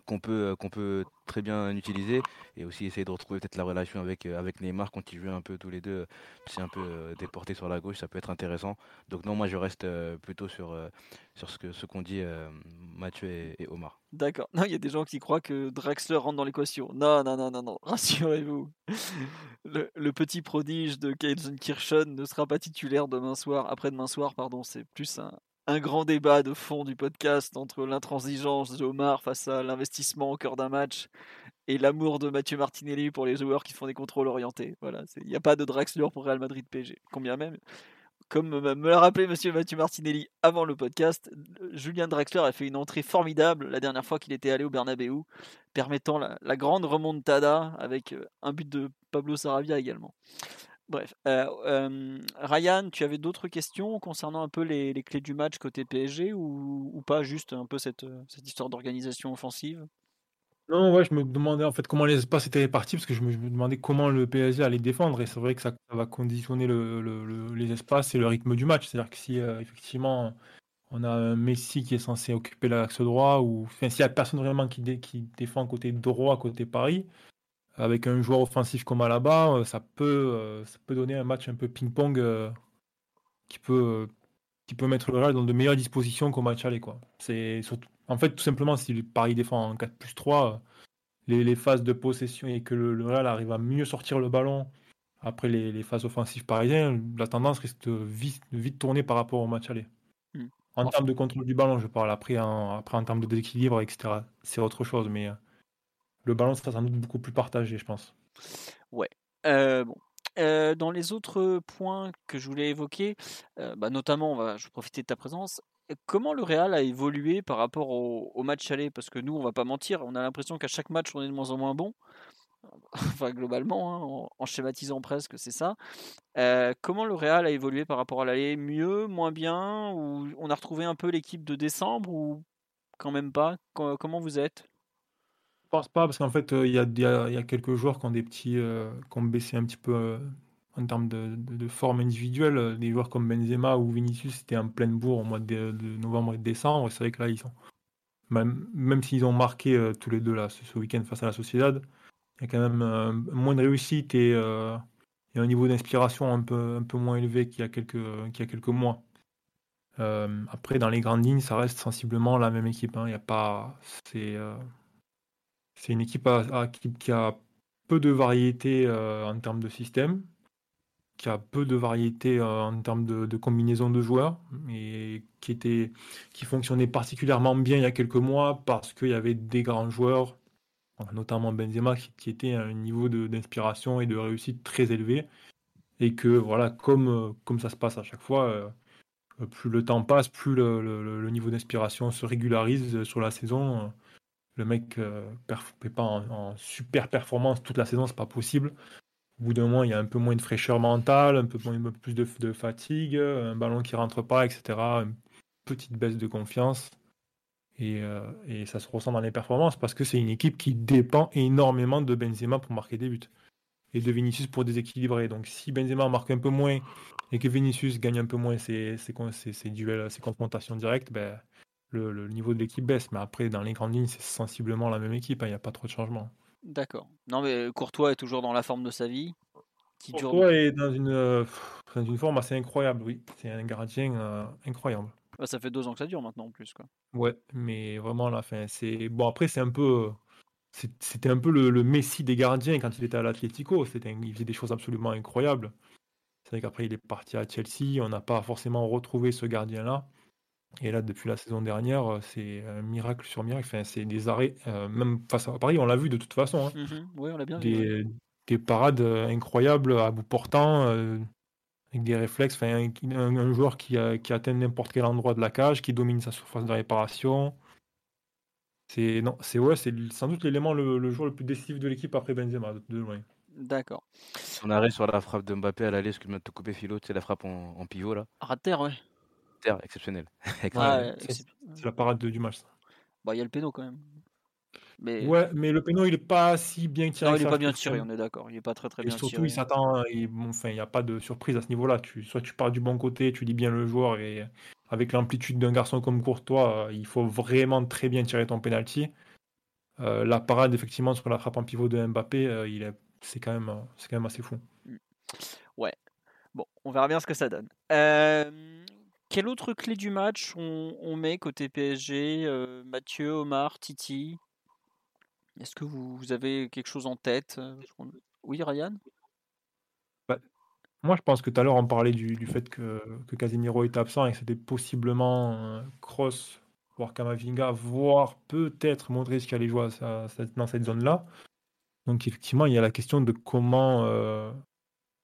qu'on peut, euh, qu'on peut très bien utiliser et aussi essayer de retrouver peut-être la relation avec, euh, avec Neymar quand ils jouent un peu tous les deux, c'est un peu euh, déporté sur la gauche, ça peut être intéressant. Donc non, moi je reste plutôt sur, sur ce qu'ont dit Mathieu et, Omar. D'accord. Non, il y a des gens qui croient que Draxler rentre dans l'équation. Non, non, non, non, non. Rassurez-vous. Le, petit prodige de Kirchen ne sera pas titulaire demain soir, après-demain soir, pardon. C'est plus un, un grand débat de fond du podcast entre l'intransigeance de Omar face à l'investissement au cœur d'un match et l'amour de Mathieu Martinelli pour les joueurs qui font des contrôles orientés. Voilà, il n'y a pas de Draxler pour Real Madrid PG. Combien même? Comme me l'a rappelé Monsieur Mathieu Martinelli avant le podcast, Julien Draxler a fait une entrée formidable la dernière fois qu'il était allé au Bernabeu, permettant la, la grande remontada avec euh, un but de Pablo Sarabia également. Bref, euh, Ryan, tu avais d'autres questions concernant un peu les, clés du match côté PSG ou, pas, juste un peu cette, cette histoire d'organisation offensive? Non, ouais, je me demandais en fait comment les espaces étaient répartis parce que je me, demandais comment le PSG allait défendre et c'est vrai que ça, va conditionner le, les espaces et le rythme du match. C'est-à-dire que si euh, effectivement on a un Messi qui est censé occuper l'axe droit ou enfin, s'il n'y a personne vraiment qui, qui défend côté droit, côté Paris, avec un joueur offensif comme Alaba, euh, ça peut, euh, ça peut donner un match un peu ping-pong euh, qui, peut, qui peut mettre le Real dans de meilleures dispositions qu'au match aller. Quoi. C'est surtout, en fait, tout simplement, si le Paris défend en 4 plus 3, les, les, phases de possession et que le, Real arrive à mieux sortir le ballon après les, les phases offensives parisiennes, la tendance risque de vite, vite tourner par rapport au match aller. Hmm. En termes de contrôle du ballon, je parle après en, après en termes de déséquilibre, etc. C'est autre chose, mais le ballon sera sans doute beaucoup plus partagé, je pense. Ouais. Euh, bon. Euh, dans les autres points que je voulais évoquer, euh, bah, notamment, on va, je vais profiter de ta présence. Comment le Real a évolué par rapport au, match aller? Parce que nous, on va pas mentir, on a l'impression qu'à chaque match, on est de moins en moins bon. enfin, globalement, hein, en, schématisant presque, c'est ça. comment le Real a évolué par rapport à l'aller? Mieux, moins bien? Ou on a retrouvé un peu l'équipe de décembre? Ou quand même pas? Comment vous êtes? Pense pas, parce qu'en fait, euh, il y, a, y, a, quelques joueurs qui ont des petits, euh, qui ont baissé un petit peu euh, en termes de, forme individuelle. Des joueurs comme Benzema ou Vinicius, c'était en pleine bourre au mois de, novembre et décembre. C'est vrai que là, ils même, même s'ils ont marqué tous les deux là, ce, week-end face à la Sociedad, il y a quand même moins de réussite et, un niveau d'inspiration un peu, un peu moins élevé qu'il y a quelques, qu'il y a quelques mois. après, dans les grandes lignes, ça reste sensiblement la même équipe. Hein. Il y a pas, c'est c'est une équipe qui, a peu de variété euh, en termes de système, qui a peu de variété euh, en termes de, combinaison de joueurs, et qui, était, qui fonctionnait particulièrement bien il y a quelques mois parce qu'il y avait des grands joueurs, notamment Benzema, qui, était à un niveau d'inspiration et de réussite très élevé. Et que voilà, comme, euh, comme ça se passe à chaque fois, plus le temps passe, plus le niveau d'inspiration se régularise sur la saison le mec euh, ne pas en, super performance toute la saison, c'est pas possible. Au bout d'un moment, il y a un peu moins de fraîcheur mentale, un peu, plus de, fatigue, un ballon qui rentre pas, etc. Une petite baisse de confiance. Euh, et, ça se ressent dans les performances parce que c'est une équipe qui dépend énormément de Benzema pour marquer des buts et de Vinicius pour déséquilibrer. Donc si Benzema marque un peu moins et que Vinicius gagne un peu moins ses, ses duels, ses confrontations directes, ben, le, niveau de l'équipe baisse. Mais après, dans les grandes lignes, c'est sensiblement la même équipe. Hein, il n'y a pas trop de changements. D'accord. Non, mais Courtois est toujours dans la forme de sa vie. Qui Courtois est dans une, euh, une forme assez incroyable, oui. C'est un gardien euh, incroyable. Bah, ça fait deux ans que ça dure maintenant en plus. Quoi. Ouais, mais vraiment, la fin, c'est. Bon, après, c'est un peu. C'était un peu le, le, Messi des gardiens quand il était à l'Atlético. Il faisait des choses absolument incroyables. C'est vrai qu'après, il est parti à Chelsea. On n'a pas forcément retrouvé ce gardien-là. Et là, depuis la saison dernière, c'est un miracle sur miracle. Enfin, c'est des arrêts, euh, même face à Paris, on l'a vu de toute façon. Hein. Mmh oui, on l'a bien des, vu. Des parades euh, incroyables à bout portant, euh, avec des réflexes. Enfin, un, joueur qui, qui atteint n'importe quel endroit de la cage, qui domine sa surface de réparation. C'est non, c'est ouais, c'est sans doute l'élément le, joueur le plus décisif de l'équipe après Benzema de loin. D'accord. On arrête sur la frappe de Mbappé à l'aller, ce que de te couper Philo, c'est la frappe en, pivot là. Rater, ouais. Terre, exceptionnel. c'est la parade du match. Bah, il y a le péno quand même. Mais... Ouais, mais le péno, il est pas si bien tiré. Non, il est pas bien tiré, on est d'accord. Il est pas très très et bien surtout, tiré. il s'attend. Enfin, il n'y a pas de surprise à ce niveau-là. Tu... Soit tu pars du bon côté, tu lis bien le joueur, et avec l'amplitude d'un garçon comme Courtois, il faut vraiment très bien tirer ton penalty. Euh, la parade, effectivement, sur la frappe en pivot de Mbappé, euh, il est... c'est quand, même... quand même assez fou. Mmh. Ouais. Bon, on verra bien ce que ça donne. Euh... Quelle autre clé du match on, met côté PSG euh, Mathieu, Omar, Titi? Est-ce que vous, avez quelque chose en tête euh, Oui, Ryan? Bah, Moi, je pense que tout à l'heure, on parlait du, fait que, que, Casemiro est absent et que c'était possiblement Cross, voire Kamavinga, voire peut-être Modric qui allait jouer dans cette zone-là. Donc, effectivement, il y a la question de comment euh,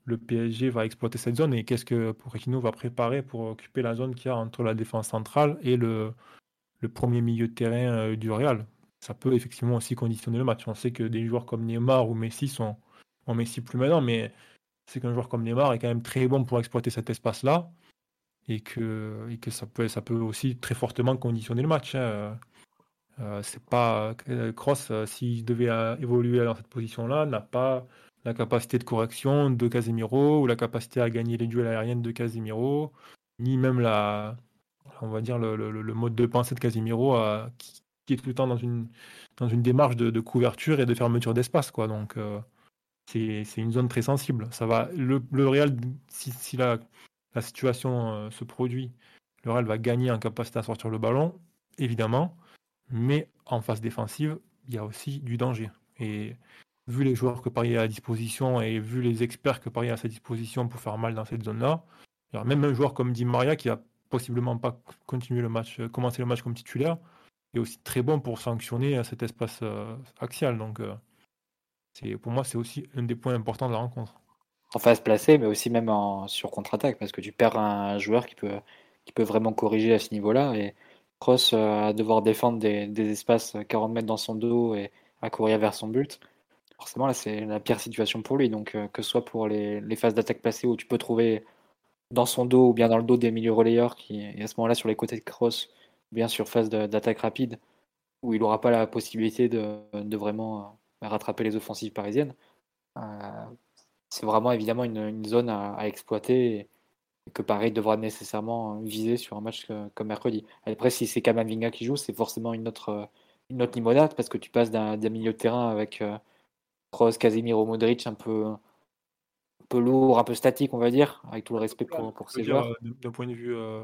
le PSG va exploiter cette zone et qu'est-ce que Pochettino va préparer pour occuper la zone qu'il y a entre la défense centrale et le, premier milieu de terrain euh, du Real. Ça peut effectivement aussi conditionner le match. On sait que des joueurs comme Neymar ou Messi sont en Messi plus maintenant, mais c'est qu'un joueur comme Neymar est quand même très bon pour exploiter cet espace-là et que, ça peut aussi très fortement conditionner le match. Hein. Euh, c'est pas Cross, euh, s'il devait évoluer dans cette position-là, n'a pas la capacité de correction de Casemiro ou la capacité à gagner les duels aériens de Casemiro, ni même la, on va dire le, mode de pensée de Casemiro qui, est tout le temps dans une, dans une démarche de, couverture et de fermeture d'espace. Quoi. Donc euh, c'est, une zone très sensible. Ça va, le, Real, si, la, la, situation euh, se produit, le Real va gagner en capacité à sortir le ballon, évidemment, mais en phase défensive, il y a aussi du danger. Et vu les joueurs que Paris a à disposition et vu les experts que Paris a à sa disposition pour faire mal dans cette zone-là, même un joueur comme Di Maria qui a possiblement pas continué le match, euh, commencé le match comme titulaire, est aussi très bon pour sanctionner euh, cet espace euh, axial. Donc, c'est pour moi, c'est aussi un des points importants de la rencontre. En phase placée, mais aussi même en, sur contre-attaque, parce que tu perds un joueur qui peut, qui peut vraiment corriger à ce niveau-là. Et Cross à devoir défendre des, des espaces 40 mètres dans son dos et à courir vers son but forcément, là, c'est la pire situation pour lui. Donc, euh, que ce soit pour les, phases d'attaque passées où tu peux trouver dans son dos ou bien dans le dos des milieux relayeurs qui, et à ce moment-là, sur les côtés de cross, ou bien sur phase d'attaque rapide, où il n'aura pas la possibilité de, vraiment euh, rattraper les offensives parisiennes. Euh, c'est vraiment évidemment une, zone à, exploiter et, que Paris devra nécessairement viser sur un match comme mercredi. Après, si c'est Kamavinga qui joue, c'est forcément une autre, une autre limonade parce que tu passes d'un milieu de terrain avec Kroos, Casemiro, Modric, un peu, un peu lourd, un peu statique, on va dire, avec tout le respect pour, pour ces joueurs. Euh, d'un point de vue. Euh,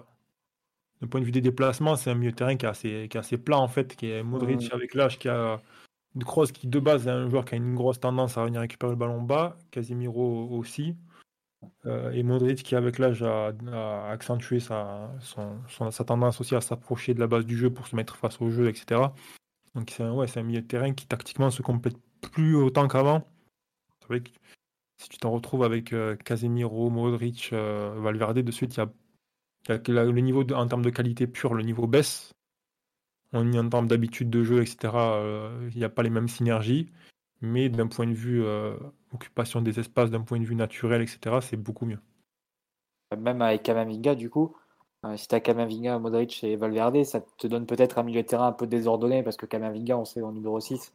point de vue des déplacements, c'est un milieu de terrain qui est assez, qui est assez plat en fait, qui est Modric avec l'âge, qui a Kroos qui de base est un joueur qui a une grosse tendance à venir récupérer le ballon bas, Casemiro aussi, euh, et Modric qui avec l'âge a, accentué sa, sa tendance aussi à s'approcher de la base du jeu pour se mettre face au jeu, etc. Donc c'est un, ouais, un milieu de terrain qui tactiquement se complète plus autant qu'avant. Si tu t'en retrouves avec euh, Casemiro, Modric, euh, Valverde, de suite, y a, le niveau en termes de qualité pure, le niveau baisse. On, en termes d'habitude de jeu, etc., euh, il n'y a pas les mêmes synergies. Mais d'un point de vue occupation des espaces, d'un point de vue naturel, etc., c'est beaucoup mieux. Même avec Kamavinga, du coup, si tu as Kamavinga, Modric et Valverde, ça te donne peut-être un milieu de terrain un peu désordonné parce que Kamavinga, on sait, en numéro 6,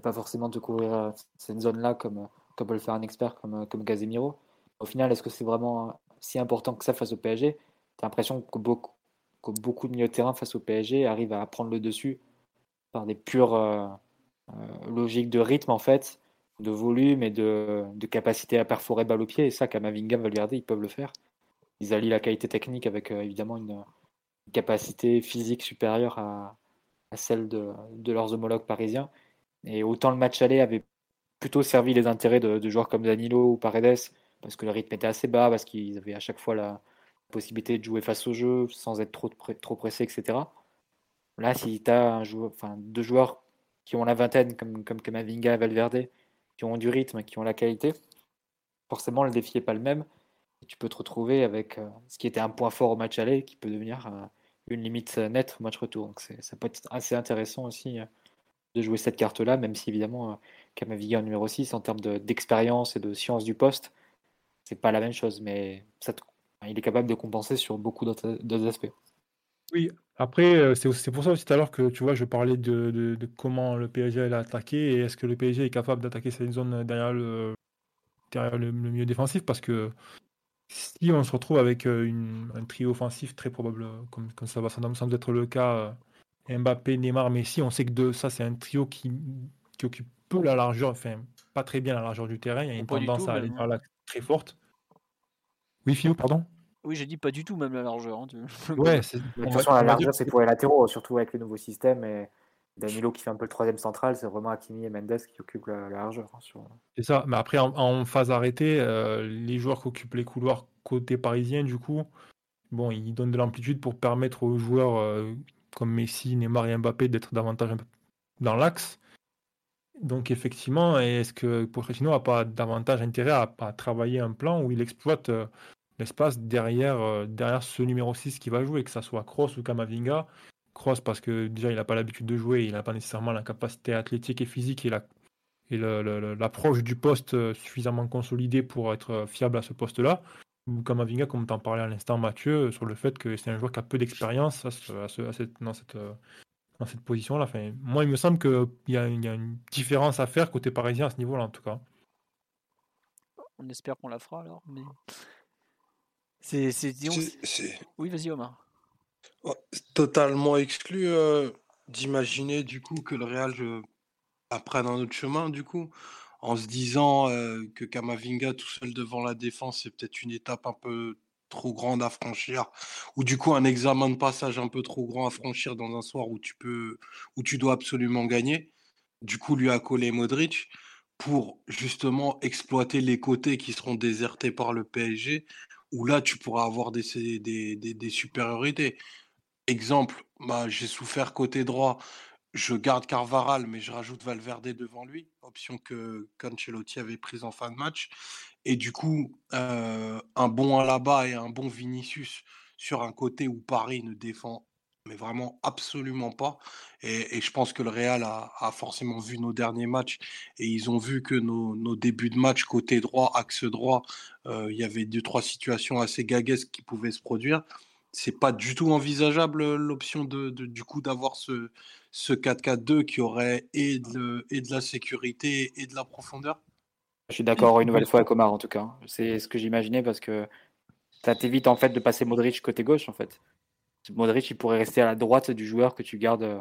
pas forcément de couvrir euh, cette zone-là comme, comme peut le faire un expert comme, euh, comme Casemiro. Au final, est-ce que c'est vraiment si important que ça face au PSG Tu as l'impression que beaucoup, que beaucoup de milieux de terrain face au PSG arrivent à prendre le dessus par des pures euh, logiques de rythme, en fait, de volume et de, de, capacité à perforer balle au pied. Et ça, Kamavinga, Valverde, ils peuvent le faire. Ils allient la qualité technique avec évidemment une, capacité physique supérieure à, celle de, leurs homologues parisiens. Et autant le match aller avait plutôt servi les intérêts de, joueurs comme Danilo ou Paredes, parce que le rythme était assez bas, parce qu'ils avaient à chaque fois la possibilité de jouer face au jeu sans être trop, trop pressé, etc. Là, si tu as deux joueurs qui ont la vingtaine, comme, comme Kamavinga et Valverde, qui ont du rythme, qui ont la qualité, forcément le défi n'est pas le même. tu peux te retrouver avec euh, ce qui était un point fort au match aller, qui peut devenir euh, une limite nette au match retour. Donc ça peut être assez intéressant aussi euh, de jouer cette carte-là, même si évidemment Kamavinga en numéro 6, en termes d'expérience et de science du poste, c'est pas la même chose, mais ça il est capable de compenser sur beaucoup d'autres aspects. Oui, après, euh, c'est pour ça aussi tout à l'heure que tu vois, je parlais de, comment le PSG a attaqué et est-ce que le PSG est capable d'attaquer cette zone derrière le, derrière le, défensif parce que si on se retrouve avec euh, un trio offensif très probable, comme, ça va semble être le cas, euh, Mbappé, Neymar, Messi, on sait que de, ça c'est un trio qui, qui occupe peu la largeur, enfin pas très bien la largeur du terrain, il y a une tendance à aller vers la très forte. Oui, Fio, pardon oui, j'ai dit pas du tout, même la largeur. Hein, ouais, de toute façon, la largeur, c'est pour les latéraux, surtout avec le nouveau système. Et Danilo qui fait un peu le troisième central, c'est vraiment Hakimi et Mendes qui occupent la, largeur. Hein, c'est ça, mais après, en, phase arrêtée, euh, les joueurs qui occupent les couloirs côté parisien, du coup, bon, ils donnent de l'amplitude pour permettre aux joueurs euh, comme Messi, Neymar et Mbappé d'être davantage dans l'axe. Donc effectivement, est-ce que Pochettino n'a pas davantage intérêt à, travailler un plan où il exploite euh, l'espace derrière, euh, derrière ce numéro 6 qui va jouer, que ça soit Cross ou Kamavinga? Cross parce que déjà il n'a pas l'habitude de jouer, il n'a pas nécessairement la capacité athlétique et physique et la et l'approche du poste euh, suffisamment consolidée pour être fiable à ce poste-là. Ou Kamavinga, comme tu en parlais à l'instant Mathieu, sur le fait que c'est un joueur qui a peu d'expérience à, cette, dans cette, dans cette position-là. Enfin, moi, il me semble qu'il y, y, a une différence à faire côté parisien à ce niveau-là, en tout cas. On espère qu'on la fera alors. Mais... C'est, Oui, vas-y, Omar. totalement exclu euh, d'imaginer du coup que le Real je... prenne un autre chemin du coup, en se disant que Kamavinga tout seul devant la défense, c'est peut-être une étape un peu trop grande à franchir, ou du coup un examen de passage un peu trop grand à franchir dans un soir où tu peux, où tu dois absolument gagner. Du coup, lui a collé Modric pour justement exploiter les côtés qui seront désertés par le PSG où là, tu pourras avoir des, des, des, supériorités. Exemple, bah, j'ai souffert côté droit, je garde Carvaral, mais je rajoute Valverde devant lui, option que Cancelotti avait prise en fin de match. Et du coup, euh, un bon Alaba et un bon Vinicius sur un côté où Paris ne défend mais vraiment absolument pas. Et, je pense que le Real a, forcément vu nos derniers matchs et ils ont vu que nos, débuts de match côté droit, axe droit, euh, il y avait deux trois situations assez gaguesques qui pouvaient se produire. C'est pas du tout envisageable l'option de, du coup d'avoir ce, ce 4-4-2 qui aurait et de, et de la sécurité et de la profondeur? Je suis d'accord une nouvelle fois avec Omar en tout cas. C'est ce que j'imaginais parce que ça t'évite en fait de passer Modric côté gauche en fait. Modric, il pourrait rester à la droite du joueur que tu gardes euh,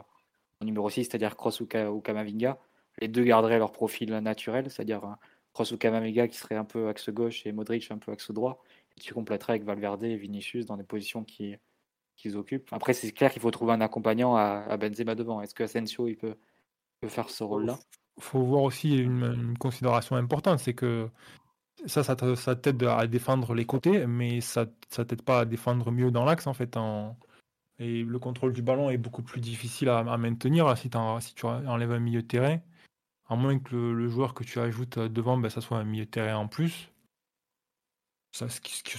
en numéro 6, c'est-à-dire Cross ou, Kamavinga. Les deux garderaient leur profil naturel, c'est-à-dire Cross ou Kamavinga qui serait un peu axe gauche et Modric un peu axe droit. Et tu compléterais avec Valverde et Vinicius dans des positions qu'ils occupent. Après, c'est clair qu'il faut trouver un accompagnant à, Benzema devant. Est-ce que Asensio il peut, faire ce rôle-là? Il faut voir aussi une, considération importante, c'est que ça, ça, t'aide à défendre les côtés, mais ça, ça t'aide pas à défendre mieux dans l'axe en fait. En, et le contrôle du ballon est beaucoup plus difficile à, maintenir si, si, tu enlèves un milieu de terrain. À moins que le, joueur que tu ajoutes devant, ben, ça soit un milieu de terrain en plus. Ce,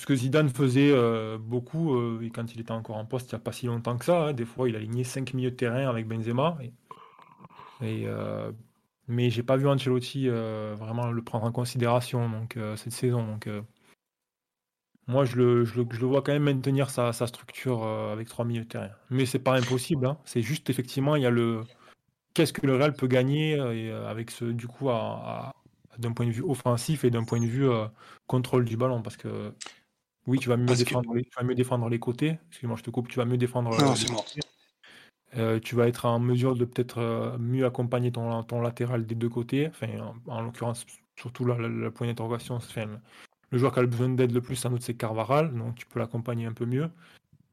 que Zidane faisait euh, beaucoup euh, quand il était encore en poste il n'y a pas si longtemps que ça. Hein. des fois, il alignait 5 milieux de terrain avec Benzema. Et, et euh, mais pas vu Ancelotti vraiment le prendre en considération donc, cette saison. Donc, moi, je le, vois quand même maintenir sa, structure euh, avec trois milieux de terrain. Mais c'est pas impossible. Hein. C'est juste, effectivement, il y a le. Qu'est-ce que le Real peut gagner euh, euh, avec ce, du coup, d'un point de vue offensif et d'un point de vue contrôle du ballon Parce que, oui, tu vas mieux, défendre, les, tu vas mieux défendre les côtés. Excuse-moi, je te coupe. Tu vas mieux défendre. Non, c'est mort. tu vas être en mesure de peut-être mieux accompagner ton, ton latéral des deux côtés. Enfin, en, l'occurrence, surtout le point d'interrogation, c'est le joueur qui a le besoin d'aide le plus, sans doute, c'est Carvaral, donc tu peux l'accompagner un peu mieux.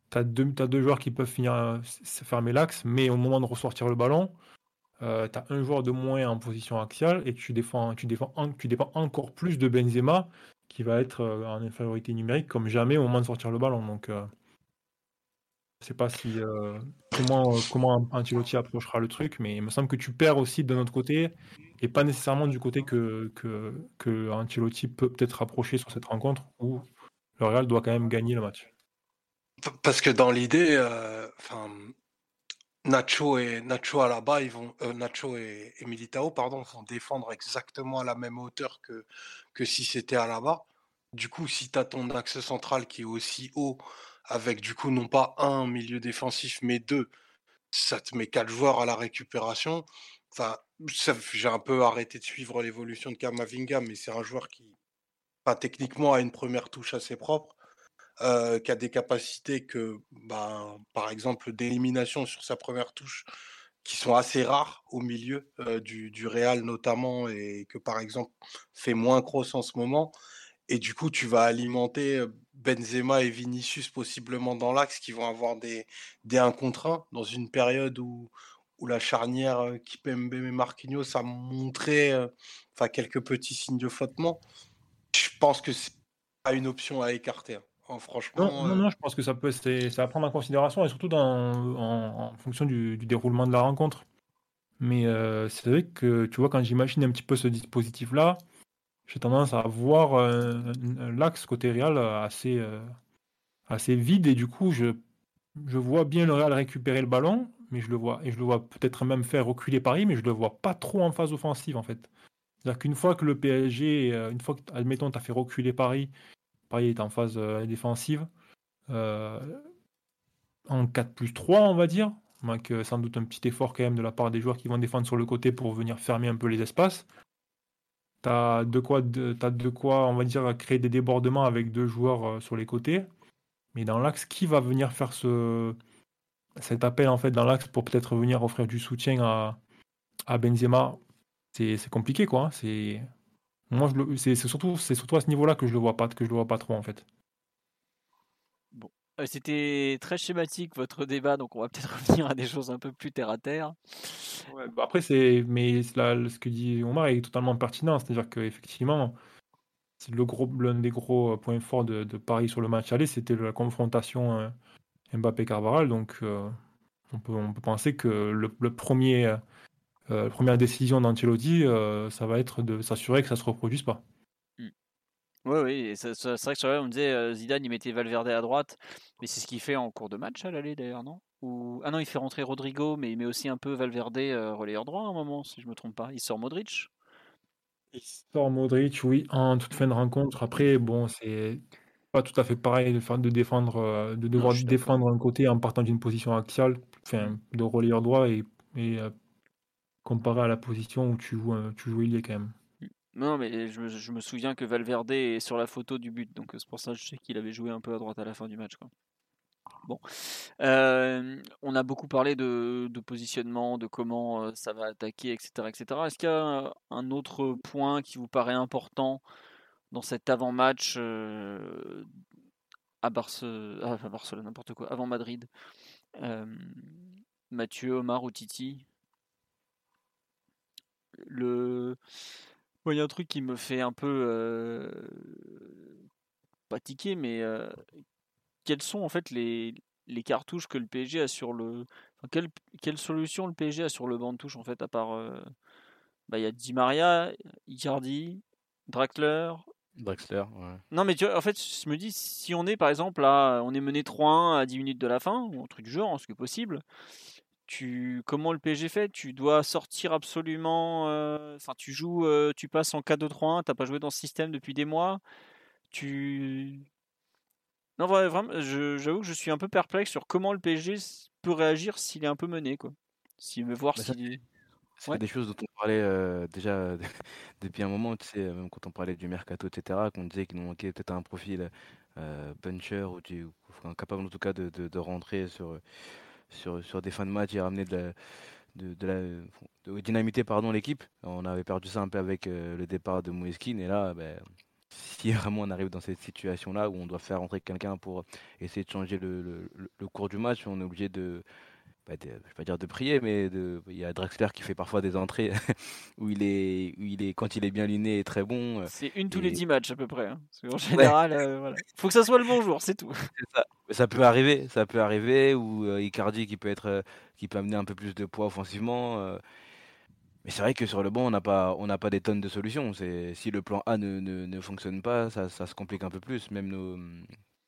tu as, deux joueurs qui peuvent finir fermer l'axe, mais au moment de ressortir le ballon, tu as un joueur de moins en position axiale et tu défends, tu défends, tu dépends encore plus de Benzema qui va être en infériorité numérique comme jamais au moment de sortir le ballon. Donc, je sais pas si comment comment Ancelotti approchera le truc, mais il me semble que tu perds aussi de notre côté et pas nécessairement du côté que que, que Ancelotti peut peut-être approcher sur cette rencontre où le Real doit quand même gagner le match. Parce que dans l'idée, enfin. Nacho et Nacho ils vont Nacho et, Militao pardon vont défendre exactement à la même hauteur que si c'était à la bas. Du coup, si tu as ton axe central qui est aussi haut avec du coup non pas un milieu défensif mais deux, ça te met quatre joueurs à la récupération. Enfin, j'ai un peu arrêté de suivre l'évolution de Kamavinga, mais c'est un joueur qui, pas techniquement, a une première touche assez propre, euh, qui a des capacités que, ben, par exemple, d'élimination sur sa première touche, qui sont assez rares au milieu euh, du, Real notamment, et que par exemple fait moins cross en ce moment. Et du coup, tu vas alimenter Benzema et Vinicius possiblement dans l'axe qui vont avoir des, des 1 contre 1 dans une période où, où la charnière Kipembe et Marquinhos a montré enfin, quelques petits signes de flottement. Je pense que c'est pas une option à écarter. Franchement, non, non, je pense que ça peut c'est à prendre en considération et surtout dans, en, fonction du, déroulement de la rencontre. Mais c'est vrai que tu vois, quand j'imagine un petit peu ce dispositif-là, j'ai tendance à voir euh, l'axe côté Real assez, euh, assez vide et du coup je, je vois bien le Real récupérer le ballon, mais je le vois et je le vois peut-être même faire reculer Paris, mais je le vois pas trop en phase offensive en fait. C'est-à-dire qu'une fois que le PSG, euh, une fois que admettons tu as fait reculer Paris, Paris est en phase défensive, en 4 plus 3 on va dire, sans doute un petit effort quand même de la part des joueurs qui vont défendre sur le côté pour venir fermer un peu les espaces. T'as de quoi, de, as de quoi, on va dire, créer des débordements avec deux joueurs euh, sur les côtés. Mais dans l'axe, qui va venir faire ce, cet appel en fait dans l'axe pour peut-être venir offrir du soutien à, à Benzema? C'est compliqué quoi. Hein. C'est moi, c'est surtout, surtout à ce niveau-là que je le vois pas, que je le vois pas trop en fait. Euh, c'était très schématique votre débat, donc on va peut-être revenir à des choses un peu plus terre à terre. Bah, après, c'est mais ce que dit Omar est totalement pertinent, c'est-à-dire qu'effectivement, le gros, l'un des gros euh, points forts de, Paris sur le match aller, c'était la confrontation euh, Mbappé-Carvaral, donc on, peut, on peut penser que le, premier, la première décision d'Ancelotti, ça va être de s'assurer que ça se reproduise pas. Oui, oui, c'est vrai que sur on me disait Zidane, il mettait Valverde à droite, mais c'est ce qu'il fait en cours de match à l'aller d'ailleurs, non? Ou... Ah non, il fait rentrer Rodrigo, mais il met aussi un peu Valverde relayeur droit à un moment, si je me trompe pas. Il sort Modric? Il sort Modric, oui, en toute fin de rencontre. Après, bon, c'est pas tout à fait pareil de, de défendre, de devoir défendre un côté en partant d'une position axiale, enfin, de relayeur droit et, et comparé à la position où tu joues, tu joues est quand même. Non, mais je me, souviens que Valverde est sur la photo du but, donc c'est pour ça que je sais qu'il avait joué un peu à droite à la fin du match. Bon, on a beaucoup parlé de, positionnement, de comment ça va attaquer, etc., etc. Est-ce qu'il y a un autre point qui vous paraît important dans cet avant-match à. Ah, Barcelone, n'importe quoi, avant Madrid? Mathieu, Omar ou Titi? Le il y a un truc qui me fait un peu euh, pas tiquer, mais euh, quelles sont en fait les, les cartouches que le PSG a sur le. quelle, quelle, solution le PSG a sur le banc de touche en fait, à part. Euh, bah, il y a Di Maria, Icardi, Draxler. Draxler, ouais. Non, mais tu vois, en fait, je me dis, si on est par exemple là, on est mené 3-1 à 10 minutes de la fin, ou un truc du genre, ce qui est possible, comment le PSG fait? Tu dois sortir absolument. Euh, enfin, tu joues, euh, tu passes en 4-2-3-1. T'as pas joué dans ce système depuis des mois. Tu. Non, vraiment, j'avoue que je suis un peu perplexe sur comment le PSG peut réagir s'il est un peu mené, quoi. S'il veut voir bah, s'il. C'est des choses dont on parlait euh, déjà depuis un moment, tu sais, même quand on parlait du mercato, etc., qu'on disait qu'il nous manquait peut-être un profil puncher ou, capable en tout cas de, de rentrer sur sur, sur des fins de match et ramener de la, de, de la de dynamiter pardon l'équipe. On avait perdu ça un peu avec euh, le départ de Moueskine et là ben, si vraiment on arrive dans cette situation-là où on doit faire rentrer quelqu'un pour essayer de changer le, le cours du match, on est obligé de, je ne vais pas dire de prier, mais de, il y a Drexler qui fait parfois des entrées où il est, où il est, quand il est bien liné, est très bon. Euh, c'est une tous les dix matchs à peu près. Hein. En général, euh, voilà. faut que ça soit le bon jour, c'est tout. Ça. Ça. peut arriver, ça peut arriver, ou euh, Icardi qui peut être, qui peut amener un peu plus de poids offensivement. mais c'est vrai que sur le banc, on n'a pas, pas des tonnes de solutions. Si le plan A ne, ne, ne fonctionne pas, ça, ça, se complique un peu plus. Même nos,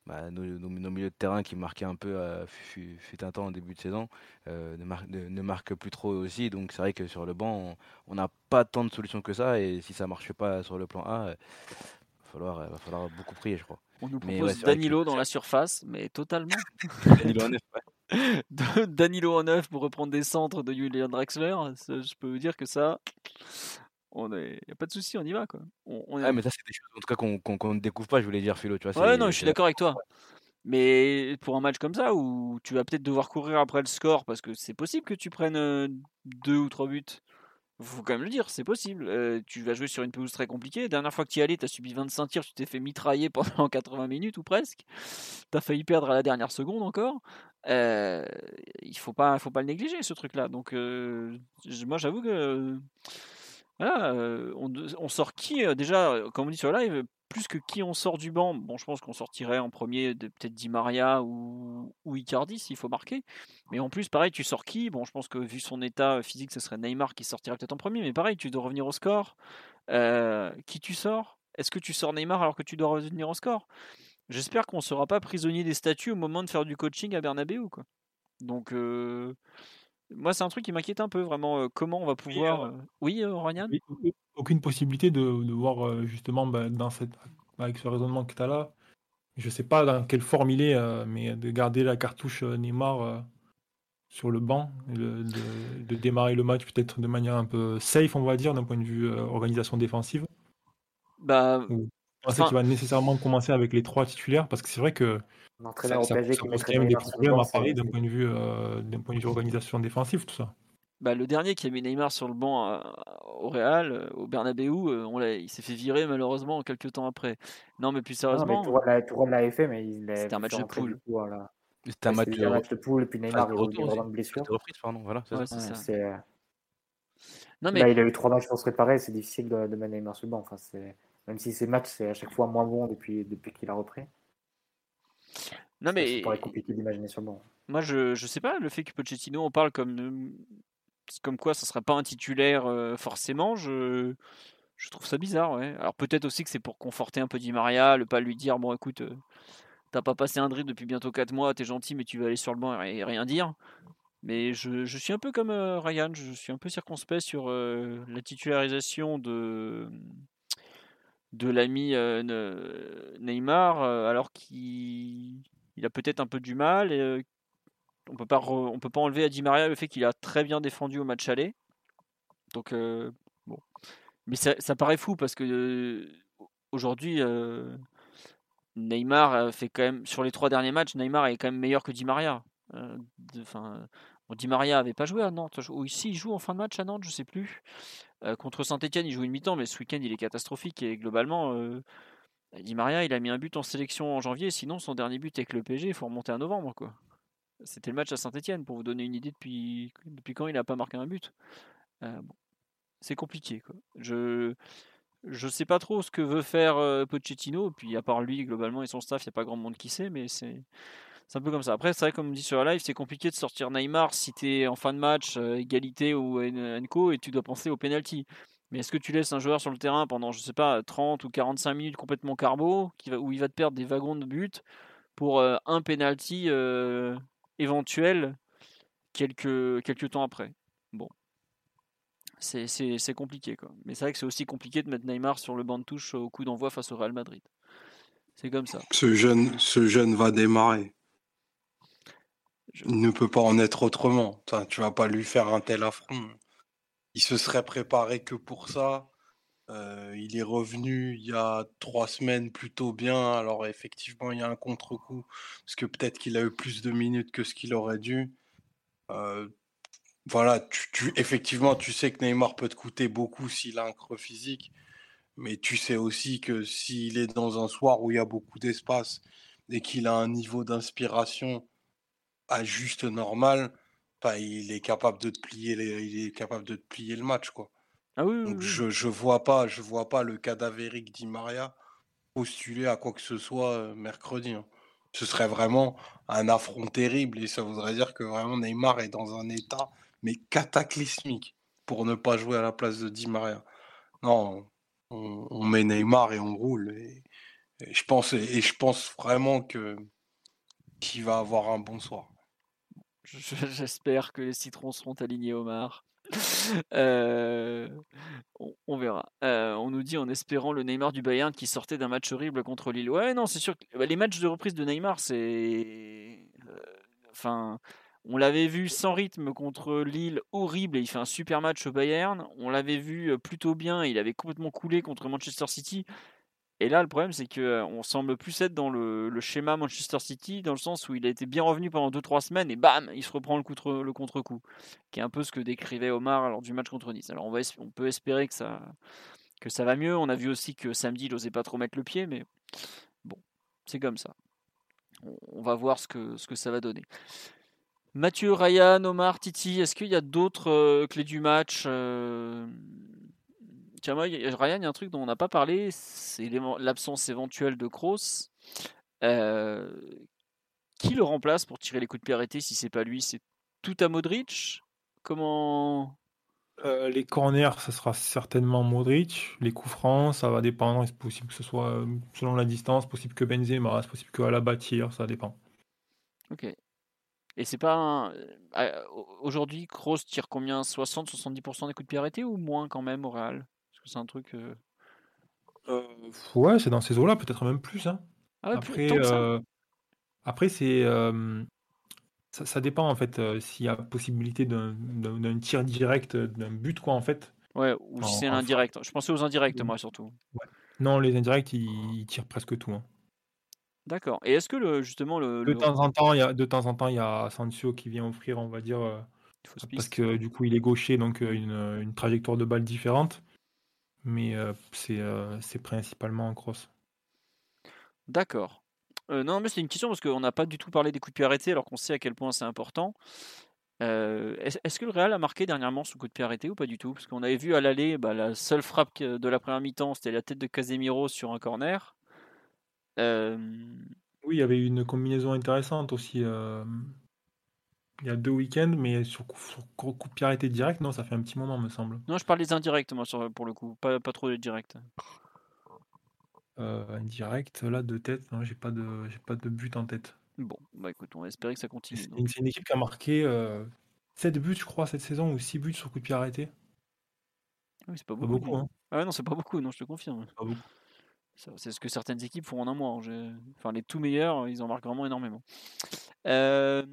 bah, nos, milieux de terrain qui marquaient un peu euh, fut, un temps en début de saison euh, ne, ne, marquent plus trop aussi. Donc c'est vrai que sur le banc, on n'a pas tant de solutions que ça. Et si ça ne marche pas sur le plan A, il va falloir, va falloir beaucoup prier, je crois. On nous propose Danilo dans la surface, mais totalement. Danilo en neuf, Danilo en neuf pour reprendre des centres de Julian Drexler. Je peux vous dire que ça, on est... y a pas de souci, on y va quoi. On, Ah, mais ça c'est des choses en tout cas qu'on ne découvre pas, je voulais dire Philo, tu vois. Ouais, non, je suis d'accord avec toi. Mais pour un match comme ça où tu vas peut-être devoir courir après le score parce que c'est possible que tu prennes deux ou trois buts. Faut quand même le dire, c'est possible. tu vas jouer sur une pelouse très compliquée. La dernière fois que tu y allais, tu as subi 25 tirs, tu t'es fait mitrailler pendant 80 minutes ou presque. Tu as failli perdre à la dernière seconde encore. il faut pas, faut pas le négliger ce truc-là. Donc moi j'avoue que on, sort qui déjà, comme on dit sur live, plus que qui on sort du banc. Bon, je pense qu'on sortirait en premier de peut-être Di Maria ou, ou Icardi s'il faut marquer. Mais en plus, pareil, tu sors qui? Bon, je pense que vu son état physique, ce serait Neymar qui sortirait peut-être en premier. Mais pareil, tu dois revenir au score. qui tu sors? Est-ce que tu sors Neymar alors que tu dois revenir au score? J'espère qu'on ne sera pas prisonnier des statuts au moment de faire du coaching à Bernabeu. Quoi. Donc, moi, c'est un truc qui m'inquiète un peu, vraiment. comment on va pouvoir. Oui, Ryan Aucune possibilité de, voir, justement, bah, dans cette, avec ce raisonnement que tu as là. Je sais pas dans quelle forme il est, mais de garder la cartouche Neymar sur le banc, de, de, démarrer le match peut-être de manière un peu safe, on va dire, d'un point de vue organisation défensive. Bah. Je qu'il va nécessairement commencer avec les trois titulaires parce que c'est vrai que ça, ça, pose quand même des problèmes à Paris d'un point de vue euh, d'un point de vue organisation défensive tout ça. Bah, le dernier qui a mis Neymar sur le banc euh, au Real, euh, au Bernabeu, on il s'est fait virer malheureusement quelques temps après. Non, mais plus sérieusement. Non, mais Tourelle l'avait fait, mais c'était un match de poule. C'était un, match de poule, et puis Neymar il est vraiment de blessure. reprise, pardon, voilà, c'est ça. Non, mais... Là, il a eu trois matchs pour se préparer, c'est difficile de, de mettre Neymar sur le banc. Enfin, c'est même si ces matchs, c'est à chaque fois moins bon depuis, depuis qu'il a repris. Non, mais. Ça paraît compliqué d'imaginer sur le banc. Moi, je, je sais pas, le fait que Pochettino, on parle comme, comme quoi ça serait pas un titulaire forcément, je, trouve ça bizarre. Alors peut-être aussi que c'est pour conforter un peu Di Maria, le pas lui dire, bon écoute, t'as pas passé un dribble depuis bientôt 4 mois, t'es gentil, mais tu vas aller sur le banc et, rien dire. Mais je, suis un peu comme Ryan, je suis un peu circonspect sur la titularisation de, de l'ami Neymar, alors qu'il a peut-être un peu du mal. On peut pas on peut pas enlever à Di Maria le fait qu'il a très bien défendu au match aller. Donc bon, mais ça, paraît fou parce que aujourd'hui Neymar fait quand même sur les trois derniers matchs, Neymar est quand même meilleur que Di Maria. Enfin, Di Maria avait pas joué à Nantes, ou ici il joue en fin de match à Nantes, je sais plus. Euh, contre Saint-Etienne, il joue une mi-temps, mais ce week-end, il est catastrophique. Et globalement, euh, Di Maria, il a mis un but en sélection en janvier. Sinon, son dernier but avec le PG, il faut remonter à novembre. quoi. C'était le match à Saint-Etienne, pour vous donner une idée depuis, depuis quand il n'a pas marqué un but. Euh, c'est compliqué. Quoi. Je je sais pas trop ce que veut faire Pochettino. Puis à part lui, globalement, et son staff, il n'y a pas grand monde qui sait, mais c'est un peu comme ça. Après, c'est vrai, comme on dit sur la live, c'est compliqué de sortir Neymar si tu es en fin de match, euh, égalité ou Enco, et tu dois penser au penalty. Mais est-ce que tu laisses un joueur sur le terrain pendant, je sais pas, 30 ou 45 minutes complètement carbo, où il va te perdre des wagons de but pour euh, un penalty euh, éventuel quelques, quelques temps après Bon. C'est compliqué, quoi. Mais c'est vrai que c'est aussi compliqué de mettre Neymar sur le banc de touche au coup d'envoi face au Real Madrid. C'est comme ça. Ce jeune, ce jeune va démarrer. Il ne peut pas en être autrement. Enfin, tu vas pas lui faire un tel affront. Il se serait préparé que pour ça. Euh, il est revenu il y a trois semaines plutôt bien. Alors effectivement, il y a un contre-coup parce que peut-être qu'il a eu plus de minutes que ce qu'il aurait dû. Euh, voilà, effectivement, tu sais que Neymar peut te coûter beaucoup s'il a un creux physique. Mais tu sais aussi que s'il est dans un soir où il y a beaucoup d'espace et qu'il a un niveau d'inspiration à juste normal, il est capable de te plier, il est capable de te plier le match, quoi. Ah oui, Donc oui, je je vois pas je vois pas le cadavérique Di Maria postuler à quoi que ce soit euh, mercredi. hein. Ce serait vraiment un affront terrible et ça voudrait dire que vraiment Neymar est dans un état mais cataclysmique pour ne pas jouer à la place de Di Maria. Non, on, on met Neymar et on roule. Et, et je pense et je pense vraiment que qu'il va avoir un bon soir. Je- J'espère que les citrons seront alignés, Omar. Euh, on, verra. Euh, on nous dit en espérant le Neymar du Bayern qui sortait d'un match horrible contre Lille. Ouais, non, c'est sûr. que bah, les matchs de reprise de Neymar, c'est. euh, Enfin, on l'avait vu sans rythme contre Lille, horrible, et il fait un super match au Bayern. On l'avait vu plutôt bien, il avait complètement coulé contre Manchester City. Et là, le problème, c'est que euh, semble plus être dans le, schéma Manchester City, dans le sens où il a été bien revenu pendant 2-3 semaines et bam, il se reprend le, contre, le contre-coup, qui est un peu ce que décrivait Omar lors du match contre Nice. Alors on, peut espérer que ça, que ça va mieux. On a vu aussi que samedi, il n'osait pas trop mettre le pied, mais bon, c'est comme ça. On, on va voir ce que, ce que ça va donner. Mathieu, Ryan, Omar, Titi, est-ce qu'il y a d'autres euh, clés du match euh, Tiens, moi, y a- Ryan, il y a un truc dont on n'a pas parlé, c'est l'absence éventuelle de Kroos. Euh, qui le remplace pour tirer les coups de pied arrêtés si c'est pas lui C'est tout à Modric? Comment? Euh, les corners, ça sera certainement Modric. Les coups francs, ça va dépendre. C'est possible que ce soit euh, selon la distance, possible que Benzema, c'est possible que Alaba tire, ça dépend. Ok. Et c'est pas un... Aujourd'hui, Kroos tire combien? 60-70% des coups de pied arrêtés ou moins quand même au Real? Que c'est un truc. euh, Euh, ouais, c'est dans ces eaux-là, peut-être même plus. hein. Ah ouais, Après, euh, après c'est ça, ça dépend en fait euh, s'il y a possibilité d'un tir direct, d'un but quoi en fait. Ouais, ou si c'est en l'indirect. Je pensais aux indirects, moi surtout. Non, les indirects, ils, ils tirent presque tout. hein. D'accord. Et est-ce que le, justement le, De le- temps en temps, il y a de temps en temps, il y a Sancho qui vient offrir, on va dire, euh, parce que du coup, il est gaucher, donc une, une trajectoire de balle différente. Mais euh, c'est euh, c'est principalement en cross. D'accord. Euh, non, mais c'est une question parce qu'on n'a pas du tout parlé des coups de pied arrêtés alors qu'on sait à quel point c'est important. Euh, est-ce que le Real a marqué dernièrement ce coup de pied arrêté ou pas du tout? Parce qu'on avait vu à l'aller, bah, la seule frappe de la première mi-temps, c'était la tête de Casemiro sur un corner. Euh, Oui, il y avait une combinaison intéressante aussi. Il y a deux week-ends, mais sur, coup- sur coup coup de arrêté direct, non, ça fait un petit moment, me semble. Non, je parle des indirects, moi, sur- pour le coup, pas, pas trop des directs. Euh, indirect, là, de tête, non, j'ai pas de, j'ai pas de but en tête. Bon, bah écoute, on va espérer que ça continue. C'est une, équipe qui a marqué euh, 7 buts, je crois, cette saison, ou 6 buts sur coup de pied arrêté. Oui, c'est pas Pas beaucoup. hein. Ah ouais, non, c'est pas beaucoup, non, je te confirme. Pas beaucoup. C'est ce que certaines équipes font en un mois. hein. Enfin, les tout meilleurs, ils en marquent vraiment énormément. Euh,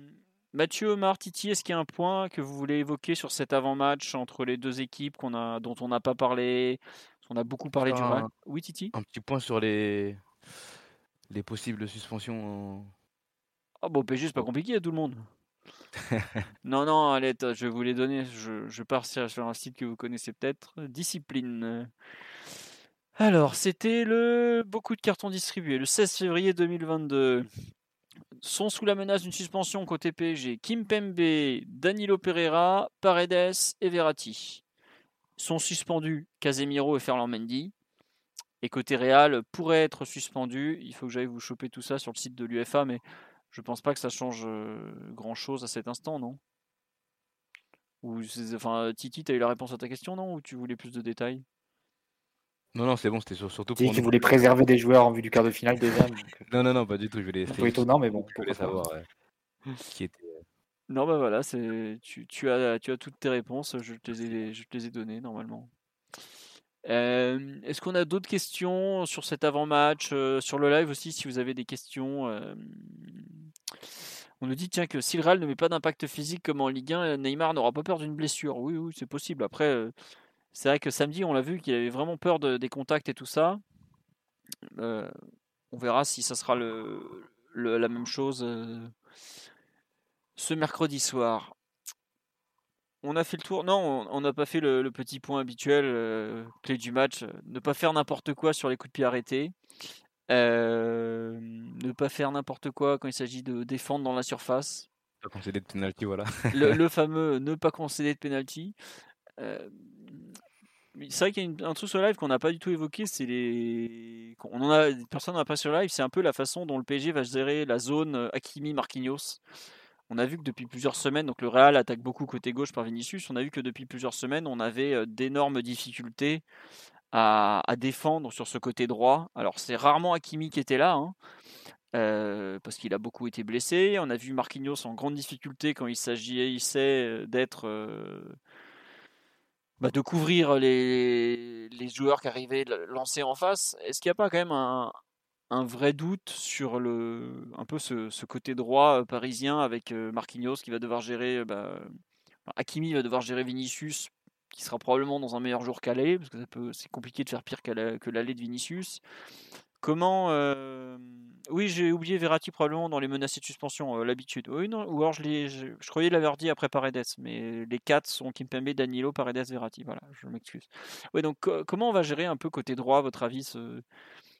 Mathieu, Omar, Titi, est-ce qu'il y a un point que vous voulez évoquer sur cet avant-match entre les deux équipes qu'on a, dont on n'a pas parlé On a beaucoup parlé du un- Oui, Titi? Un petit point sur les, les possibles suspensions. Ah bon, PSG, c'est pas compliqué à tout le monde. non, non, allez, je vais vous les donner. Je, je pars sur un site que vous connaissez peut-être. Discipline. Alors, c'était le beaucoup de cartons distribués le 16 février 2022. Sont sous la menace d'une suspension côté PSG Kim Pembe, Danilo Pereira, Paredes et Verratti. Sont suspendus Casemiro et Ferland Mendy. Et côté Real pourrait être suspendu. Il faut que j'aille vous choper tout ça sur le site de l'UFA, mais je pense pas que ça change grand chose à cet instant, non? Ou enfin, Titi, tu as eu la réponse à ta question, non? Ou tu voulais plus de détails? Non, non, c'est bon, c'était sur- surtout Tu dis pour qu'il nous. voulait préserver des joueurs en vue du quart de finale déjà. donc, euh, Non, non, non, pas du tout. Je voulais. un c'était peu juste étonnant, mais bon. Je voulais savoir ouais, qui était. Non, bah voilà, c'est tu, tu as tu as toutes tes réponses, je te les ai, je te les ai données normalement. Euh, Est-ce qu'on a d'autres questions sur cet avant-match, euh, sur le live aussi, si vous avez des questions euh, On nous dit tiens que si le Real ne met pas d'impact physique comme en Ligue 1, Neymar n'aura pas peur d'une blessure. Oui, oui, c'est possible. Après, euh, c'est vrai que samedi, on l'a vu qu'il avait vraiment peur de- des contacts et tout ça. Euh, on verra si ça sera le, le- la même chose euh, ce mercredi soir. On a fait le tour. Non, on n'a pas fait le, petit point habituel, euh, clé du match. Ne pas faire n'importe quoi sur les coups de pied arrêtés. Ne pas faire n'importe quoi quand il s'agit de défendre dans la surface. Pas concéder de penalty, voilà. le, fameux ne pas concéder de penalty. Euh, c'est vrai qu'il y a un truc sur live qu'on n'a pas du tout évoqué, c'est les. On a, personne n'en a pas sur live, c'est un peu la façon dont le PSG va gérer la zone Hakimi-Marquinhos. On a vu que depuis plusieurs semaines, donc le Real attaque beaucoup côté gauche par Vinicius. On a vu que depuis plusieurs semaines, on avait d'énormes difficultés à, défendre sur ce côté droit. Alors c'est rarement Hakimi qui était là, hein, parce qu'il a beaucoup été blessé. On a vu Marquinhos en grande difficulté quand il s'agissait d'être bah, de couvrir les, les, joueurs qui arrivaient lancer en face. Est-ce qu'il n'y a pas quand même un, un, vrai doute sur le, un peu ce, ce côté droit parisien avec Marquinhos qui va devoir gérer, bah, Hakimi va devoir gérer Vinicius qui sera probablement dans un meilleur jour qu'Aller, parce que c'est compliqué de faire pire que l'aller de Vinicius. Comment. Euh, oui, j'ai oublié Verratti probablement dans les menacés de suspension, euh, l'habitude. Non, ou alors je, je, je croyais l'avoir dit après Paredes, mais les quatre sont Kimpembe, Danilo, Paredes, Verratti. Voilà, je m'excuse. Oui, donc comment on va gérer un peu côté droit, votre avis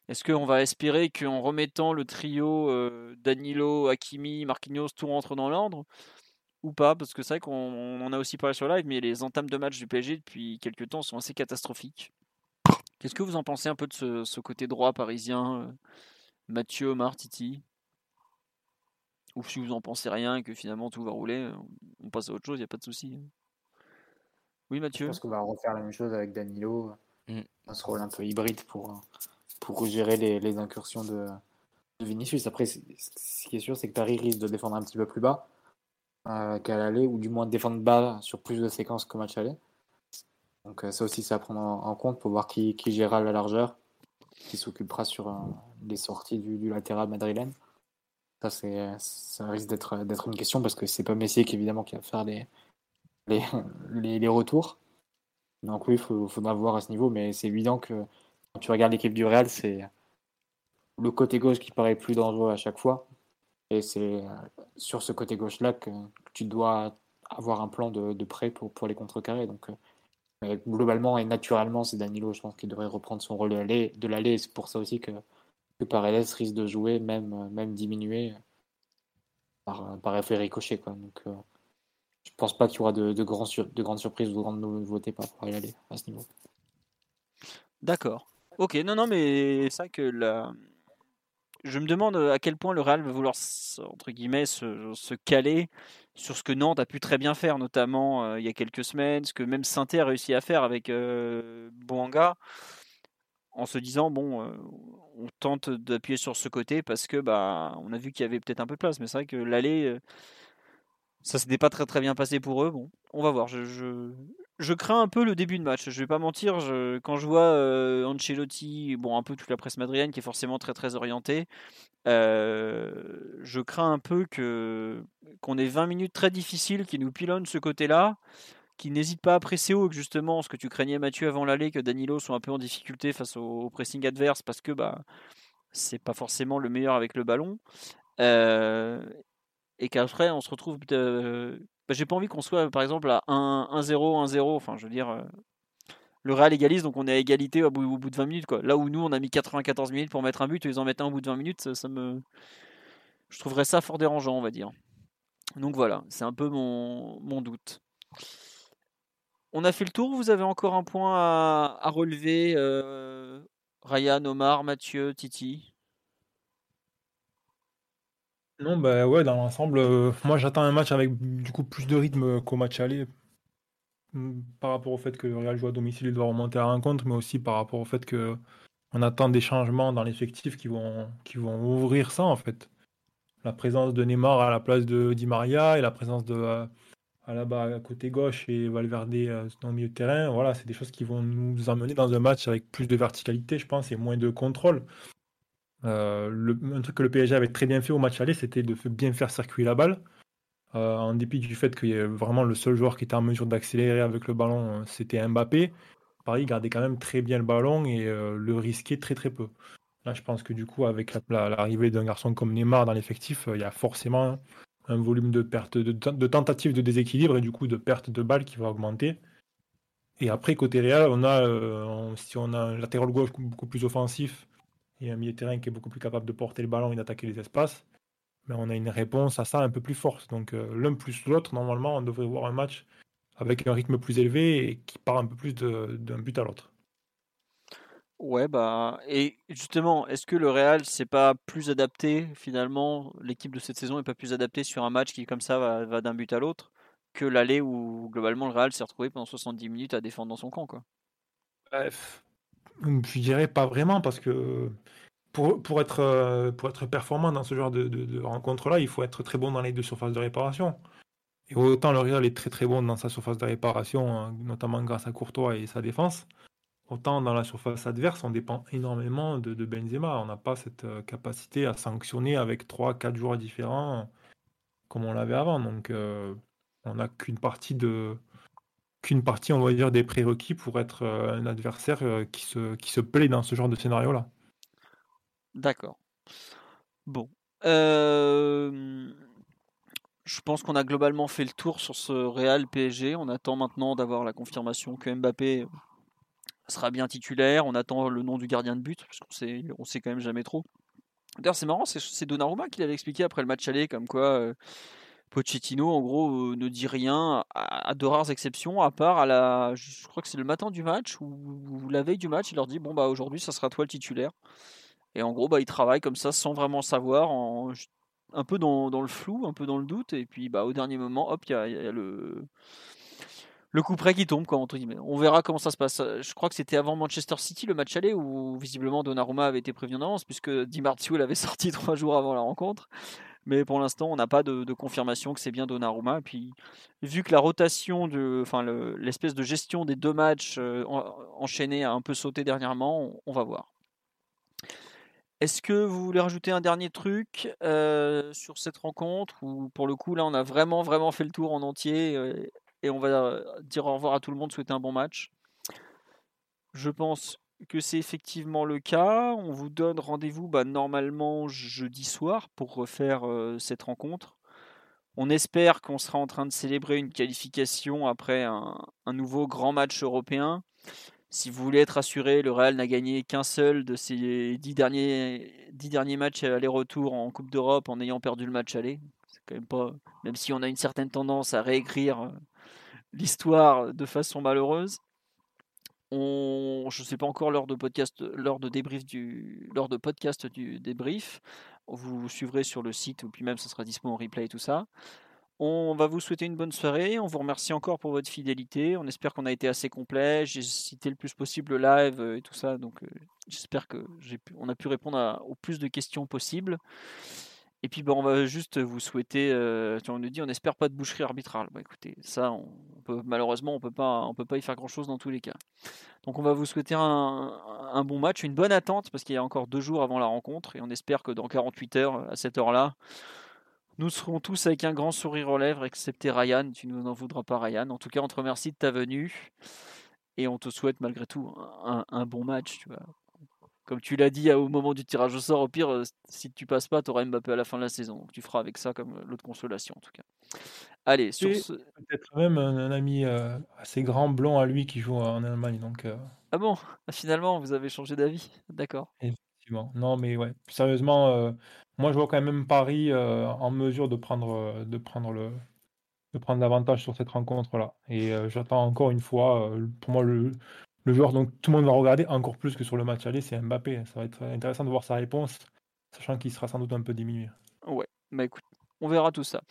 Est-ce qu'on va espérer qu'en remettant le trio euh, Danilo, Hakimi, Marquinhos, tout rentre dans l'ordre ou pas, parce que c'est vrai qu'on en a aussi parlé sur live, mais les entames de match du PSG depuis quelques temps sont assez catastrophiques. Qu'est-ce que vous en pensez un peu de ce, côté droit parisien, euh, Mathieu, Omar, Titi? Ou si vous en pensez rien et que finalement tout va rouler, on passe à autre chose, il n'y a pas de souci. Oui, Mathieu? Je pense qu'on va refaire la même chose avec Danilo, mm. un rôle un peu hybride pour, pour gérer les, incursions de, de Vinicius. Après, ce qui est sûr, c'est que Paris risque de défendre un petit peu plus bas euh, qu'à l'aller, ou du moins défendre bas sur plus de séquences qu'au match aller. Donc euh, ça aussi, c'est à prendre en, compte pour voir qui, qui gérera la largeur, qui s'occupera sur euh, les sorties du, latéral madrilène. Ça, ça risque d'être, une question parce que c'est pas Messi qui, évidemment, qui va faire les, les, les, retours. Donc oui, il faudra voir à ce niveau, mais c'est évident que quand tu regardes l'équipe du Real, c'est le côté gauche qui paraît plus dangereux à chaque fois. Et c'est euh, sur ce côté gauche-là que, tu dois avoir un plan de, de prêt pour, pour les contrecarrer. Donc, euh, globalement et naturellement, c'est Danilo, je pense, qui devrait reprendre son rôle de l'aller. C'est pour ça aussi que, que Paredes risque de jouer, même, euh, même diminuer par, par effet ricochet. Quoi. Donc, je pense pas qu'il y aura de, grandes surprises ou de grandes nouveautés par rapport à l'aller à ce niveau. D'accord. Ok, non, non, mais c'est que la, je me demande euh, à quel point le Real va vouloir entre guillemets se, caler sur ce que Nantes a pu très bien faire, notamment euh, il y a quelques semaines, ce que même saint a réussi à faire avec euh, Boanga, en se disant bon, on tente d'appuyer sur ce côté parce que bah on a vu qu'il y avait peut-être un peu de place, mais c'est vrai que l'aller ça s'était pas très très bien passé pour eux. Bon, on va voir. Crains un peu le début de match. Je vais pas mentir. quand je vois euh, Ancelotti, bon, un peu toute la presse madrienne qui est forcément très très orientée, euh, je crains un peu qu'on ait 20 minutes très difficiles qui nous pilonnent ce côté-là, qui n'hésite pas à presser haut, justement, ce que tu craignais Mathieu avant l'aller, que Danilo soit un peu en difficulté face au, pressing adverse parce que bah c'est pas forcément le meilleur avec le ballon. Euh, et qu'après on se retrouve. Bah, j'ai pas envie qu'on soit par exemple à 1-0, 1-0. Enfin, je veux dire, euh, le Real égalise, donc on est à égalité au bout, de 20 minutes. Quoi. Là où nous, on a mis 94 minutes pour mettre un but, ils en mettent un au bout de 20 minutes, ça, me. Je trouverais ça fort dérangeant, on va dire. Donc voilà, c'est un peu mon, mon doute. On a fait le tour, vous avez encore un point à, relever euh, Ryan, Omar, Mathieu, Titi? Non, bah ouais, dans l'ensemble, euh, moi j'attends un match avec du coup plus de rythme qu'au match aller. Mm, par rapport au fait que le Real joue à domicile, il doit remonter à un contre, mais aussi par rapport au fait que on attend des changements dans l'effectif qui vont, qui vont ouvrir ça en fait. La présence de Neymar à la place de Di Maria et la présence de euh, Alaba à côté gauche et Valverde euh, dans le milieu de terrain, voilà, c'est des choses qui vont nous emmener dans un match avec plus de verticalité, je pense, et moins de contrôle. Euh, un truc que le PSG avait très bien fait au match aller, c'était de bien faire circuler la balle. Euh, en dépit du fait que vraiment le seul joueur qui était en mesure d'accélérer avec le ballon, euh, c'était Mbappé. Paris gardait quand même très bien le ballon et le risquait très très peu. Là, je pense que du coup, avec l'arrivée d'un garçon comme Neymar dans l'effectif, il y a forcément un volume de tentatives de déséquilibre et du coup de perte de balles qui va augmenter. Et après, côté Real, on a, si on a un latéral gauche beaucoup plus offensif et un milieu de terrain qui est beaucoup plus capable de porter le ballon et d'attaquer les espaces, mais on a une réponse à ça un peu plus forte. Donc euh, l'un plus l'autre, normalement, on devrait voir un match avec un rythme plus élevé et qui part un peu plus d'un but à l'autre. Ouais, bah, et justement, est-ce que le Real, c'est pas plus adapté finalement, l'équipe de cette saison est pas plus adaptée sur un match qui, comme ça, va, d'un but à l'autre, que l'aller où globalement le Real s'est retrouvé pendant 70 minutes à défendre dans son camp, quoi? Bref, je dirais pas vraiment parce que pour, pour, être, euh, pour être performant dans ce genre de, de, rencontre-là, il faut être très bon dans les deux surfaces de réparation. Et autant le Real est très très bon dans sa surface de réparation, hein, notamment grâce à Courtois et sa défense. Autant dans la surface adverse, on dépend énormément de, Benzema. On n'a pas cette euh, capacité à sanctionner avec 3-4 joueurs différents comme on l'avait avant. Donc euh, on n'a qu'une partie de qu'une partie, on va dire, des prérequis pour être euh, un adversaire qui se, qui se plaît dans ce genre de scénario-là. D'accord. Bon. Je pense qu'on a globalement fait le tour sur ce Real PSG. On attend maintenant d'avoir la confirmation que Mbappé sera bien titulaire. On attend le nom du gardien de but, parce qu'on sait, on sait quand même jamais trop. D'ailleurs, c'est marrant, c'est Donnarumma qui l'avait expliqué après le match aller, comme quoi euh, Pochettino, en gros, euh, ne dit rien, à, de rares exceptions, à part à la. Je crois que c'est le matin du match, ou, la veille du match, il leur dit Bon, bah aujourd'hui, ça sera toi le titulaire. Et en gros, bah, il travaille comme ça, sans vraiment savoir, un peu dans, le flou, un peu dans le doute, et puis bah, au dernier moment, hop, il y a, y a le le coup près qui tombe, quoi, entre guillemets. On verra comment ça se passe. Je crois que c'était avant Manchester City, le match aller, où visiblement Donnarumma avait été prévenu en avance, puisque Di Marzio l'avait sorti trois jours avant la rencontre. Mais pour l'instant, on n'a pas de, confirmation que c'est bien Donnarumma. Et puis, vu que la rotation, enfin, l'espèce de gestion des deux matchs euh, enchaînés a un peu sauté dernièrement, on, va voir. Est-ce que vous voulez rajouter un dernier truc euh, sur cette rencontre ou pour le coup là on a vraiment vraiment fait le tour en entier euh, et on va dire au revoir à tout le monde, souhaiter un bon match? Je pense que c'est effectivement le cas. On vous donne rendez-vous bah, normalement jeudi soir pour refaire cette rencontre. On espère qu'on sera en train de célébrer une qualification après un, nouveau grand match européen. Si vous voulez être assuré, le Real n'a gagné qu'un seul de ses dix derniers, dix derniers matchs aller-retour en Coupe d'Europe en ayant perdu le match aller. C'est quand même pas, même si on a une certaine tendance à réécrire l'histoire de façon malheureuse. On, je ne sais pas encore l'heure de podcast, l'heure de débrief du, lors de podcast du débrief. Vous suivrez sur le site ou puis même ça sera disponible en replay et tout ça. On va vous souhaiter une bonne soirée. On vous remercie encore pour votre fidélité. On espère qu'on a été assez complet. J'ai cité le plus possible le live et tout ça, donc euh, j'espère que j'ai on a pu répondre au plus de questions possibles. Et puis bah, on va juste vous souhaiter, euh, on nous dit on espère pas de boucherie arbitrale. Bah, écoutez, ça malheureusement on peut pas on peut pas y faire grand chose dans tous les cas. Donc on va vous souhaiter un, bon match, une bonne attente parce qu'il y a encore deux jours avant la rencontre et on espère que dans 48 heures à cette heure-là, nous serons tous avec un grand sourire aux lèvres, excepté Ryan. Tu ne nous en voudras pas Ryan. En tout cas on te remercie de ta venue et on te souhaite malgré tout un, un bon match. Tu vois comme tu l'as dit au moment du tirage au sort, au pire, euh, si tu passes pas, tu auras Mbappé à la fin de la saison. Donc tu feras avec ça comme euh, l'autre consolation en tout cas. Allez, sur ce... Peut-être même un, ami euh, assez grand blond à lui qui joue en Allemagne. Donc, Ah bon? Finalement, vous avez changé d'avis? D'accord. Effectivement. Non, mais ouais. Sérieusement, moi je vois quand même Paris en mesure de prendre, de prendre le de prendre l'avantage sur cette rencontre-là. Et j'attends encore une fois, pour moi, le, le joueur dont tout le monde va regarder encore plus que sur le match aller, c'est Mbappé. Ça va être intéressant de voir sa réponse, sachant qu'il sera sans doute un peu diminué. Ouais, bah écoute, on verra tout ça.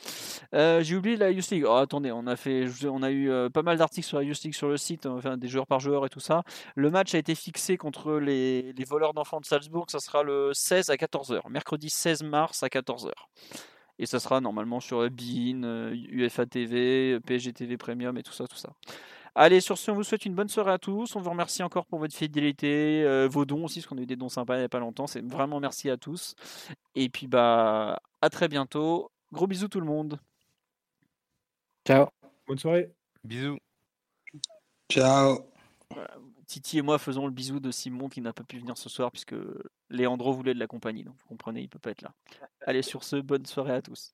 Euh, j'ai oublié la Youth League. Oh, attendez, on a fait, on a eu euh, pas mal d'articles sur la Youth League sur le site, enfin des joueurs par joueur et tout ça. Le match a été fixé contre les, les voleurs d'enfants de Salzbourg. Ça sera le 16 à 14h, mercredi 16 mars à 14h. Et ça sera normalement sur Bein, UFA TV, PSG TV Premium et tout ça, tout ça. Allez, sur ce, on vous souhaite une bonne soirée à tous. On vous remercie encore pour votre fidélité, euh, vos dons aussi, parce qu'on a eu des dons sympas il n'y a pas longtemps. C'est vraiment merci à tous. Et puis, bah, à très bientôt. Gros bisous tout le monde. Ciao. Bonne soirée. Bisous. Ciao. Titi et moi faisons le bisou de Simon qui n'a pas pu venir ce soir puisque Léandro voulait de la compagnie. Donc vous comprenez, il peut pas être là. Allez, sur ce, bonne soirée à tous.